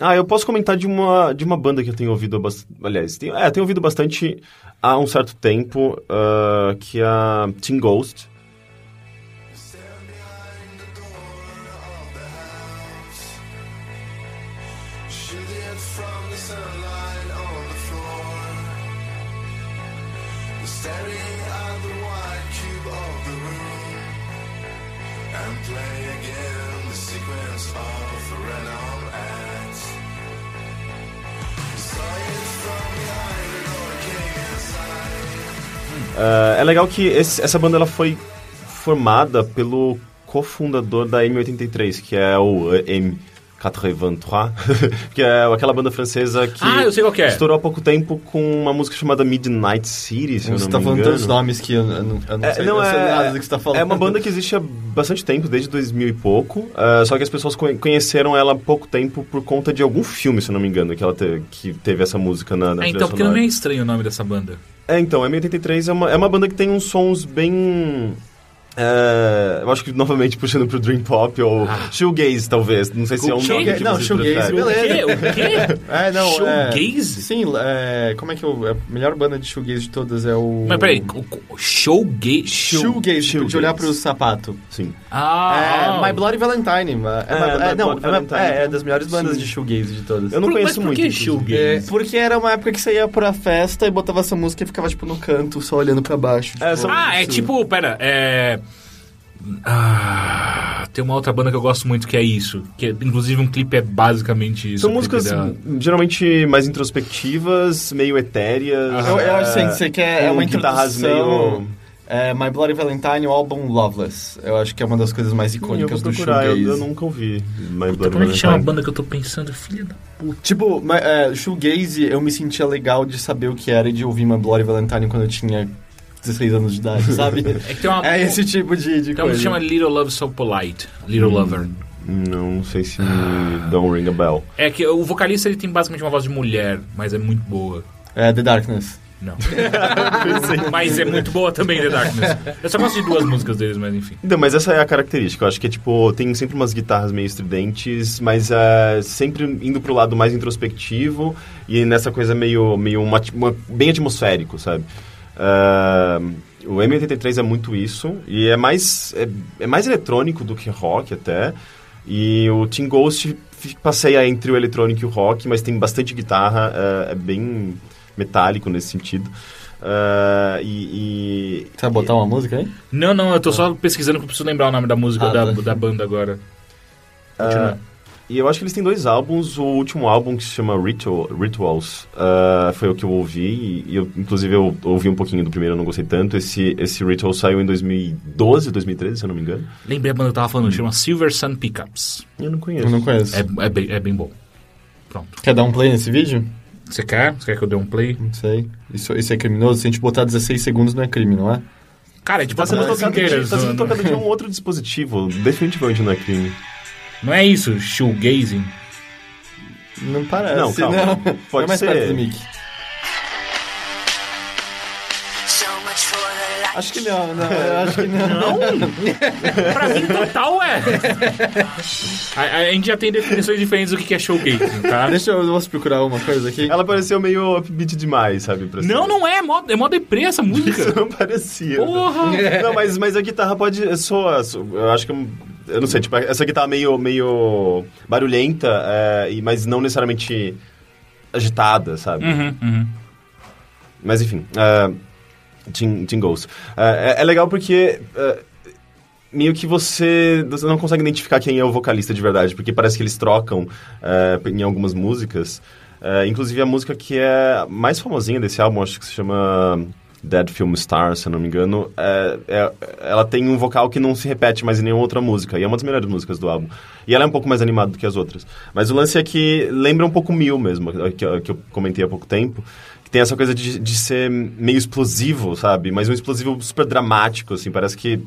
Ah, eu posso comentar de uma, de uma banda que eu tenho ouvido bastante. Aliás, tenho, é, tenho ouvido bastante há um certo tempo, ah, que é a Teen Ghost. Ah, é legal que esse- essa banda ela foi formada pelo cofundador da M83, que é o M. 83, que é aquela banda francesa que Ah, eu sei qual que é. estourou há pouco tempo com uma música chamada Midnight City, se eu Você não tá me falando engano. tantos nomes que eu, eu não, eu não É, sei, não, eu sei é, nada do que você tá falando. é uma banda que existe há bastante tempo, desde 2000 e pouco. ah, só que as pessoas conhe- conheceram ela há pouco tempo por conta de algum filme, se eu não me engano, que ela te- que teve essa música na, na É, então, porque não é estranho o nome dessa banda. É, então, a M83 é uma, é uma banda que tem uns sons bem. É, eu acho que novamente puxando pro Dream Pop ou Shoegaze, talvez. Não sei se é um nome que Não, shoegaze, preferem. O quê? O quê? É, não, é... Showgaze? Sim, é... Como é que eu... A melhor banda de shoegaze de todas é o... Mas peraí, o- o- showgaze? Show... Shoegaze, tipo, de Shoegaze. olhar pro sapato. Sim. Ah, É, My Bloody Valentine. É, É, é, não, Bloody é, Valentine. é, é das melhores bandas Sim. de shoegaze de todas. Eu não Por- conheço mas por muito. que inclusive. shoegaze? Porque era uma época que você ia pra festa e botava essa música e ficava, tipo, no canto, só olhando pra baixo. É, tipo, Ah, é tipo, pera, é... Ah, tem uma outra banda que eu gosto muito que é isso. Que é, inclusive um clipe é basicamente isso. São músicas dela. geralmente mais introspectivas, meio etéreas. Eu, eu acho assim, que você quer é com uma introdução... meio... É, My Bloody Valentine, o álbum Loveless. Eu acho que é uma das coisas mais eu icônicas vou do procurar, eu, shoegaze. eu nunca ouvi. My Puta, Bloody como é que chama a Valentine. banda que eu tô pensando? Filha da... Tipo, ma- é, shoegaze, eu me sentia legal de saber o que era e de ouvir My Bloody Valentine quando eu tinha 16 anos de idade, sabe? É que tem uma... é esse tipo de, de Tem coisa. que chama Little Love So Polite. Little Lover. Não, sei se me don't ring a bell. É que o vocalista ele tem basicamente uma voz de mulher, mas é muito boa. É, The Darkness. Não. mas é muito boa também, The Darkness. Eu só gosto de duas músicas deles, mas enfim. Então, mas essa é a característica. Eu acho que é tipo, tem sempre umas guitarras meio estridentes, mas é, sempre indo pro lado mais introspectivo e nessa coisa meio, meio uma, uma- bem atmosférico, sabe? Ah, o M83 é muito isso e é mais, é, é mais eletrônico do que rock até. E o Team Ghost passeia entre o eletrônico e o rock, mas tem bastante guitarra, é, é bem metálico nesse sentido. Ah, e, e- Você vai botar uma música aí? Não, não, eu tô só pesquisando que eu preciso lembrar o nome da música Ah, da, tá. da banda agora. Continua. E eu acho que eles têm dois álbuns. O último álbum que se chama Ritual, Rituals ah, foi o que eu ouvi. E eu, inclusive, eu ouvi um pouquinho do primeiro, eu não gostei tanto. Esse, esse Ritual saiu em 2012, 2013, se eu não me engano. Lembrei a banda que eu tava falando, chama Silver Sun Pickups. Eu não conheço. Eu não conheço. É, é, bem, é bem bom. Pronto. Quer dar um play nesse vídeo? Você quer? Você quer que eu dê um play? Não sei. Isso, isso é criminoso? Se a gente botar 16 segundos não é crime, não é? Cara, é tipo Tá sendo, tocado de, tá sendo não- tocado de um outro dispositivo. Definitivamente não é crime. Não é isso, shoegazing. Não parece. Não, calma. Não. Pode Vai mais ser. perto do. Acho que não, não. Eu acho que não. pra mim, total é. a, a gente já tem definições diferentes do que é showgazing, tá? Deixa eu, posso procurar uma coisa aqui. Ela pareceu meio upbeat demais, sabe? pra ser- Não, não é. É mó, é mó deprê essa música. Isso não parecia. Porra! Não, mas, mas a guitarra pode soar. so- Eu acho que. Eu não sei, tipo, essa guitarra meio, meio barulhenta, é, e- mas não necessariamente agitada, sabe? Uhum, uhum. Mas enfim, uh, Teen, Teen Ghost. É, é- é legal porque é, meio que você, você não consegue identificar quem é o vocalista de verdade, porque parece que eles trocam é, em algumas músicas. É, inclusive a música que é mais famosinha desse álbum, acho que se chama Dead Film Star, se eu não me engano, é- é- ela tem um vocal que não se repete mais em nenhuma outra música, e é uma das melhores músicas do álbum. E ela é um pouco mais animada do que as outras. Mas o lance é que lembra um pouco Mil mesmo, que, que eu comentei há pouco tempo, que tem essa coisa de, de ser meio explosivo, sabe? Mas um explosivo super dramático, assim, parece que...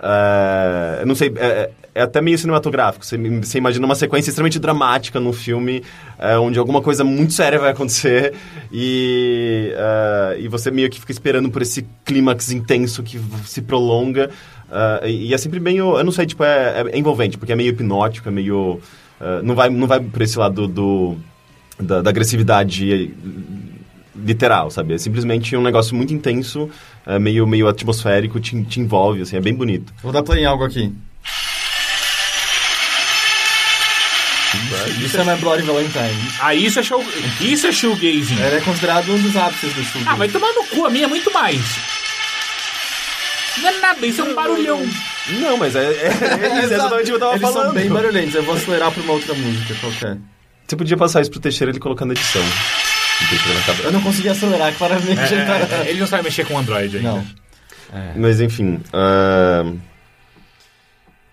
é, eu não sei, é, é até meio cinematográfico. Você, você imagina uma sequência extremamente dramática num filme, é, onde alguma coisa muito séria vai acontecer e, é, e você meio que fica esperando por esse clímax intenso que se prolonga. é, e, e é sempre meio, eu não sei, tipo, é, é envolvente, porque é meio hipnótico, é meio... é, não, vai, não vai por esse lado do, da, da agressividade literal, sabe? É simplesmente um negócio muito intenso, é, meio, meio atmosférico, te, te envolve, assim, é bem bonito. Vou dar play em algo aqui. Isso é My Bloody Valentine. Ah, isso é show. Isso é shoegazing. Ele é considerado um dos ápices do show. Ah, vai tomar no cu, a minha é muito mais. Não é nada, isso é um barulhão. Não, mas é, é, é isso, é exatamente o que eu tava Eles falando. são bem barulhentos. Eu vou acelerar pra uma outra música qualquer. Você podia passar isso pro Teixeira e ele colocando edição. Eu não consegui acelerar, claramente. ele tá- É, ele não sabe mexer com Android ainda. Não. Mas enfim. ah,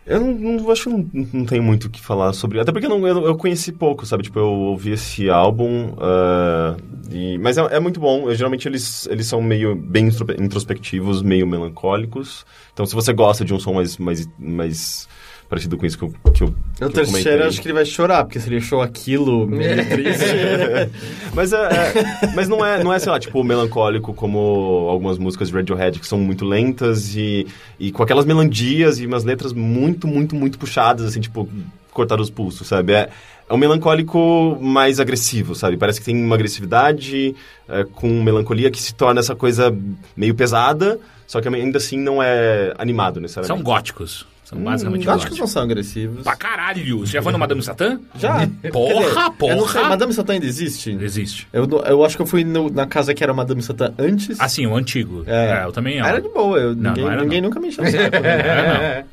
eu não, não- acho que não, não tenho muito o que falar sobre. Até porque eu, não, eu, eu conheci pouco, sabe? Tipo, eu ouvi esse álbum. ah, e- mas é, é muito bom. Eu, geralmente eles, eles são meio bem introspe- introspectivos, meio melancólicos. Então, se você gosta de um som mais, mais, mais parecido com isso que eu, que eu, O eu terceiro, comentei. acho que ele vai chorar, porque se ele achou aquilo meio triste. Mas, é, é- mas não é, não é, sei lá, tipo, melancólico como algumas músicas de Radiohead que são muito lentas e, e com aquelas melodias e umas letras muito, muito, muito puxadas, assim, tipo, cortar os pulsos, sabe? É, é um melancólico mais agressivo, sabe? Parece que tem uma agressividade é, com melancolia que se torna essa coisa meio pesada, só que ainda assim não é animado São necessariamente. góticos. São basicamente Eu acho que não são agressivos. Pra caralho! Você já foi no Madame Satã? Já. Porra, Quer dizer, porra! Eu não sei, Madame Satã ainda existe? Existe. Eu, eu acho que eu fui no- na casa que era Madame Satã antes. Assim, o antigo. É, eu também amo. Era de boa, eu, Não, ninguém, não era, ninguém nunca me encheu né? Era,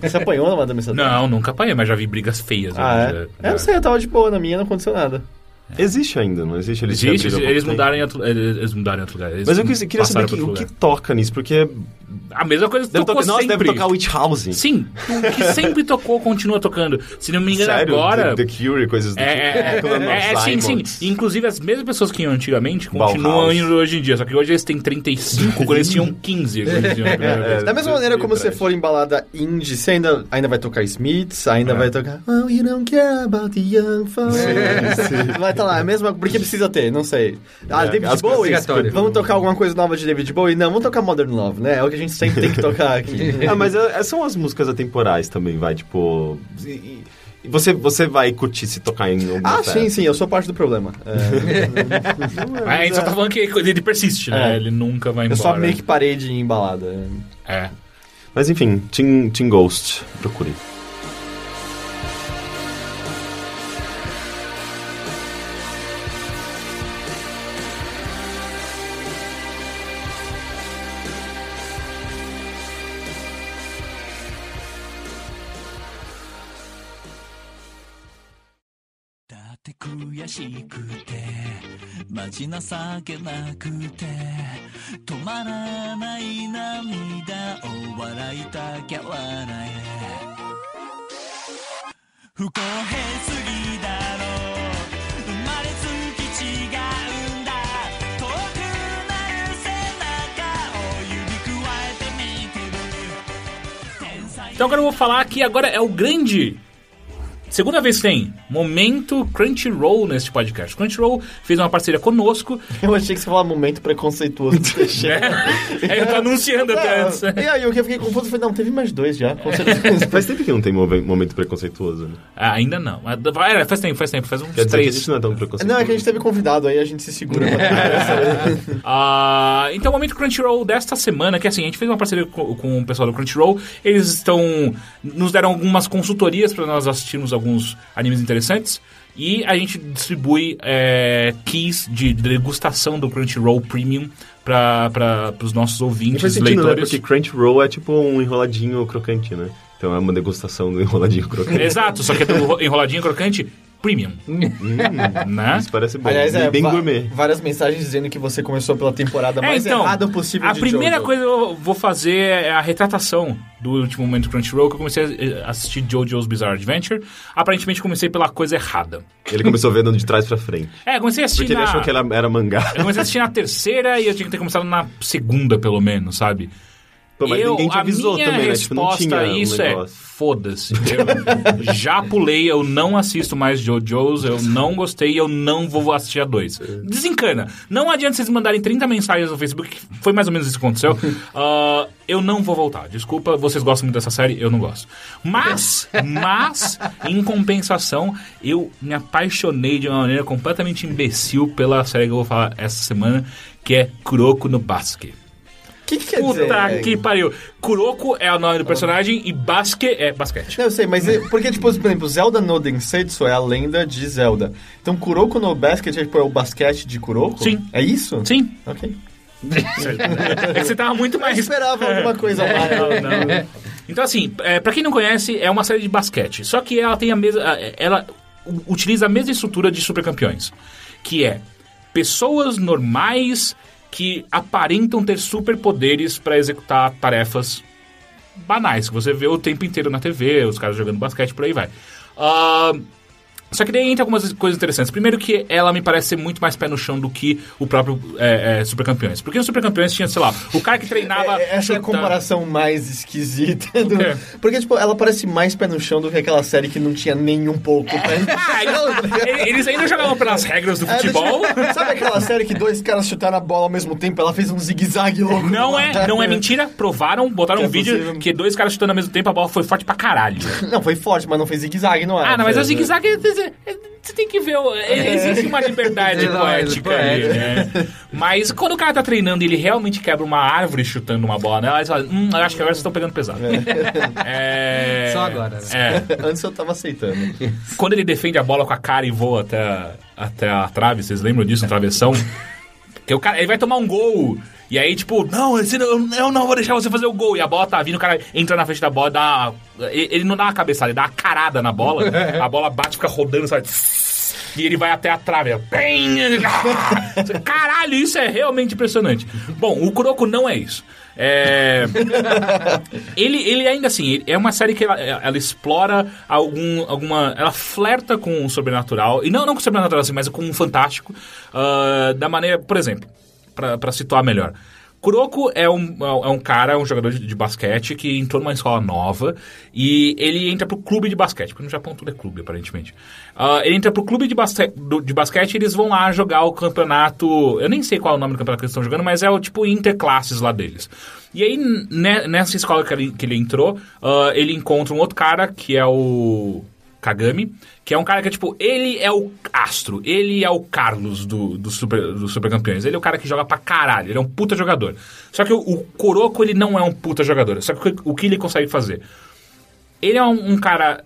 Você apanhou na Madame Satã? não. Nunca apanhei, mas já vi brigas feias. Ah, é? Já- Eu já- não sei, eu tava de boa, na minha não aconteceu nada. Existe ainda, não existe? Eles Existe, eles mudaram em outro, eles mudaram em outro lugar. Eles Mas eu queria saber que- o que toca nisso, porque A mesma coisa que deve tocou tocar, nossa, sempre. deve tocar Witch House. Sim, o que sempre tocou continua tocando. Se não me engano, Sério? agora... The, The Cure coisas do É, tipo. é, é, é, é, sim, sim. Inclusive, as mesmas pessoas que iam antigamente continuam Bauhaus. indo hoje em dia. Só que hoje eles têm 35, quando eles tinham 15. quando eles iam a primeira vez. É, Da mesma maneira como você for em balada indie, você ainda, ainda vai tocar Smiths, ainda É. vai tocar Oh, you don't care about the young folks. Vai estar lá, é a mesma, porque precisa ter, não sei. Ah, É, David Bowie, vamos tocar alguma coisa nova de David Bowie? Não, vamos tocar Modern Love, né? É o que a gente sempre tem que tocar aqui. Ah, mas é- são as músicas atemporais também, vai, tipo... E, e- você, você vai curtir se tocar em alguma Ah, festa. sim, sim, eu sou parte do problema. É, Mas a gente só tá falando que ele persiste, né? É. Ele nunca vai eu embora. só meio que parei de ir em balada. É. Mas enfim, Teen, Teen Ghost, procure. 悔しくて待ちなさけなくて止まらない涙を笑いたきゃ笑え不公平すぎだろう生まれつき違うんだ遠くなる背中を指くわえて見てる Então agora eu vou falar que agora é o grande. Segunda vez que tem momento Crunchyroll neste podcast. Crunchyroll fez uma parceria conosco. Eu achei que você falar momento preconceituoso do Teixeira. Né? Eu tô anunciando até antes. É, e aí, o que eu fiquei confuso foi, não, teve mais dois já, com certeza. Faz tempo que não tem momento preconceituoso, né? Ah, ainda não. Mas, é, faz tempo, faz tempo. Faz uns Quer dizer que a três. gente não é tão preconceituoso. Não, é que a gente teve convidado, aí a gente se segura pra Ah, então, o momento Crunchyroll desta semana, que assim, a gente fez uma parceria com, com o pessoal do Crunchyroll, eles estão. nos deram algumas consultorias para nós assistirmos alguns animes interessantes. E a gente distribui é, keys de degustação do Crunchyroll Premium para os nossos ouvintes, faz sentido, né? leitores. Porque Crunchyroll é tipo um enroladinho crocante, né? Então é uma degustação do enroladinho crocante. Exato, só que é do enroladinho crocante premium. né? Isso parece bom. Aliás, é, bem gourmet. várias mensagens dizendo que você começou pela temporada É, mais então, errada possível A de primeira Jojo. coisa que eu vou fazer é a retratação do último momento Crunchyroll, que eu comecei a assistir JoJo's Bizarre Adventure. Aparentemente comecei pela coisa errada. Ele começou vendo de trás pra frente. É, comecei a assistir Porque ele na... achou que era, era mangá. Eu comecei a assistir na terceira e eu tinha que ter começado na segunda, pelo menos, sabe? Pô, mas eu, ninguém te a avisou minha também, né? Tipo, não resposta tinha a um isso é, negócio. foda-se. Eu já pulei, eu não assisto mais JoJo's, eu não gostei, eu não vou assistir a dois. Desencana. Não adianta vocês mandarem 30 mensagens no Facebook, que foi mais ou menos isso que aconteceu. Ah, eu não vou voltar. Desculpa, vocês gostam muito dessa série, eu não gosto. Mas, mas, em compensação, eu me apaixonei de uma maneira completamente imbecil pela série que eu vou falar essa semana, que é Kuroko no Basque. O que, que quer Puta dizer? que pariu. Kuroko é o nome do personagem e Basque é basquete. Não, eu sei, mas é- porque, tipo, por exemplo, Zelda no Densetsu é a lenda de Zelda. Então, Kuroko no Basket é, tipo, é o basquete de Kuroko? Sim. É isso? Sim. Ok. É que você tava muito Eu mais... esperava alguma coisa a mais. Não, não. Então, assim, é, pra quem não conhece, é uma série de basquete. Só que ela tem a mesma. Ela utiliza a mesma estrutura de super campeões. Que é pessoas normais que aparentam ter superpoderes pra executar tarefas banais, que você vê o tempo inteiro na TV, os caras jogando basquete, por aí vai. Ah, Só que daí entra algumas coisas interessantes. Primeiro que ela me parece ser muito mais pé no chão do que o próprio é, é, Super Campeões. Porque no Super Campeões tinha, sei lá, o cara que treinava... É, essa é a comparação mais esquisita. Do... Porque, tipo, ela parece mais pé no chão do que aquela série que não tinha nem um pouco pé Ah, eles, eles ainda jogavam pelas regras do É, futebol. tipo, sabe aquela série que dois caras chutaram a bola ao mesmo tempo? Ela fez um zigue-zague louco. Não é, não é mentira. Provaram, botaram Que é um vídeo possível. que dois caras chutando ao mesmo tempo, a bola foi forte pra caralho. Não, foi forte, mas não fez zigue-zague, não é? Ah, não, mas o zigue-zague, você tem que ver, o- existe uma liberdade poética é, ali, né? Mas quando o cara tá treinando e ele realmente quebra uma árvore chutando uma bola nela, aí você fala, hum, eu acho que agora vocês estão pegando pesado. É... Só agora, né? É. Antes eu tava aceitando. Quando ele defende a bola com a cara e voa até, a- até a trave, vocês lembram disso, no travessão? Que o cara, ele vai tomar um gol. E aí, tipo, não, eu não vou deixar você fazer o gol. E a bola tá vindo, o cara entra na frente da bola, dá. uma- Ele não dá uma cabeçada, ele dá uma carada na bola. a bola bate, fica rodando, sabe? E ele vai até a trave. Caralho, isso é realmente impressionante. Bom, o Kuroko não é isso. É... ele, ele ainda assim, é uma série que ela, ela explora algum, alguma. Ela flerta com o sobrenatural. E não, não com o sobrenatural assim, mas com o fantástico. ah, da maneira. Por exemplo, pra situar melhor. Kuroko é um, é um cara, um jogador de, de basquete que entrou numa escola nova e ele entra pro clube de basquete, porque no Japão tudo é clube, aparentemente. Ah, ele entra pro clube de, basque, do- de basquete e eles vão lá jogar o campeonato. Eu nem sei qual é o nome do campeonato que eles estão jogando, mas é o tipo interclasses lá deles. E aí, ne- nessa escola que ele, que ele entrou, ah, ele encontra um outro cara que é o. Kagami, que é um cara que, tipo, ele é o astro, ele é o Carlos do, do, super, do Super Campeões. Ele é o cara que joga pra caralho, ele é um puta jogador. Só que o, o Kuroko, ele não é um puta jogador. Só que o, o que ele consegue fazer? Ele é um, um cara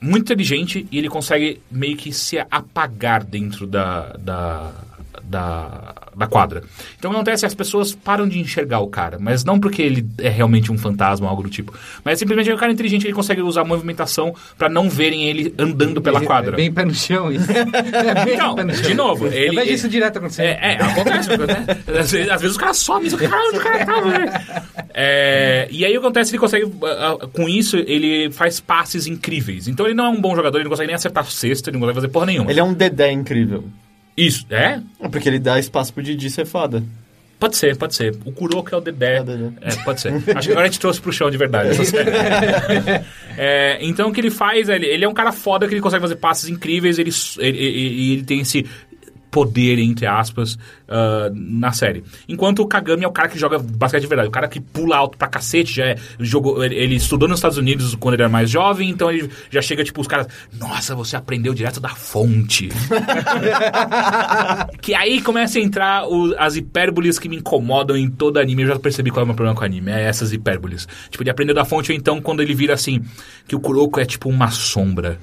muito inteligente e ele consegue meio que se apagar dentro da, da, da, da quadra. Então o que acontece? As pessoas param de enxergar o cara, mas não porque ele é realmente um fantasma ou algo do tipo. Mas simplesmente é um cara inteligente ele consegue usar a movimentação pra não verem ele andando pela quadra. É bem pé no chão isso. É bem Então, pé no chão. de novo, ele- Eu vejo isso direto acontecendo. É, é, acontece. né? Às vezes, às vezes os caras somem, o cara, onde o cara tava, né? É, e aí acontece, ele consegue, ah, ah, com isso, ele faz passes incríveis. Então ele não é um bom jogador, ele não consegue nem acertar cesta, ele não consegue fazer porra nenhuma. Ele é um Dedé incrível. Isso, é? Porque ele dá espaço pro Didi ser foda. Pode ser, pode ser. O Kuroko é o Dedé. É o Dedé. É, pode ser. Acho que agora a gente trouxe pro chão de verdade. É, então o que ele faz, ele, ele é um cara foda que ele consegue fazer passes incríveis, ele, ele, ele, ele tem esse poder, entre aspas, ah, na série. Enquanto o Kagami é o cara que joga basquete de verdade, o cara que pula alto pra cacete, já é, jogou, ele, ele estudou nos Estados Unidos quando ele era mais jovem, então ele já chega, tipo, os caras, nossa, você aprendeu direto da fonte. que aí começa a entrar o- as hipérboles que me incomodam em todo anime. Eu já percebi qual é o meu problema com o anime. É essas hipérboles. Tipo, ele aprendeu da fonte, ou então quando ele vira assim, que o Kuroko é tipo uma sombra.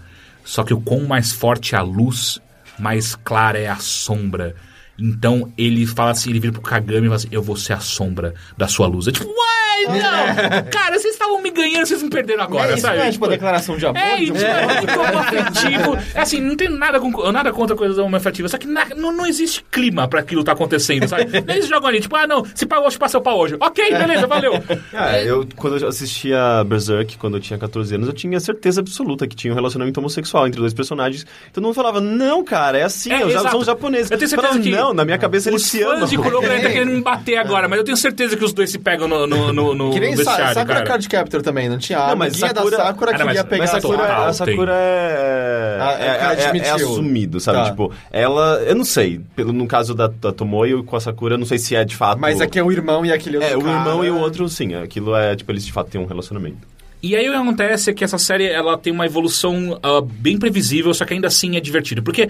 Só que o quão mais forte é a luz, mais clara é a sombra. Então ele fala assim, ele vira pro Kagami e fala assim, eu vou ser a sombra da sua luz. É tipo, uai, não! Cara, vocês estavam me ganhando, vocês me perderam agora, é, isso sabe? não é tipo a declaração de amor? É, de e um- tipo, é afetivo. É assim, não tem nada, com, nada contra coisas homoafetivas, só que na- não, não existe clima pra aquilo tá acontecendo, sabe? Eles jogam ali, tipo, ah, não, se pau hoje, passa o pau hoje. Ok, beleza, valeu. É, eu, quando eu assistia Berserk, quando eu tinha 14 anos, eu tinha certeza absoluta que tinha um relacionamento homossexual entre dois personagens. Todo mundo falava, não, cara, é assim, É, eu já exato. são japoneses. Eu tenho certeza Falava, que Não, na minha cabeça eles Os se amam. fãs de Kuroko devem estar querendo me bater agora, mas eu tenho certeza que os dois se pegam no, no, no, no Que nem vestiário, Sakura cara. Card Captor também, não tinha? Não, mas Sakura- da Sakura Ah, queria mas- pegar Mas a Sakura, a Sakura é, Ah, é, é, ela é- é assumido, sabe? Tá. Tipo, ela... Eu não sei, pelo, no caso da, da Tomoyo com a Sakura, eu não sei se é de fato... Mas aqui é o irmão e aquele outro É, o cara. irmão e o outro, sim. Aquilo é, tipo, eles de fato têm um relacionamento. E aí o que acontece é que essa série ela tem uma evolução ah, bem previsível, só que ainda assim é divertida. Porque,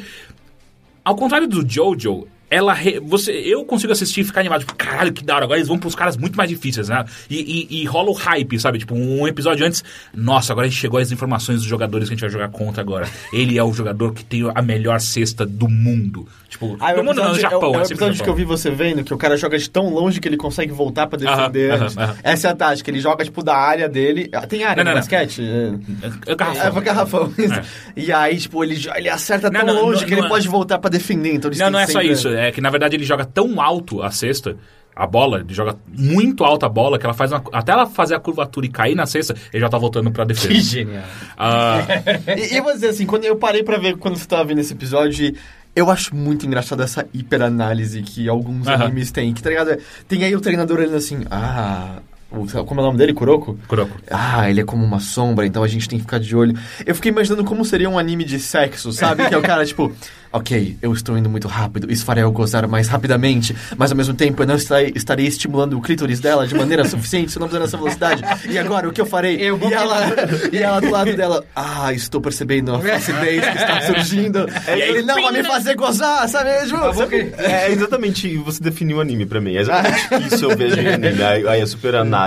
ao contrário do Jojo, ela re- você, eu consigo assistir e ficar animado, tipo, caralho, que da hora, agora eles vão pros caras muito mais difíceis, né? E, e- e rola o hype, sabe? Tipo, um episódio antes, nossa, agora a gente chegou às informações dos jogadores que a gente vai jogar contra agora. Ele é o jogador que tem a melhor cesta do mundo. Tipo, Ah, é do o mundo não, no Japão. é o, é o é no episódio que eu vi você vendo, que o cara joga de tão longe que ele consegue voltar pra defender Aham, aham. Essa é a tática, ele joga, tipo, da área dele... Ah, Tem área Não, no não, não. basquete? É, É garrafão. é pra garrafão. E aí, tipo, ele, ele acerta tão longe que ele é. pode voltar pra defender. Então Não, não é só isso. É que, na verdade, ele joga tão alto a cesta a bola, ele joga muito alta a bola, que ela faz uma, até ela fazer a curvatura e cair na cesta, ele já tá voltando pra Que defesa. genial. Ah, E, e eu vou dizer assim, quando eu parei pra ver quando você tava vendo esse episódio, eu acho muito engraçado essa hiperanálise que alguns animes têm. Que, tá ligado? Tem aí o treinador olhando assim, ah... o- Como é o nome dele? Kuroko? Kuroko. Ah, ele é como uma sombra, então a gente tem que ficar de olho. Eu fiquei imaginando como seria um anime de sexo, sabe? Que é o cara, tipo, ok, eu estou indo muito rápido, isso fará eu gozar mais rapidamente, mas ao mesmo tempo eu não estarei, estarei estimulando o clítoris dela de maneira suficiente, se eu não fizer nessa velocidade. E agora, o que eu farei? Eu vou- E ela, e ela do lado dela, ah, estou percebendo a flacidez que está surgindo. E ele não vai me fazer gozar, sabe? Sabe? É exatamente, você definiu o anime pra mim. É exatamente isso eu vejo em anime. Aí, aí é super análise.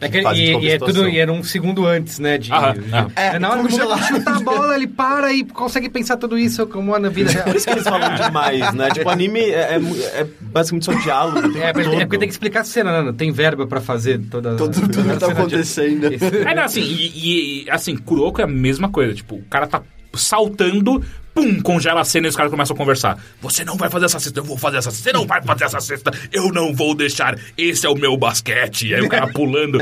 É que- e, e é tudo, e era um segundo antes, né? De, Aham, de- aham. É, na hora que o congelado. moleque chuta a bola, ele para e consegue pensar tudo isso como é na vida real. Por isso que eles falam demais, né? Tipo, anime é, é é basicamente só diálogo. É, porque, todo. é porque tem que explicar a cena, né? Tem verba pra fazer toda Tudo, tudo toda tá cena de- acontecendo. É, não, assim, e, e, assim, Kuroko é a mesma coisa. Tipo, o cara tá saltando, pum, congela a cena e os caras começam a conversar. Você não vai fazer essa cesta, eu vou fazer essa cesta. Você não vai fazer essa cesta, eu não vou deixar. Esse é o meu basquete. Aí o cara pulando.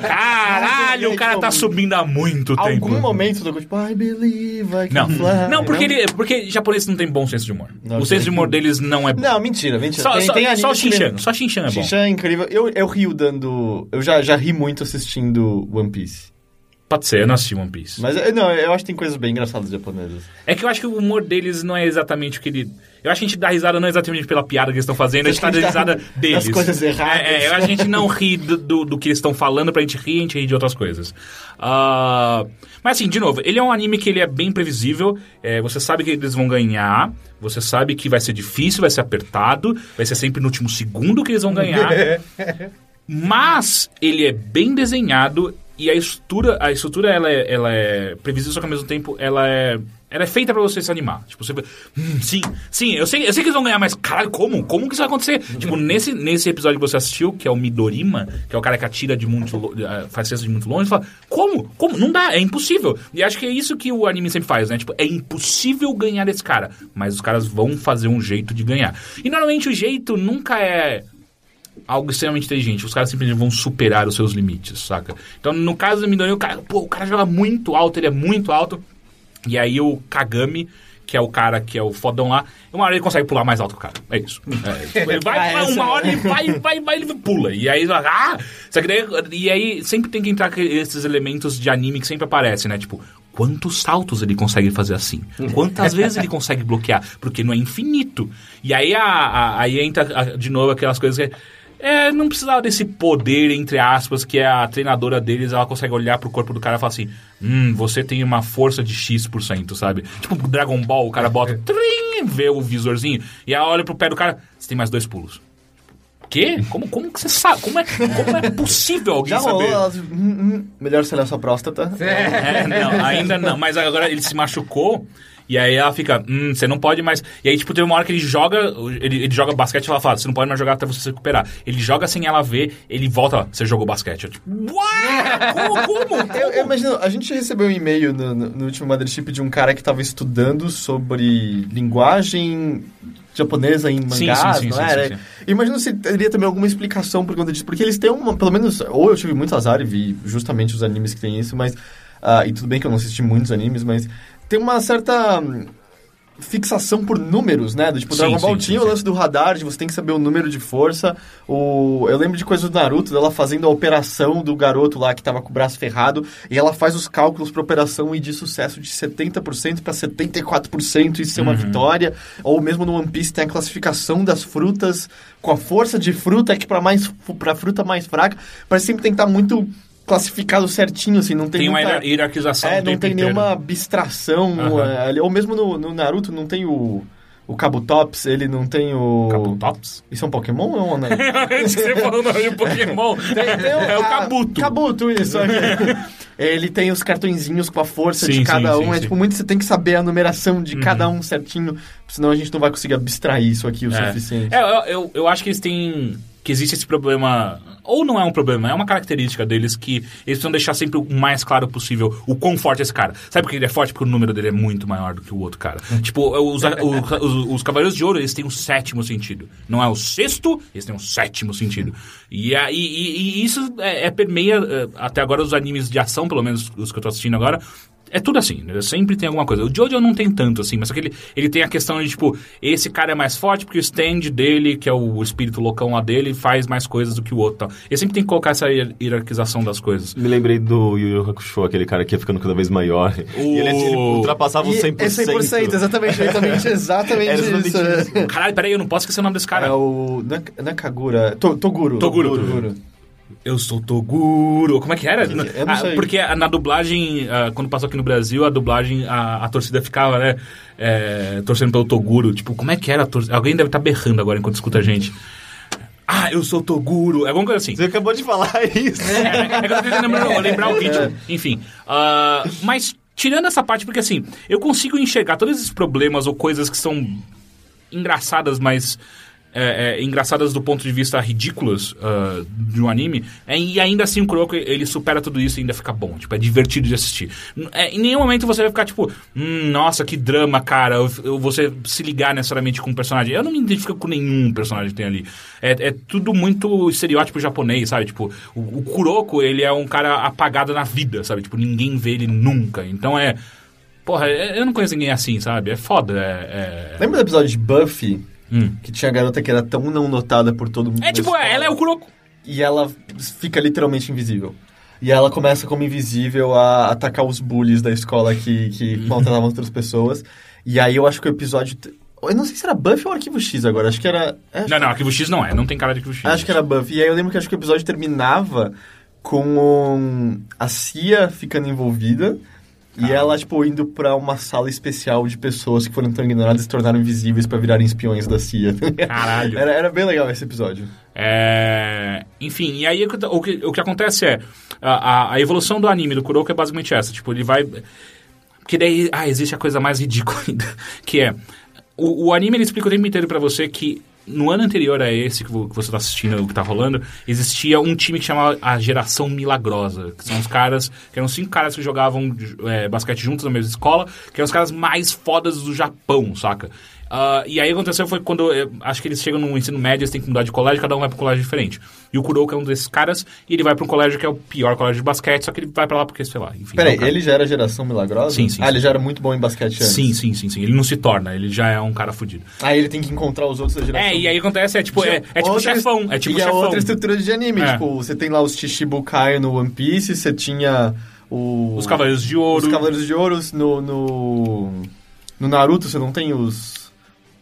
Caralho, o cara tá subindo há muito tempo. Algum momento do tipo, I believe I can Não, fly. não porque, ele, porque japonês não tem bom senso de humor. Não, o senso de humor deles não é bom. Não, mentira, mentira. só, tem, só, tem só Shinchan, só Shinchan é bom. Shinchan é incrível. Eu, eu rio dando. Eu já, já ri muito assistindo One Piece. Pode ser, eu não assisti One Piece. Mas eh, não, eu acho que tem coisas bem engraçadas japonesas. É que eu acho que o humor deles não é exatamente o que ele. Eu acho que a gente dá risada não exatamente pela piada que eles estão fazendo, a gente dando risada deles. Das coisas erradas. É, é, a gente não ri do, do, do que eles estão falando pra gente rir, a gente ri de outras coisas. Ah, mas assim, de novo, ele é um anime que ele é bem previsível, é, você sabe que eles vão ganhar, você sabe que vai ser difícil, vai ser apertado, vai ser sempre no último segundo que eles vão ganhar. Mas ele é bem desenhado e a estrutura, a estrutura ela é, ela é previsível, só que ao mesmo tempo ela é, ela é feita pra você se animar. Tipo, você "Hum, sim, sim, eu sei, eu sei que eles vão ganhar, mas caralho, como? Como que isso vai acontecer? tipo, nesse, nesse episódio que você assistiu, que é o Midorima, que é o cara que atira de muito, lo- eh, faz cesta de muito longe, fala, como? Como? Não dá, é impossível. E acho que é isso que o anime sempre faz, né? Tipo, é impossível ganhar desse cara, mas os caras vão fazer um jeito de ganhar. E normalmente o jeito nunca é algo extremamente inteligente. Os caras simplesmente vão superar os seus limites, saca? Então, no caso do Midori, o cara, pô, o cara joga muito alto, ele é muito alto. E aí o Kagami, que é o cara que é o fodão lá, uma hora ele consegue pular mais alto que o cara. É isso. É, ele vai, Ah, uma hora ele vai, vai, vai, ele pula. E aí, ah! Só que daí, e aí sempre tem que entrar esses elementos de anime que sempre aparecem, né? Tipo, quantos saltos ele consegue fazer assim? Quantas vezes ele consegue bloquear? Porque não é infinito. E aí, a, a- aí entra de novo aquelas coisas que. É, não precisava desse poder, entre aspas, que é a treinadora deles, ela consegue olhar pro corpo do cara e falar assim: Hum, você tem uma força de X%, sabe? Tipo Dragon Ball, o cara bota, trim, vê o visorzinho, e ela olha pro pé do cara, você tem mais dois pulos. Quê? Como, como que você sabe? Como é, como é possível alguém Já rolou, saber? elas, hum, hum, melhor se olhar sua próstata. É, não, ainda não. Mas agora ele se machucou. E aí ela fica, hum, você não pode mais. E aí, tipo, teve uma hora que ele joga. Ele, ele joga basquete e ela fala, você não pode mais jogar até você se recuperar. Ele joga sem ela ver, ele volta você jogou basquete. Eu, tipo, uau! Como, como? Eu, eu imagino, a gente recebeu um e-mail no, no, no último Mothership de um cara que estava estudando sobre linguagem japonesa em mangás, sim, sim, não sim, era? sim, sim. Eu imagino se teria também alguma explicação por conta disso, porque eles têm uma, pelo menos, ou eu tive muito azar e vi justamente os animes que tem isso, mas, ah, e tudo bem que eu não assisti muitos animes, mas tem uma certa hum, fixação por números, né? Do tipo, Sim, Dragon Ball tinha o lance do radar, de você tem que saber o número de força. O... Eu lembro de coisas do Naruto, dela fazendo a operação do garoto lá que tava com o braço ferrado, e ela faz os cálculos pra operação e de sucesso de 70% pra 74% e ser Uhum. uma vitória. Ou mesmo no One Piece tem a classificação das frutas com a força de fruta que para mais para fruta mais fraca, parece sempre tem que estar muito classificado certinho assim, não tem, Tem uma muita... hierar- hierarquização. É, o não tem inteiro. nenhuma abstração. É, ali. ou mesmo no, no Naruto não tem o, o Kabutops, ele não tem o. Kabutops? Isso é um Pokémon ou não? né? Você falou o nome de Pokémon. é o a- Kabuto. Kabuto, isso. é. ele tem os cartõezinhos com a força Sim, de cada sim, um. é sim. Uhum. tipo, muito você tem que saber a numeração de cada um certinho, senão a gente não vai conseguir abstrair isso aqui o É. suficiente. É, eu, eu, eu acho que eles têm. Que existe esse problema. Ou não é um problema, é uma característica deles que eles precisam deixar sempre o mais claro possível o quão forte é esse cara. Sabe por que ele é forte? Porque o número dele é muito maior do que o outro cara. tipo, os, os, os, os Cavaleiros de Ouro, eles têm um sétimo sentido. Não é o sexto, eles têm um sétimo sentido. E, aí, e, e isso é, é permeia, eh, até agora, os animes de ação, pelo menos os que eu tô assistindo agora, é tudo assim, né? sempre tem alguma coisa. O Jojo não tem tanto assim, mas só que ele, ele tem a questão de, tipo, esse cara é mais forte porque o stand dele, que é o espírito loucão lá dele, faz mais coisas do que o outro. Tal. Ele sempre tem que colocar essa hier- hierarquização das coisas. Me lembrei do Yu Yu Hakusho, aquele cara que ia ficando cada vez maior. E ele, ele ultrapassava os E 100%. É 100%, exatamente, exatamente, exatamente exatamente isso. isso. Caralho, peraí, eu não posso esquecer o nome desse cara. É o... Não é, é Kagura, to, Toguro. Toguro. Toguro. Eu sou Toguro. Como é que era? Ah, porque na dublagem, ah, quando passou aqui no Brasil, a dublagem, a, a torcida ficava, né? é, torcendo pelo Toguro. Tipo, como é que era a torcida? Alguém deve estar berrando agora enquanto escuta a gente. Ah, eu sou Toguro. É alguma coisa assim. Você acabou de falar isso. É, é que eu tô tentando lembrar, lembrar o ritmo. Enfim. ah, mas, tirando essa parte, porque assim, eu consigo enxergar todos esses problemas ou coisas que são engraçadas, mas. É, é, engraçadas do ponto de vista ridículas ah, de um anime, é, e ainda assim o Kuroko ele supera tudo isso e ainda fica bom, tipo, é divertido de assistir. É, em nenhum momento você vai ficar tipo, hum, nossa, que drama, cara, eu- você se ligar necessariamente com um personagem. Eu não me identifico com nenhum personagem que tem ali. É, é tudo muito estereótipo japonês, sabe? Tipo, o, o Kuroko, ele é um cara apagado na vida, sabe? Tipo, ninguém vê ele nunca. Então é. Porra, é- eu não conheço ninguém assim, sabe? É foda. É, é... Lembra do episódio de Buffy? Hum. Que tinha a garota que era tão não notada por todo mundo. É tipo, escola, ela é o Kuroko. E ela fica literalmente invisível. E ela começa como invisível a atacar os bullies da escola que, que Uhum. maltratavam outras pessoas. E aí eu acho que o episódio. Eu não sei se era Buffy ou Arquivo X agora. Acho que era. é, Não, não, Arquivo X não é. Não tem cara de Arquivo X. Acho que era Buffy. E aí eu lembro que acho que o episódio terminava com a Cia ficando envolvida. E ela, tipo, indo pra uma sala especial de pessoas que foram tão ignoradas e se tornaram invisíveis pra virarem espiões da CIA. Caralho. Era, era bem legal esse episódio. É... Enfim, e aí o que, o que, o que acontece é... A, a- evolução do anime do Kuroko é basicamente essa. Tipo, ele vai... Porque daí... Ah, existe a coisa mais ridícula ainda. Que é... O, o anime, ele explica o tempo inteiro pra você que... No ano anterior a esse que vo- que você tá assistindo, o que tá rolando, existia um time que chamava a Geração Milagrosa. Que são os caras... Que eram cinco caras que jogavam é, basquete juntos na mesma escola. Que eram os caras mais fodas do Japão, saca? Ah, e aí aconteceu foi quando eh, acho que eles chegam no ensino médio, eles têm que mudar de colégio, cada um vai pra um colégio diferente. E o Kuroko é um desses caras, e ele vai pra um colégio que é o pior colégio de basquete, só que ele vai pra lá porque, sei lá, enfim. Peraí, é um ele já era geração milagrosa? Sim, sim, Ah, sim. ele já era muito bom em basquete antes. Sim, sim, sim, sim. Ele não se torna, ele já é um cara fudido. Aí ele tem que encontrar os outros da geração. É, e aí acontece, é tipo, é, é tipo Outra- chefão, é tipo e chefão. é outra estrutura de anime. É. Tipo, você tem lá os Chichibukai no One Piece, você tinha o... Os Cavaleiros de Ouro. Os Cavaleiros de Ouro no, no... No Naruto você não tem os...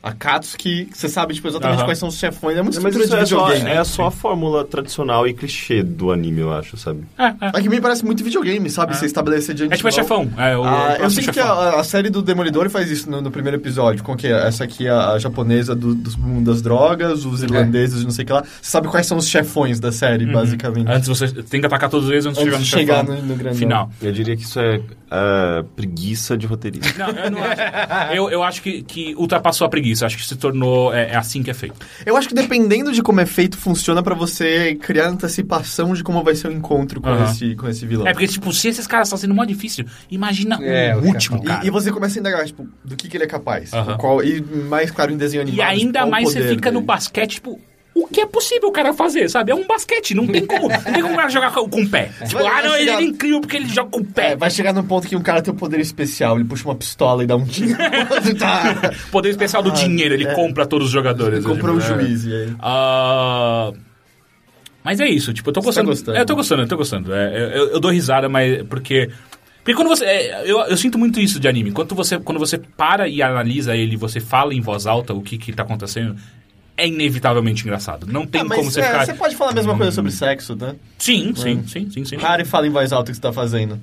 Akatsuki, que você sabe, tipo, exatamente Aham. quais são os chefões. É uma Mas estrutura isso de é só, videogame. é só a fórmula tradicional e clichê do anime, eu acho, sabe? É, é. É que me parece muito videogame, sabe? Você estabelecer diante É tipo é chefão. É, o, Ah, eu próximo sei que chefão. a, a série do Demolidor faz isso no, no primeiro episódio. Com que é? essa aqui é a japonesa do, do mundo das drogas, os irlandeses de não sei o que lá. Você sabe quais são os chefões da série, basicamente. Antes você tem que atacar todos eles antes, Antes de chegar no chefão no, no grandão. final. Eu diria que isso é ah, preguiça de roteirista. Não, eu não acho. Eu, eu acho que, que ultrapassou a preguiça. Acho que se tornou. É, é assim que é feito. Eu acho que dependendo de como é feito, funciona pra você criar antecipação de como vai ser o encontro com, esse, com esse vilão. É porque, tipo, se esses caras estão sendo mó difícil, imagina É, o último, cara. E, e você começa a indagar, tipo, do que, que ele é capaz. Qual, e mais claro em desenho E animado. ainda qual o mais você fica no dele. basquete, tipo, o que é possível o cara fazer, sabe? É um basquete, não tem como, não tem como o cara jogar com, com o pé. Tipo, Vai- ah, vai não, ele chegar- é incrível porque ele joga com o pé. É, vai chegar num ponto que um cara tem um poder especial, ele puxa uma pistola e dá um tiro. tá. Poder especial do dinheiro, ele é. compra todos os jogadores. Ele comprou um tipo, é. juiz, e aí... Ah, Mas é isso, tipo, eu tô Você tá gostando. gostando? É, eu tô gostando, eu tô gostando. É, eu, eu dou risada, mas porque. Porque quando você. é, eu, eu sinto muito isso de anime. Quando você, quando você para e analisa ele, você fala em voz alta o que, que tá acontecendo, é inevitavelmente engraçado. Não tem Ah, como você é, ficar. você pode falar a mesma coisa sobre sexo, né? Sim, sim, sim, sim, sim. Para e fala em voz alta o que você tá fazendo.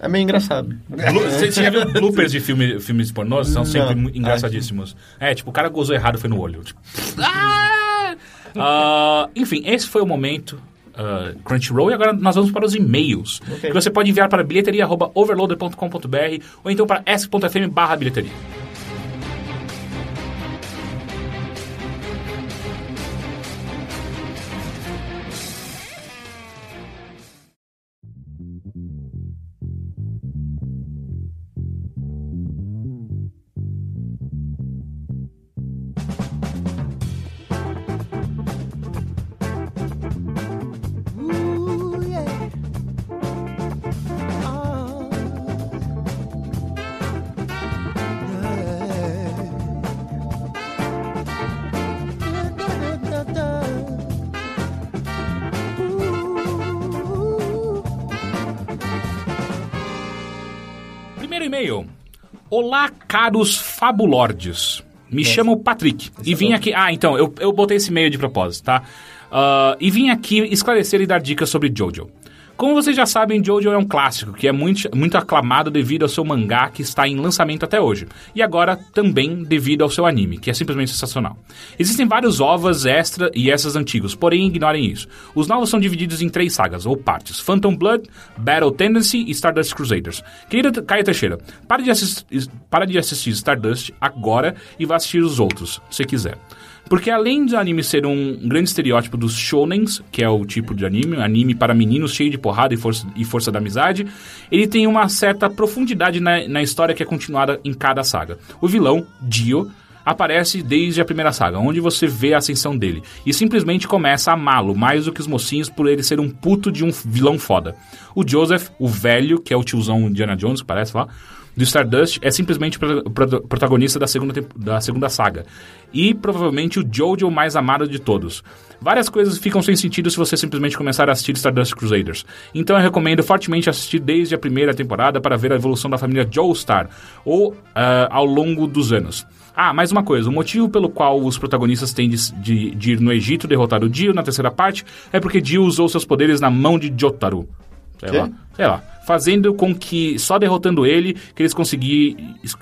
É meio engraçado. Blu- Você já viu bloopers de filme, filmes pornôs? São sempre Não. engraçadíssimos. É, tipo, o cara gozou errado foi no olho. Tipo, ah! Ah, enfim, esse foi o momento. ah, Crunchyroll e agora nós vamos para os e-mails Ok. que você pode enviar para bilheteria@overloader.com.br ou então para s.fm barra bilheteria. Caros fabulordes. Me chamo Patrick. E vim aqui. Ah, então, eu, eu botei esse e-mail de propósito, tá? Ah, e vim aqui esclarecer e dar dicas sobre Jojo. Como vocês já sabem, Jojo é um clássico que é muito, muito aclamado devido ao seu mangá que está em lançamento até hoje. E agora também devido ao seu anime, que é simplesmente sensacional. Existem vários ovas extra e essas antigos, porém ignorem isso. Os novos são divididos em três sagas, ou partes. Phantom Blood, Battle Tendency e Stardust Crusaders. Querida Caio Teixeira, para de, para de assistir Stardust agora e vá assistir os outros, se quiser. Porque além do anime ser um grande estereótipo dos shonens, que é o tipo de anime, anime para meninos cheio de porrada e força, e força da amizade, ele tem uma certa profundidade na, na história que é continuada em cada saga. O vilão, Dio, aparece desde a primeira saga, onde você vê a ascensão dele, e simplesmente começa a amá-lo mais do que os mocinhos por ele ser um puto de um vilão foda. O Joseph, o velho, que é o tiozão Indiana Jones, parece lá, do Stardust é simplesmente o pro- pro- protagonista da segunda, da segunda saga. E provavelmente o Jojo mais amado de todos. Várias coisas ficam sem sentido se você simplesmente começar a assistir Stardust Crusaders. Então eu recomendo fortemente assistir desde a primeira temporada para ver a evolução da família Joestar, ou ah, ao longo dos anos. Ah, mais uma coisa, o motivo pelo qual os protagonistas têm de, de- de ir no Egito derrotar o Dio na terceira parte é porque Dio usou seus poderes na mão de Jotaro. Sei Quê? lá. Sei lá. Fazendo com que, só derrotando ele, que eles consegui,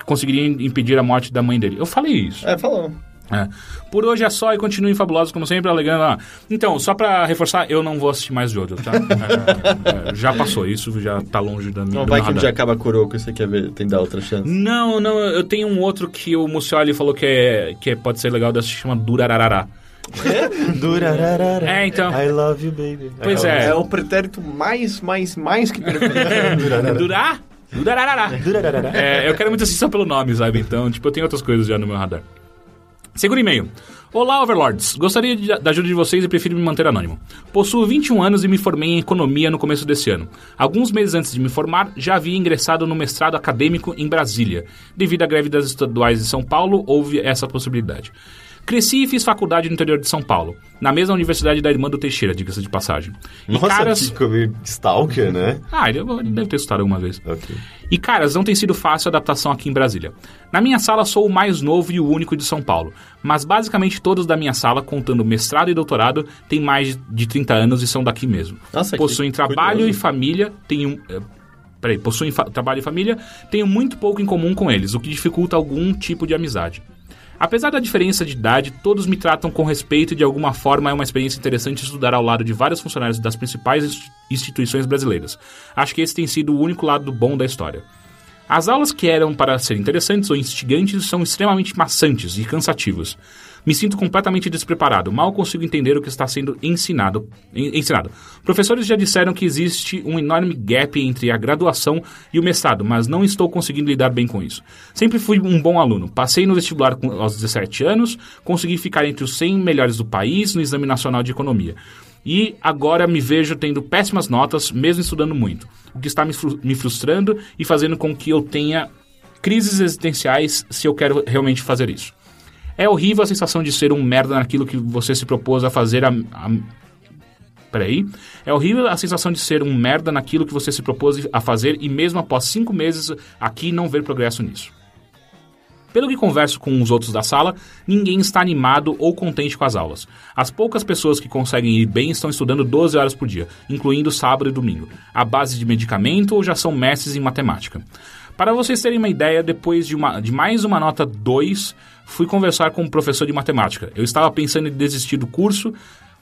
conseguiriam impedir a morte da mãe dele. Eu falei isso. É, falou. É. Por hoje é só e continuem fabulosos, como sempre, alegando. Ah, então, só pra reforçar, eu não vou assistir mais Jojo, tá? É, é, já passou isso, já tá longe da minha Não vai que um dia acaba Kuroko e você quer ver, tem dar outra chance. Não, não, eu tenho um outro que o Mucioli falou que, é, que é- pode ser legal de assistir, chama Durararará. É, então. I love you, baby. Pois é. É o pretérito mais, mais, mais que. Durá? Durararará. you. Durararara. É, eu quero muito assistir só pelo nome, sabe? Então, tipo, eu tenho outras coisas já no meu radar. Segundo e-mail. Olá, Overlords. Gostaria de- da ajuda de vocês e prefiro me manter anônimo. Possuo 21 anos e me formei em economia no começo desse ano. Alguns meses antes de me formar, já havia ingressado no mestrado acadêmico em Brasília. Devido à greve das estaduais de São Paulo, houve essa possibilidade. Cresci e fiz faculdade no interior de São Paulo, na mesma universidade da irmã do Teixeira, diga-se de passagem. E Nossa, caras... que stalker, né? Ah, ele deve ter estudado alguma vez. Ok. E caras, não tem sido fácil a adaptação aqui em Brasília. Na minha sala sou o mais novo e o único de São Paulo, mas basicamente todos da minha sala, contando mestrado e doutorado, têm mais de 30 anos e são daqui mesmo. Nossa, que Possuem trabalho curioso. e família, têm um... eh, Peraí, possuem trabalho e família, tenho muito pouco em comum com eles, o que dificulta algum tipo de amizade. Apesar da diferença de idade, todos me tratam com respeito e de alguma forma é uma experiência interessante estudar ao lado de vários funcionários das principais inst- instituições brasileiras. Acho que esse tem sido o único lado bom da história. As aulas que eram para ser interessantes ou instigantes são extremamente maçantes e cansativas. Me sinto completamente despreparado, mal consigo entender o que está sendo ensinado. en- ensinado. Professores já disseram que existe um enorme gap entre a graduação e o mestrado, mas não estou conseguindo lidar bem com isso. Sempre fui um bom aluno. Passei no vestibular aos 17 anos, consegui ficar entre os 100 melhores do país no Exame Nacional de Economia. E agora me vejo tendo péssimas notas, mesmo estudando muito, o que está me me frustrando e fazendo com que eu tenha crises existenciais se eu quero realmente fazer isso. É horrível a sensação de ser um merda naquilo que você se propôs a fazer a, a- Peraí. É horrível a sensação de ser um merda naquilo que você se propôs a fazer e mesmo após cinco meses aqui não ver progresso nisso. Pelo que converso com os outros da sala, ninguém está animado ou contente com as aulas. As poucas pessoas que conseguem ir bem estão estudando 12 horas por dia, incluindo sábado e domingo, à base de medicamento ou já são mestres em matemática. Para vocês terem uma ideia, depois de, uma- de mais uma nota 2, fui conversar com um professor de matemática. Eu estava pensando em desistir do curso,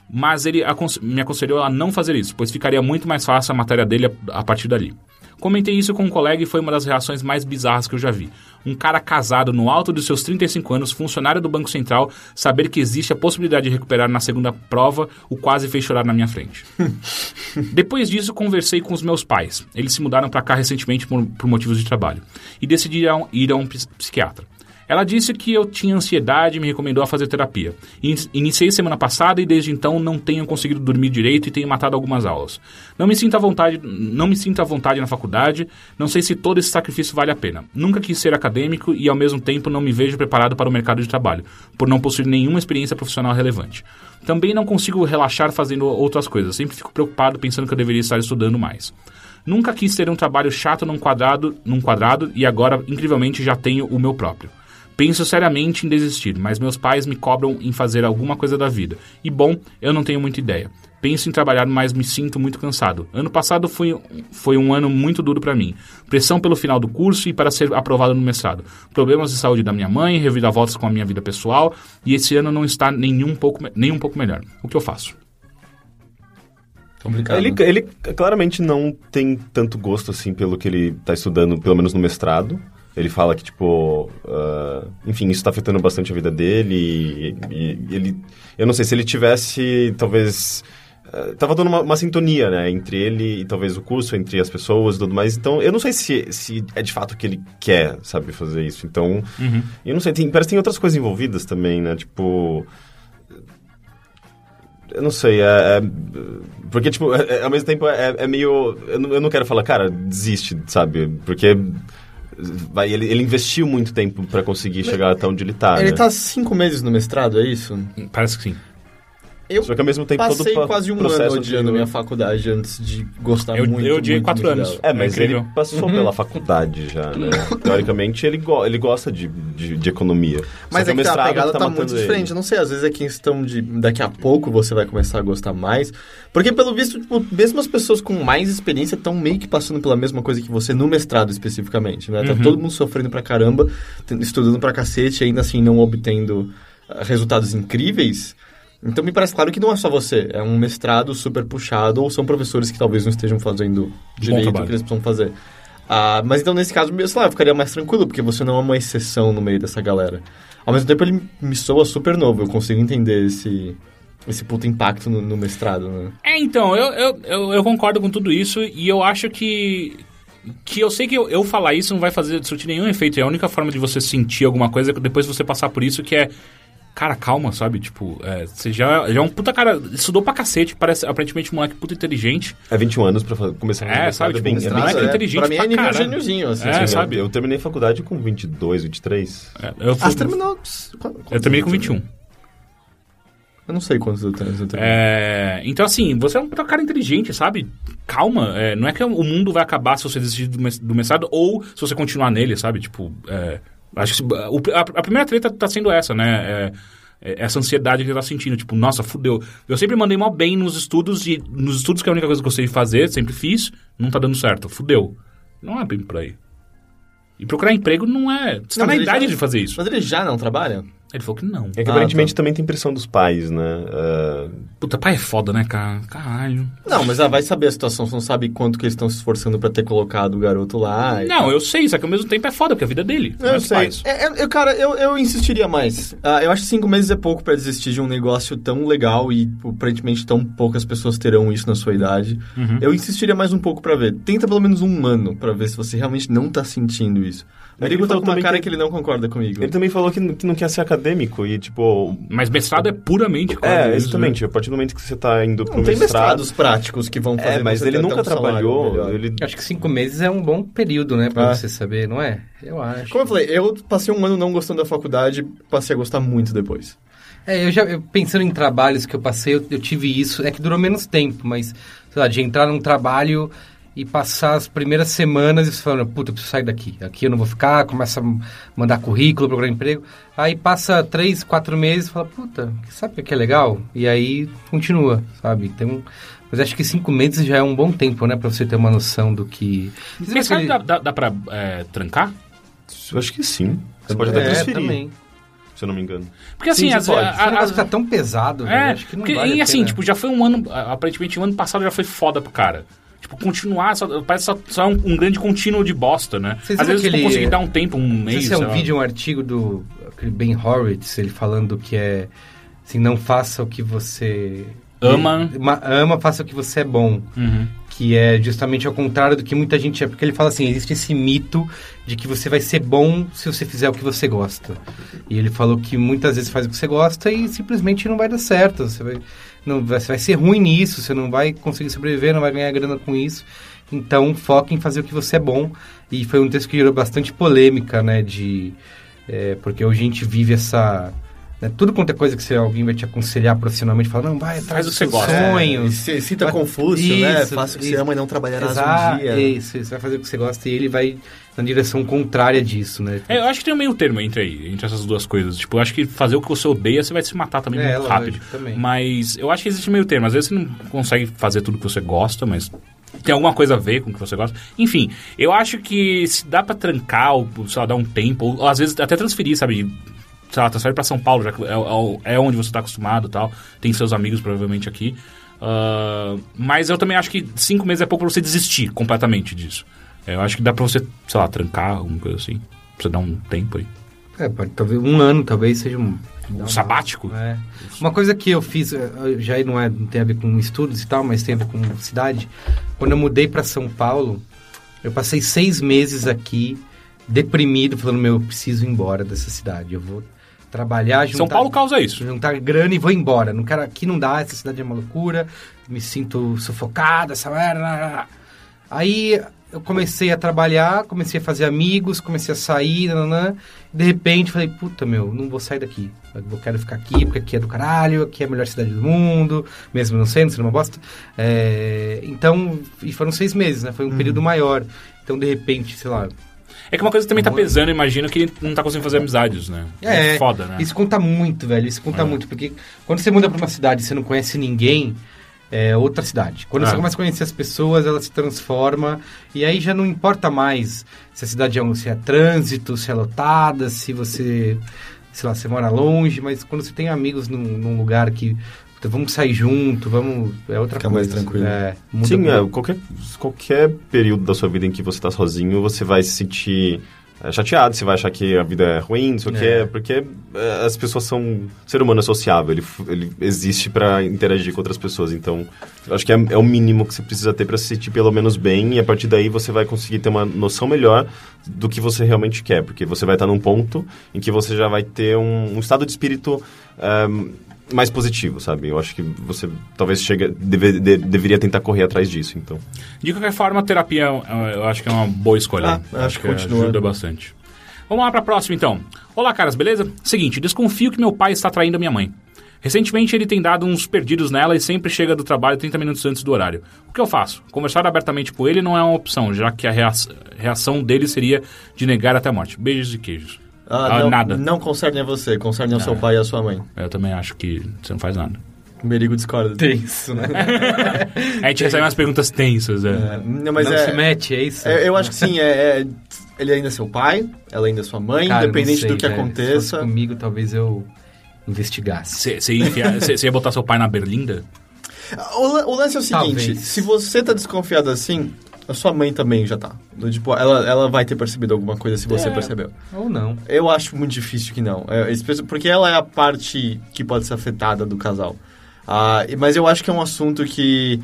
mas ele me aconselhou a não fazer isso, pois ficaria muito mais fácil a matéria dele a, a partir dali. Comentei isso com um colega e foi uma das reações mais bizarras que eu já vi. Um cara casado no alto dos seus 35 anos, funcionário do Banco Central, saber que existe a possibilidade de recuperar na segunda prova, o quase fez chorar na minha frente. Depois disso, conversei com os meus pais. Eles se mudaram para cá recentemente por, por motivos de trabalho e decidiram ir a um ps- psiquiatra. Ela disse que eu tinha ansiedade e me recomendou a fazer terapia. In- Iniciei semana passada e desde então não tenho conseguido dormir direito e tenho matado algumas aulas. Não me sinto à vontade, não me sinto à vontade na faculdade, não sei se todo esse sacrifício vale a pena. Nunca quis ser acadêmico e ao mesmo tempo não me vejo preparado para o mercado de trabalho, por não possuir nenhuma experiência profissional relevante. Também não consigo relaxar fazendo outras coisas, sempre fico preocupado pensando que eu deveria estar estudando mais. Nunca quis ter um trabalho chato num quadrado, num quadrado e agora, incrivelmente, já tenho o meu próprio. Penso seriamente em desistir, mas meus pais me cobram em fazer alguma coisa da vida. E bom, eu não tenho muita ideia. Penso em trabalhar, mas me sinto muito cansado. Ano passado foi, foi um ano muito duro para mim. Pressão pelo final do curso e para ser aprovado no mestrado. Problemas de saúde da minha mãe, reviravoltas com a minha vida pessoal. E esse ano não está nenhum pouco, nem um pouco melhor. O que eu faço? Complicado. Ele, ele claramente não tem tanto gosto, assim, pelo que ele tá estudando, pelo menos no mestrado. Ele fala que, tipo, ah, enfim, isso tá afetando bastante a vida dele e, e ele... Eu não sei, se ele tivesse, talvez... ah, tava dando uma, uma sintonia, né, entre ele e talvez o curso, entre as pessoas e tudo mais. Então, eu não sei se, se é de fato que ele quer, sabe, fazer isso. Então, eu não sei, tem, parece que tem outras coisas envolvidas também, né, tipo... Eu não sei, é, é- porque, tipo, é- é- ao mesmo tempo é, é meio... Eu não, eu não quero falar, cara, desiste, sabe? Porque vai, ele, ele investiu muito tempo pra conseguir chegar até onde ele tá, Ele né? tá cinco meses no mestrado, é isso? Parece que sim. Eu Só que ao mesmo tempo todo passei o pa- quase um ano odiando de- minha faculdade antes de gostar Eu- muito. eu odiei muito, quatro muito anos. É, mas É ele passou pela faculdade já, né? Teoricamente, ele, go ele gosta de, de, de economia. Só Mas que é o que tá, a pegada tá tá, muito ele. diferente. Eu não sei, às vezes é questão de daqui a pouco você vai começar a gostar mais. Porque, pelo visto, tipo, mesmo as pessoas com mais experiência estão meio que passando pela mesma coisa que você no mestrado especificamente, né? Tá Uhum. todo mundo sofrendo pra caramba, estudando pra cacete e ainda assim não obtendo ah, resultados incríveis. Então me parece claro que não é só você, é um mestrado super puxado ou são professores que talvez não estejam fazendo direito o que eles precisam fazer. Ah, mas então, nesse caso, sei lá, eu ficaria mais tranquilo, porque você não é uma exceção no meio dessa galera. Ao mesmo tempo, ele me soa super novo, eu consigo entender esse, esse puto impacto no, no mestrado, né? É, então, eu, eu, eu, eu concordo com tudo isso e eu acho que. Que eu sei que eu, eu falar isso não vai fazer surtir nenhum efeito. É a única forma de você sentir alguma coisa é depois você passar por isso, que é. Cara, calma, sabe? Tipo, é, você já, já é um puta cara. Estudou pra cacete, parece aparentemente um moleque puta inteligente. É 21 anos pra começar a fazer É, sabe, tipo, bem, um é moleque cedo. inteligente Pra mim é pra nível caralho. gêniozinho, assim. É, assim, sabe? Eu terminei a faculdade com 22, 23. É, eu, Ah, fui- você terminou... eu terminei com 21. Eu não sei quantos anos eu terminei. É, então, assim, você é um puta cara inteligente, sabe? Calma, é, não é que o mundo vai acabar se você desistir do do mestrado ou se você continuar nele, sabe? Tipo, é, acho que a, primeira treta tá sendo essa, né? É, é essa ansiedade que ele tá sentindo, tipo, nossa, fudeu. Eu sempre mandei mal bem nos estudos e nos estudos que é a única coisa que eu de fazer, sempre fiz, não tá dando certo, fudeu. Não é bem por aí. E procurar emprego não é. Você tá Não, na mas ele idade já- de fazer isso. Mas ele já não trabalha? Ele falou que não. É que Ah, aparentemente tá. também tem pressão dos pais, né? Ah, Puta, pai é foda, né, cara? Caralho. Não, mas ela vai saber a situação, você não sabe quanto que eles estão se esforçando pra ter colocado o garoto lá. e Não, eu sei, só que ao mesmo tempo é foda, porque a vida é dele. não é Eu dos sei. É, é, eu, cara, eu, eu insistiria mais. Ah, eu acho que cinco meses é pouco pra desistir de um negócio tão legal e tipo, aparentemente tão poucas pessoas terão isso na sua idade. Uhum. Eu insistiria mais um pouco pra ver. Tenta pelo menos um ano pra ver se você realmente não tá sentindo isso. O É ele tá com uma também cara que- que ele não concorda comigo. ele também falou que, n- que não quer ser acadêmico e, tipo... Mas mestrado é puramente É, isso, exatamente. né? A partir do momento que você tá indo pro Não tem mestrado... mestrados práticos que vão fazer É, mas ele nunca um trabalhou, ele... Acho que cinco meses é um bom período, né? Pra Ah. você saber, não é? Eu acho. Como eu falei, eu passei um ano não gostando da faculdade, passei a gostar muito depois. É, eu já eu- pensando em trabalhos que eu passei, eu, eu tive isso. É que durou menos tempo, mas, sei lá, de entrar num trabalho e passar as primeiras semanas e você falando, puta, eu preciso sair daqui. Aqui eu não vou ficar, começa a mandar currículo, procurar emprego. Aí passa três, quatro meses e fala, puta, sabe o que é legal? E aí continua, sabe? Tem um... Mas acho que cinco meses já é um bom tempo, né? Pra você ter uma noção do que... Você Mestrado aquele- dá, dá, dá pra é, trancar? Eu acho que sim. Você pode até é, transferir, também. se eu não me engano. Porque assim, Sim, as, pode. a- negócio a- tá tão pesado, velho, É, acho que não porque, vale e a assim, pena. tipo, já foi um ano, aparentemente o ano passado já foi foda pro cara. Tipo, continuar, só, parece só, só um, um grande contínuo de bosta, né? Vocês Às vezes aquele- conseguir dar um tempo, um Não mês, se é um lá. vídeo, um artigo do Ben Horowitz, ele falando que é assim, não faça o que você Ama. Ma- ama, faça o que você é bom. Uhum. Que é justamente ao contrário do que muita gente é. Porque ele fala assim, existe esse mito de que você vai ser bom se você fizer o que você gosta. E ele falou que muitas vezes faz o que você gosta e simplesmente não vai dar certo. Você vai, não, vai- você vai ser ruim nisso, você não vai conseguir sobreviver, não vai ganhar grana com isso. Então, foca em fazer o que você é bom. E foi um texto que gerou bastante polêmica, né? De, é, porque hoje a gente vive essa, né? Tudo quanto é coisa que você, alguém vai te aconselhar profissionalmente, fala, não, vai que você seus sonhos. E c- cita Vai- Confúcio, né? Isso, Faça o que isso. você ama e não trabalharás Exato, um dia. Isso, você vai fazer o que você gosta e ele vai na direção contrária disso, né? É, eu acho que tem um meio termo entre aí, entre essas duas coisas. Tipo, eu acho que fazer o que você odeia, você vai se matar também É, muito rápido. também. Mas eu acho que existe meio termo. Às vezes você não consegue fazer tudo que você gosta, mas tem alguma coisa a ver com o que você gosta. Enfim, eu acho que se dá pra trancar, ou, sei lá, dar um tempo, ou às vezes até transferir, sabe? Sei lá, transferir pra São Paulo, já que é, é- é onde você tá acostumado e tal. Tem seus amigos provavelmente aqui. Ah, mas eu também acho que cinco meses é pouco pra você desistir completamente disso. Eu acho que dá pra você, sei lá, trancar, alguma coisa assim. Pra você dar um tempo aí. É, pode, talvez um ano talvez seja um... Um sabático? É. Uma coisa que eu fiz, eh, já não, é, não tem a ver com estudos e tal, mas tem a ver com cidade. Quando eu mudei para São Paulo, eu passei seis meses aqui, deprimido, falando, meu, eu preciso ir embora dessa cidade. Eu vou trabalhar, juntar... São Paulo causa isso. juntar grana e vou embora. Não quero, aqui não dá, essa cidade é uma loucura, me sinto sufocada, essa. Aí eu comecei a trabalhar, comecei a fazer amigos, comecei a sair, nananã. De repente falei, puta meu, não vou sair daqui. Eu quero ficar aqui, porque aqui é do caralho, aqui é a melhor cidade do mundo, mesmo não sendo, sendo uma bosta. É, então, e foram seis meses, né? Foi um período maior. Então, de repente, sei lá, É que uma coisa também tá pesando, imagino, que ele não tá conseguindo fazer amizades, né? É, foda, né? Isso conta muito, velho. Isso conta É. muito. Porque quando você muda pra uma cidade e você não conhece ninguém, é outra cidade. Quando É. você começa a conhecer as pessoas, ela se transforma. E aí já não importa mais se a cidade é, um, se é trânsito, se é lotada, se você, sei lá, você mora longe. Mas quando você tem amigos num, num lugar que. Vamos sair junto, vamos. É outra Fica coisa. mais tranquilo. É, muda Sim, é, qualquer, qualquer período da sua vida em que você tá sozinho, você vai se sentir é, chateado, você vai achar que a vida é ruim, não sei o É. quê, porque é, as pessoas são... O ser humano é sociável, ele, ele existe pra interagir com outras pessoas, então eu acho que é, é o mínimo que você precisa ter pra se sentir pelo menos bem, e a partir daí você vai conseguir ter uma noção melhor do que você realmente quer, porque você vai estar num ponto em que você já vai ter um, um estado de espírito... ehm, mais positivo, sabe? Eu acho que você talvez chega, deve- de- deveria tentar correr atrás disso, então. De qualquer forma, a terapia é- eu acho que é uma boa escolha. Ah, acho que continua. ajuda bastante. Vamos lá pra próxima, então. Olá, caras, beleza? Seguinte, desconfio que meu pai está traindo minha mãe. Recentemente ele tem dado uns perdidos nela e sempre chega do trabalho 30 minutos antes do horário. O que eu faço? Conversar abertamente com ele não é uma opção, já que a rea- reação dele seria de negar até a morte. Beijos e queijos. Ah, Ah, não, nada. Não concerne a você, concerne ao seu pai e à sua mãe. Eu também acho que você não faz nada. Merigo discorda. Tenso, né? A gente recebe umas perguntas tensas, é. É, não, mas não é, se mete, é isso? é, Eu acho que sim, é, é- ele ainda é seu pai, ela ainda é sua mãe, Cara, independente sei, do que velho. Se aconteça. fosse comigo, talvez eu investigasse. Você ia, botar seu pai na berlinda? O, o lance é o seguinte: Talvez. se você tá desconfiado assim, a sua mãe também já tá. Tipo, ela, ela vai ter percebido alguma coisa se você É. percebeu. Ou não. Eu acho muito difícil que não. É, porque ela é a parte que pode ser afetada do casal. Ah, mas eu acho que é um assunto que.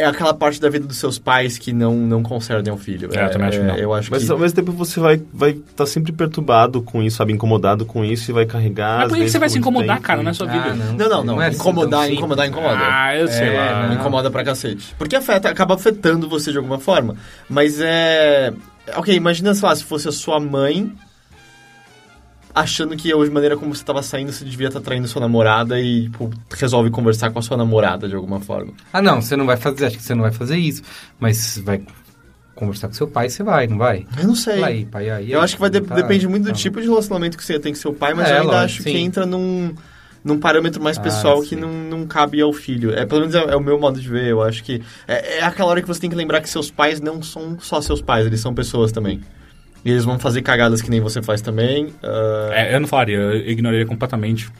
É aquela parte da vida dos seus pais que não, não concernem ao filho. É, eu também acho que não. Eu acho Mas que... ao mesmo tempo você vai vai estar sempre perturbado com isso, sabe? Incomodado com isso e vai carregar. Mas por que você vai se incomodar, tempo cara? e- Não é sua vida. Ah, não. Não, não, não. é assim incomodar, tão incomodar, incomoda. Ah, eu sei É, lá. não. Incomoda pra cacete. Porque afeta, acaba afetando você de alguma forma. Mas é. Ok, imagina, sei lá, se fosse a sua mãe achando que a maneira como você tava saindo, você devia estar traindo sua namorada e, tipo, resolve conversar com a sua namorada de alguma forma. Ah, não, você não vai fazer, acho que você não vai fazer isso. Mas vai conversar com seu pai, você vai, não vai? Eu não sei. Aí, pai, aí. Eu acho que vai de- tá- depende muito do tá. tipo de relacionamento que você tem com seu pai, mas É, eu ainda lógico, acho que sim. entra num, num parâmetro mais Ah, pessoal que sim. não, não cabe ao filho. É, pelo menos é, é o meu modo de ver. Eu acho que é, é aquela hora que você tem que lembrar que seus pais não são só seus pais, eles são pessoas também. E eles vão fazer cagadas que nem você faz também. ah, É, eu não falaria, eu ignoraria completamente.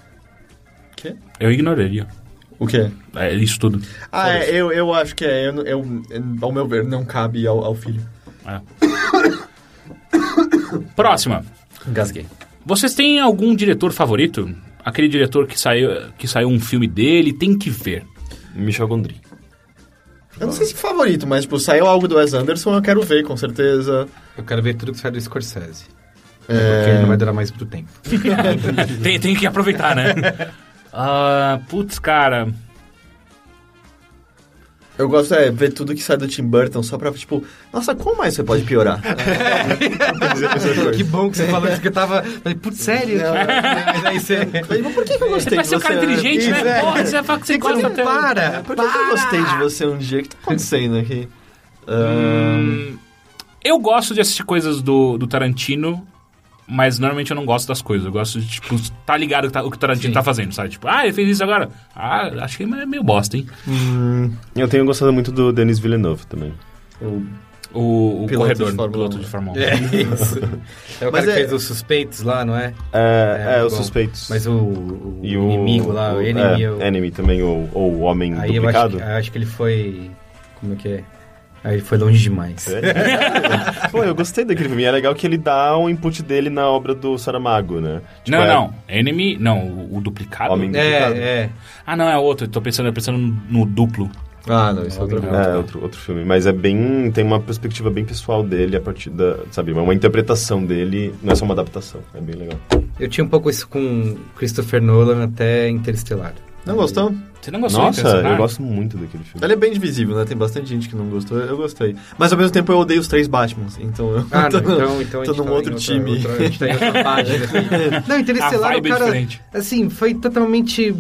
Quê? Eu ignoraria. O quê? É isso tudo. Ah, é, eu, eu acho que é. Eu, eu- ao meu ver, não cabe ao, ao filho. É. Próxima. Gasguei. Vocês têm algum diretor favorito? Aquele diretor que saiu, que saiu um filme dele, tem que ver. Michel Gondry. Eu não sei se favorito, mas, tipo, saiu algo do Wes Anderson, eu quero ver, com certeza. Eu quero ver tudo que sai do Scorsese. É. Porque não vai durar mais muito tempo. tem, tem que aproveitar, né? Ah, putz, cara. Eu gosto é ver tudo que sai do Tim Burton só pra, tipo, nossa, como mais você pode piorar? que bom que você falou isso, que eu tava... Falei, putz, sério? Mas aí você... Falei, mas por que, que eu Você gostei vai de ser um você? cara inteligente, Isso, né? é. Porra, você vai falar que você gosta Não, até... para! Por que, que eu gostei de você um dia? O que tá acontecendo aqui? Ahn, Eu gosto de assistir coisas do, do Tarantino, mas normalmente eu não gosto das coisas. Eu gosto de, tipo, tá ligado o que tá- o que o Tarantino Sim. tá fazendo, sabe? Tipo, ah, ele fez isso agora. Ah, acho que é meio bosta, hein? Eu tenho gostado muito do Denis Villeneuve também. o- O, o corredor, Fórmula piloto 1. de Fórmula 1. É isso. É o Mas cara que é- fez os suspeitos lá, não é? É, é, É, os suspeitos. Mas o, o E o, inimigo lá, o o- enemy... é, o- enemy também, ou, o homem Aí eu acho, duplicado. que- eu acho que ele foi... Como é que é? Aí foi longe demais. É. Pô, eu gostei daquele filme. E é legal que ele dá o input dele na obra do Saramago, né? Tipo, Não, é não. Enemy, não, o, o duplicado. Homem- É, é. Ah, não, é outro. Eu tô pensando, eu tô pensando no duplo. Ah, não, isso é Não. coisa. É, outro, outro filme. Mas é bem. Tem uma perspectiva bem pessoal dele a partir da. Sabe, uma interpretação dele, não é só uma adaptação. É bem legal. Eu tinha um pouco isso com Christopher Nolan até Interestelar. Não gostou? Você não gostou Nossa, eu gosto muito daquele filme. Ele é bem divisível, né? Tem bastante gente que não gostou. Eu gostei. Mas ao mesmo tempo eu odeio os três Batmans. Então eu Ah, tô, não, então, então tô num tá outro em outra- time. outra- a gente tá em outra página. assim. Não, Interestelar, o é cara, diferente. assim, foi totalmente...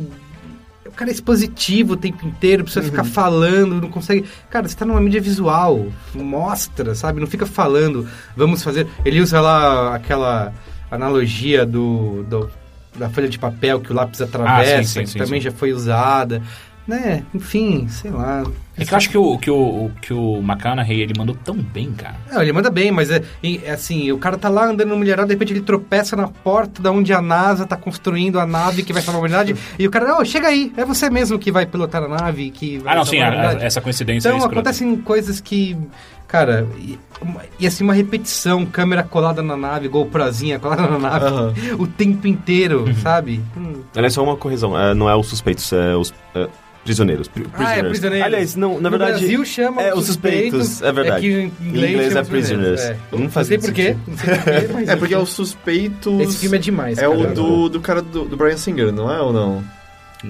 O cara é expositivo o tempo inteiro, precisa ficar falando, não consegue... Cara, você tá numa mídia visual, mostra, sabe? Não fica falando, vamos fazer... Ele usa lá aquela analogia do, do- da folha de papel que o lápis atravessa, sim, sim, que sim, também já foi usada, né? Enfim, sei lá... É que eu acho que o, que o, que o McConaughey, ele mandou tão bem, cara. Não, ele manda bem, mas é, é assim, o cara tá lá andando no mulherada, de repente ele tropeça na porta da onde a NASA tá construindo a nave que vai salvar a humanidade, e o cara, ô, chega aí, é você mesmo que vai pilotar a nave que vai Ah, não, sim, a a- essa coincidência é Então escrota. acontecem coisas que, cara, e, uma- e assim, uma repetição, câmera colada na nave, GoProzinha colada na nave, Aham. o tempo inteiro, sabe? Hum. Aliás, só uma correção. é, não é os suspeitos, é os é, prisioneiros. Pri- Ah, é prisioneiros. Aliás, não, na no verdade. Brasil chama é, os os suspeitos, é verdade. É que em Em inglês, inglês é prisoners. é. Não faz não sei porquê, mas É porque é os suspeitos. Esse filme é demais, É cara. o do, do cara do, do Brian Singer, não é ou não?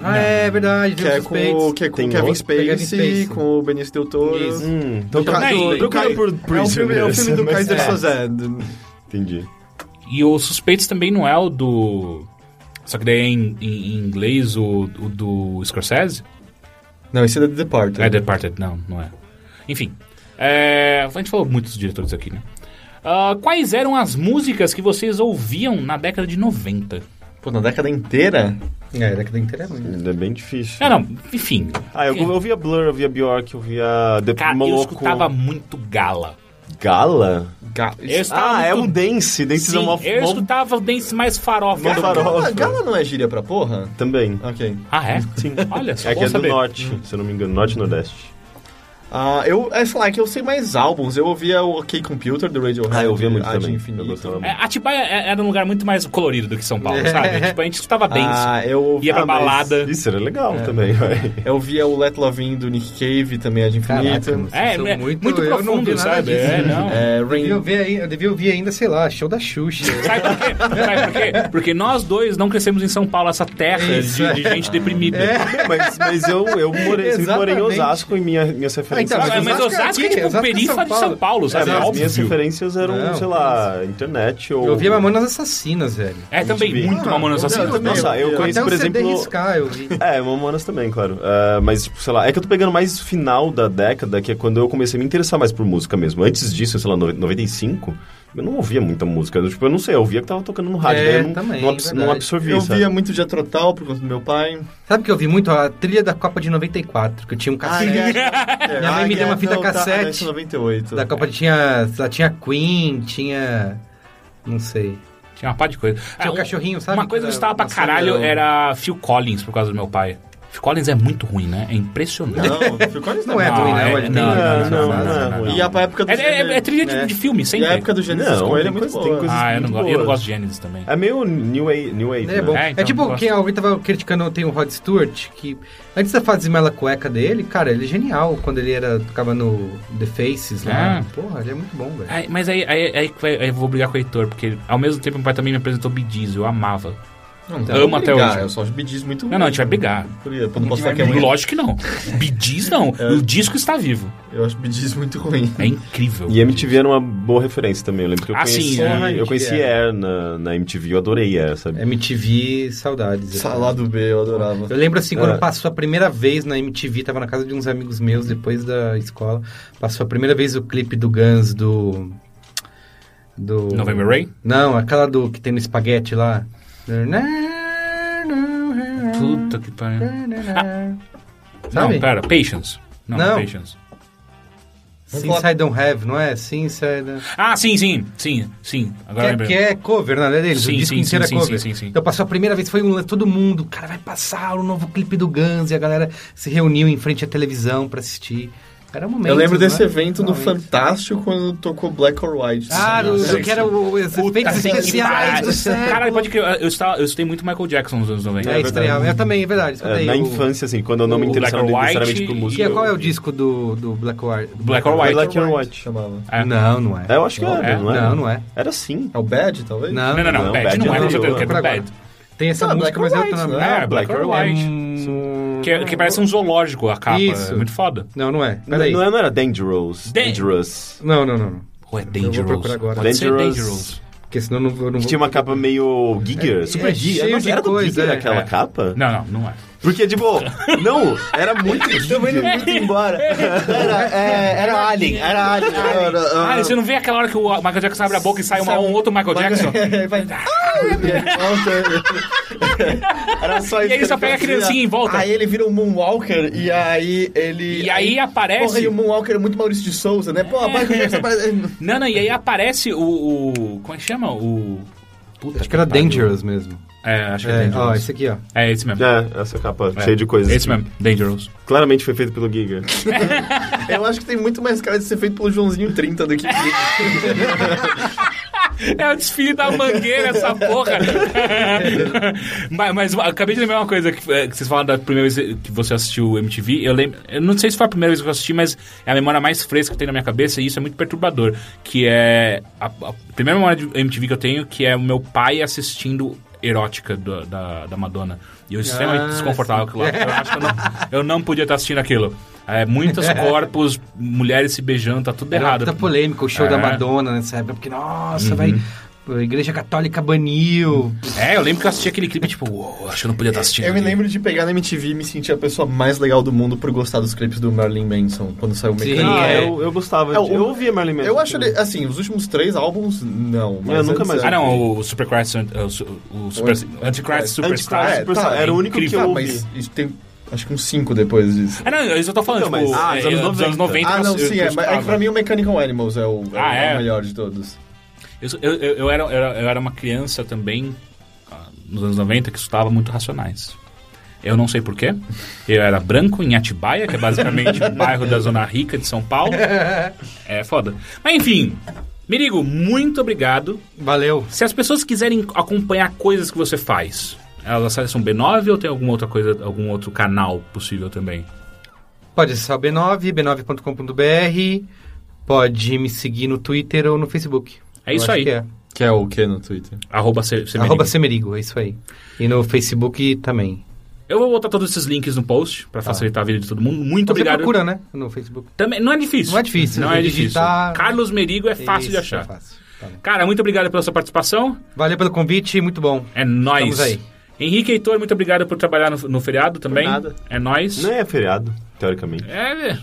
Ah, é verdade, Que é com, o- que é com Kevin? Spacey, com o Benício Del Toro. Isso. Hum, então Do tá- do- procura por É o filme, é o prisoners. filme do mas- Kaiser é. Entendi. E o Suspeitos também não é o do... Só que daí é em, em- em inglês o, o do Scorsese? Não, esse é The Departed. É Departed, não, não é. Enfim, é, a gente falou muitos diretores aqui, né? Ah, quais eram as músicas que vocês ouviam na década de 90? Pô, na década inteira? É, década inteira é muito. É bem difícil. Ah, não, enfim. Ah, eu, eu via Blur, eu via Bjork, eu via The Cara, eu escutava muito Gala. Gala? Ga- Ah, é um dance. Dance Sim, é uma... eu escutava o dance mais farofa. Do- farofa. Gala, Gala não é gíria pra porra? Também. Ok. Ah, é? Sim. Olha, só É que é do saber. norte, se eu não me engano. Norte e Nordeste. Ah, eu, é, sei lá, é que eu sei mais álbuns. Eu ouvia o OK Computer do Radiohead. Ah, eu ouvia muito também. Infinito. Eu gostava É, Atibaia é- era um lugar muito mais colorido do que São Paulo, É. sabe? Tipo, a gente escutava dance. Ah, eu ouvia, Ia pra Ah, mas balada. Isso era legal também, vai. eu ouvia o Let Love In do Nick Cave, também Ad Infinito. Caraca, vocês É, é muito, muito profundo, sabe? disso. É, não. É, Eu devia, Rain... ouvir, eu devia ouvir ainda, sei lá, show da Xuxa. Sabe por quê? Sabe por quê? Porque nós dois não crescemos em São Paulo, essa terra de, de gente deprimida. Não, mas, mas eu, eu morei, sempre morei em. Osasco e minha, minhas referências... então, Ah, mas Osasco é Osasco é aqui, tipo Osasco é perifa São de São Paulo, É, sabe? mas É as minhas referências eram, Não, sei lá, internet ou... Eu ouvia Mamonas Assassinas, velho. É também MTV. muito Mamonas eu Assassinas. também, Nossa, eu ouvia. conheci, Até por exemplo... riscar, eu vi. É, Mamonas também, claro. Ah, mas, tipo, sei lá, é que eu tô pegando mais final da década, que é quando eu comecei a me interessar mais por música mesmo. Antes disso, sei lá, no- 95, eu não ouvia muita música. Eu, tipo, eu não sei, eu ouvia que tava tocando no rádio, É, daí eu não, também, não, abs- verdade. não absorvi, Eu sabe? via muito Jethro Tull por conta do meu pai. Sabe que eu vi muito? A trilha da Copa de 94, que eu tinha um cassete. é. Minha mãe me deu uma fita não, tá, cassete. ah, é 98. Da Copa tinha, lá tinha Queen, tinha... Não sei. Tinha uma par de coisa. Tinha Ah, o cachorrinho, sabe? Uma coisa que eu estava pra caralho era Phil Collins, por causa do meu pai. Phil Collins é muito ruim, né? É impressionante. Não, Phil Collins Não é ruim, é- Ele tem- não, não, não, não. E a época do É, é- é trilha de, é. de filme, E sempre. a época do Genesis Não, com ele é tem muito coisa- tem boa. coisa- Ah, eu não, gosto, eu não gosto de Genesis também. É meio New Wave, new Ele é né? bom. É, É, então, tipo, gosto. quem alguém tava criticando, tem o Rod Stewart, que antes da fase Mela Cueca dele, cara, ele é genial. Quando ele era, tocava no The Faces lá. Ah. Porra, ele é muito bom, velho. Mas aí, aí, aí eu vou brigar com o Heitor, porque ao mesmo tempo meu pai também me apresentou Bee Gees, eu amava. Não, Então, não amo até brigar, hoje. Eu só acho bidis muito Não, não, a gente vai brigar. Por eu não posso falar que é. Lógico que não. Bidis não. O disco está vivo. Eu acho bidis muito ruim. É incrível. E MTV era uma boa referência também. Eu lembro que eu Ah, conheci, sim, é. eu conheci É. Air na, na MTV, eu adorei Air, sabe? MTV, saudades. Salado B, eu adorava. Eu lembro assim, quando É. passou a primeira vez na MTV, tava na casa de uns amigos meus depois da escola. Passou a primeira vez o clipe do Guns do. Do. November Rain? Não, aquela do que tem no espaguete lá. Puta que pariu. Sabe? Não, pera, Patience. Não, Não. Patience. Since I Don't Have, não é? Since I Don't... Ah, sim, sim, sim, sim. Que Agora é, lembrei. que é cover, não é deles? Sim, o disco sim, inteiro sim, é sim, cover. sim, sim, sim. Então passou a primeira vez, foi um, todo mundo, cara, vai passar o novo clipe do Guns e a galera se reuniu em frente à televisão pra assistir. Era um momento. Eu lembro desse né? evento no Momentos. Fantástico quando tocou Black or White. Ah, Nossa, do que era o- os Puta efeitos especiais do século. Caralho, pode crer. Eu, estava, eu estudei muito Michael Jackson nos anos 90. É, estreava. Eu também, é verdade. É, na o- infância, assim, quando eu não me interessava necessariamente por e- música. Que é, qual é o eu- disco do, do Black or White? Black or White. Black or White. Chamava. É. Não, não é. É, eu acho que era, É? não é? Não, não é. Era sim. É o Bad, talvez? Não, Não, não, não. Não, Bad, não é, com certeza. é. Tem essa Ah, música, Black mas é? É, Black or White. Que, que parece um zoológico a capa. Isso. É muito foda. Não, não é. Não, Peraí. não, é- não era Dangerous. Dan- Dangerous. Não, não, não. não. Ou é vou Dangerous? procurar agora. Pode ser Dangerous. Dangerous. Porque senão eu não, vou- eu não Que vou... tinha uma capa meio Giger. É, Super é, Giger. cheio de era do coisa, Giger é. aquela É. capa? Não, não, não é. Porque, tipo, não, era muito Giger. embora. Era, é, era Alien, era Alien. Era, Ah, e você não vê aquela hora que o Michael Jackson abre a boca e sai uma- um outro Michael Jackson? Vai- Era só E isso aí que só ele pega a criancinha em volta. Aí ele vira um Moonwalker e aí ele... E aí aparece- Porra, e o Moonwalker é muito Maurício de Souza, né? Pô, a Michael Jackson aparece... Não, não, e aí aparece o. o como é que chama? O. Puta Acho que era pariu. Dangerous mesmo. É, acho que é, É, ó, esse aqui, ó. É esse mesmo. É, essa capa É. cheia de coisas. Esse mesmo, Dangerous. Claramente foi feito pelo Giger. Eu acho que tem muito mais cara de ser feito pelo Joãozinho 30 do que... É o desfile da mangueira, essa porra. mas, mas acabei de lembrar uma coisa que, é, que vocês falaram da primeira vez que você assistiu o MTV. Eu lembro. Eu não sei se foi a primeira vez que eu assisti, mas é a memória mais fresca que eu tenho na minha cabeça e isso é muito perturbador. Que é. A, a primeira memória de MTV que eu tenho, que é o meu pai assistindo erótica do- da, da Madonna. E eu extremamente Ah, desconfortável aquilo lá. Eu acho que eu não, eu não podia estar assistindo aquilo. É, muitos corpos, mulheres se beijando, tá tudo Era errado. muita polêmica o show É. da Madonna nessa época, porque, nossa, vai... A Igreja Católica baniu. É, eu lembro que eu assisti aquele clipe, tipo, uou, acho que eu não podia estar assistindo. Eu me aqui." lembro de pegar na MTV e me sentir a pessoa mais legal do mundo por gostar dos clipes do Marilyn Manson, quando saiu o Sim, Mecânico. Ah, é. eu, eu gostava. É, de- eu ouvia Marilyn Manson. Eu acho ele, assim, os últimos três álbuns, não. Mas Eu nunca mais- era- Ah, não, o Superchrist, o, o Super, Antichrist Superstar. Antichrist Superstar, era o único que Tá, eu mas isso tem acho que uns cinco depois disso. Ah, não, isso eu tô falando, Não, tipo, mas- ah, é, dos anos dos anos 90. Ah, que não, eu- sim, eu é, mas é que escutava. pra mim o Mechanical Animals é o, é Ah, é? o melhor de todos. Eu, eu, eu, era, eu, era, uma criança também, ah, nos anos 90, que escutava muito Racionais. Eu não sei porquê. Eu era branco em Atibaia, que é basicamente um bairro da Zona Rica de São Paulo. É foda. Mas enfim, Mirigo, muito obrigado. Valeu. Se as pessoas quiserem acompanhar coisas que você faz, elas acessam B9 ou tem alguma outra coisa, algum outro canal possível também? Pode acessar o B9, b9.com.br. Pode me seguir no Twitter ou no Facebook. É Eu isso aí. que é. Que é o que no Twitter? Arroba C- Semerigo. Arroba Semerigo, é isso aí. E no Facebook também. Eu vou botar todos esses links no post pra facilitar a vida de todo mundo. Muito Você obrigado. procura, né? No Facebook. Também, não é difícil. Não é difícil, Não é difícil. Digitar- Carlos Merigo é fácil de Isso, achar. É fácil. Tá. Cara, muito obrigado pela sua participação. Valeu pelo convite, muito bom. É nóis. Estamos aí. Henrique Heitor, muito obrigado por trabalhar no, no feriado também. nada. É nóis. Não é feriado, teoricamente. É,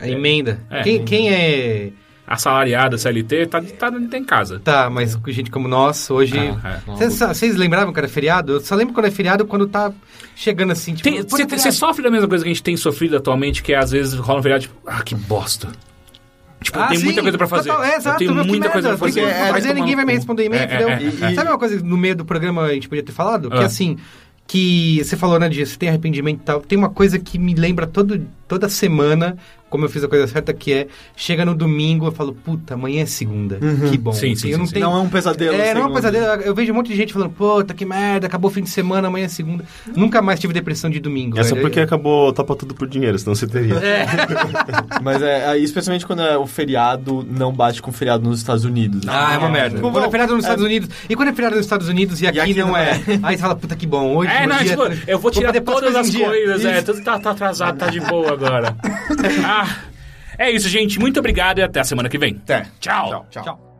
A emenda. É. Quem, quem é. Assalariado, CLT, tá, tá, tá em casa. Tá, mas com gente como nós, hoje. Ah, é. Vocês sa- Vocês lembravam que era feriado? Eu só lembro quando é feriado quando tá chegando assim, tipo. é Você sofre da mesma coisa que a gente tem sofrido atualmente, que é, às vezes rola um feriado, tipo, ah, que bosta. Tipo, Ah, tem sim, muita coisa pra fazer. total, é, exato, que muita coisa pra fazer. tem que fazer, tomar ninguém vai me responder e-mail, É, entendeu? é, é, é. Sabe uma coisa que no meio do programa a gente podia ter falado? Que Ah. assim, que você falou, né, de você tem arrependimento e tal. Tem uma coisa que me lembra todo, toda semana, como eu fiz a coisa certa, que é, chega no domingo, eu falo, puta, amanhã é segunda. Que bom. Sim, sim, eu não sim, tenho... Não é um pesadelo. É, não é um pesadelo. Eu vejo um monte de gente falando, puta, que merda, acabou o fim de semana, amanhã é segunda. Nunca mais tive depressão de domingo. É só velho. porque acabou topa tudo por dinheiro, senão você teria. É. Mas é, aí, especialmente quando é o feriado não bate com o feriado nos Estados Unidos. Ah, é uma merda. Tipo, Quando é feriado nos é- Estados Unidos. E quando é feriado nos Estados Unidos e aqui, aqui não não é. é. Aí você fala, puta que bom, hoje. É, não, dia- tipo, eu vou tirar pôr todas as coisas, é, tudo tá, tá atrasado, tá de boa agora. ah, é isso, gente. Muito obrigado e até a semana que vem. Até. Tchau. Tchau.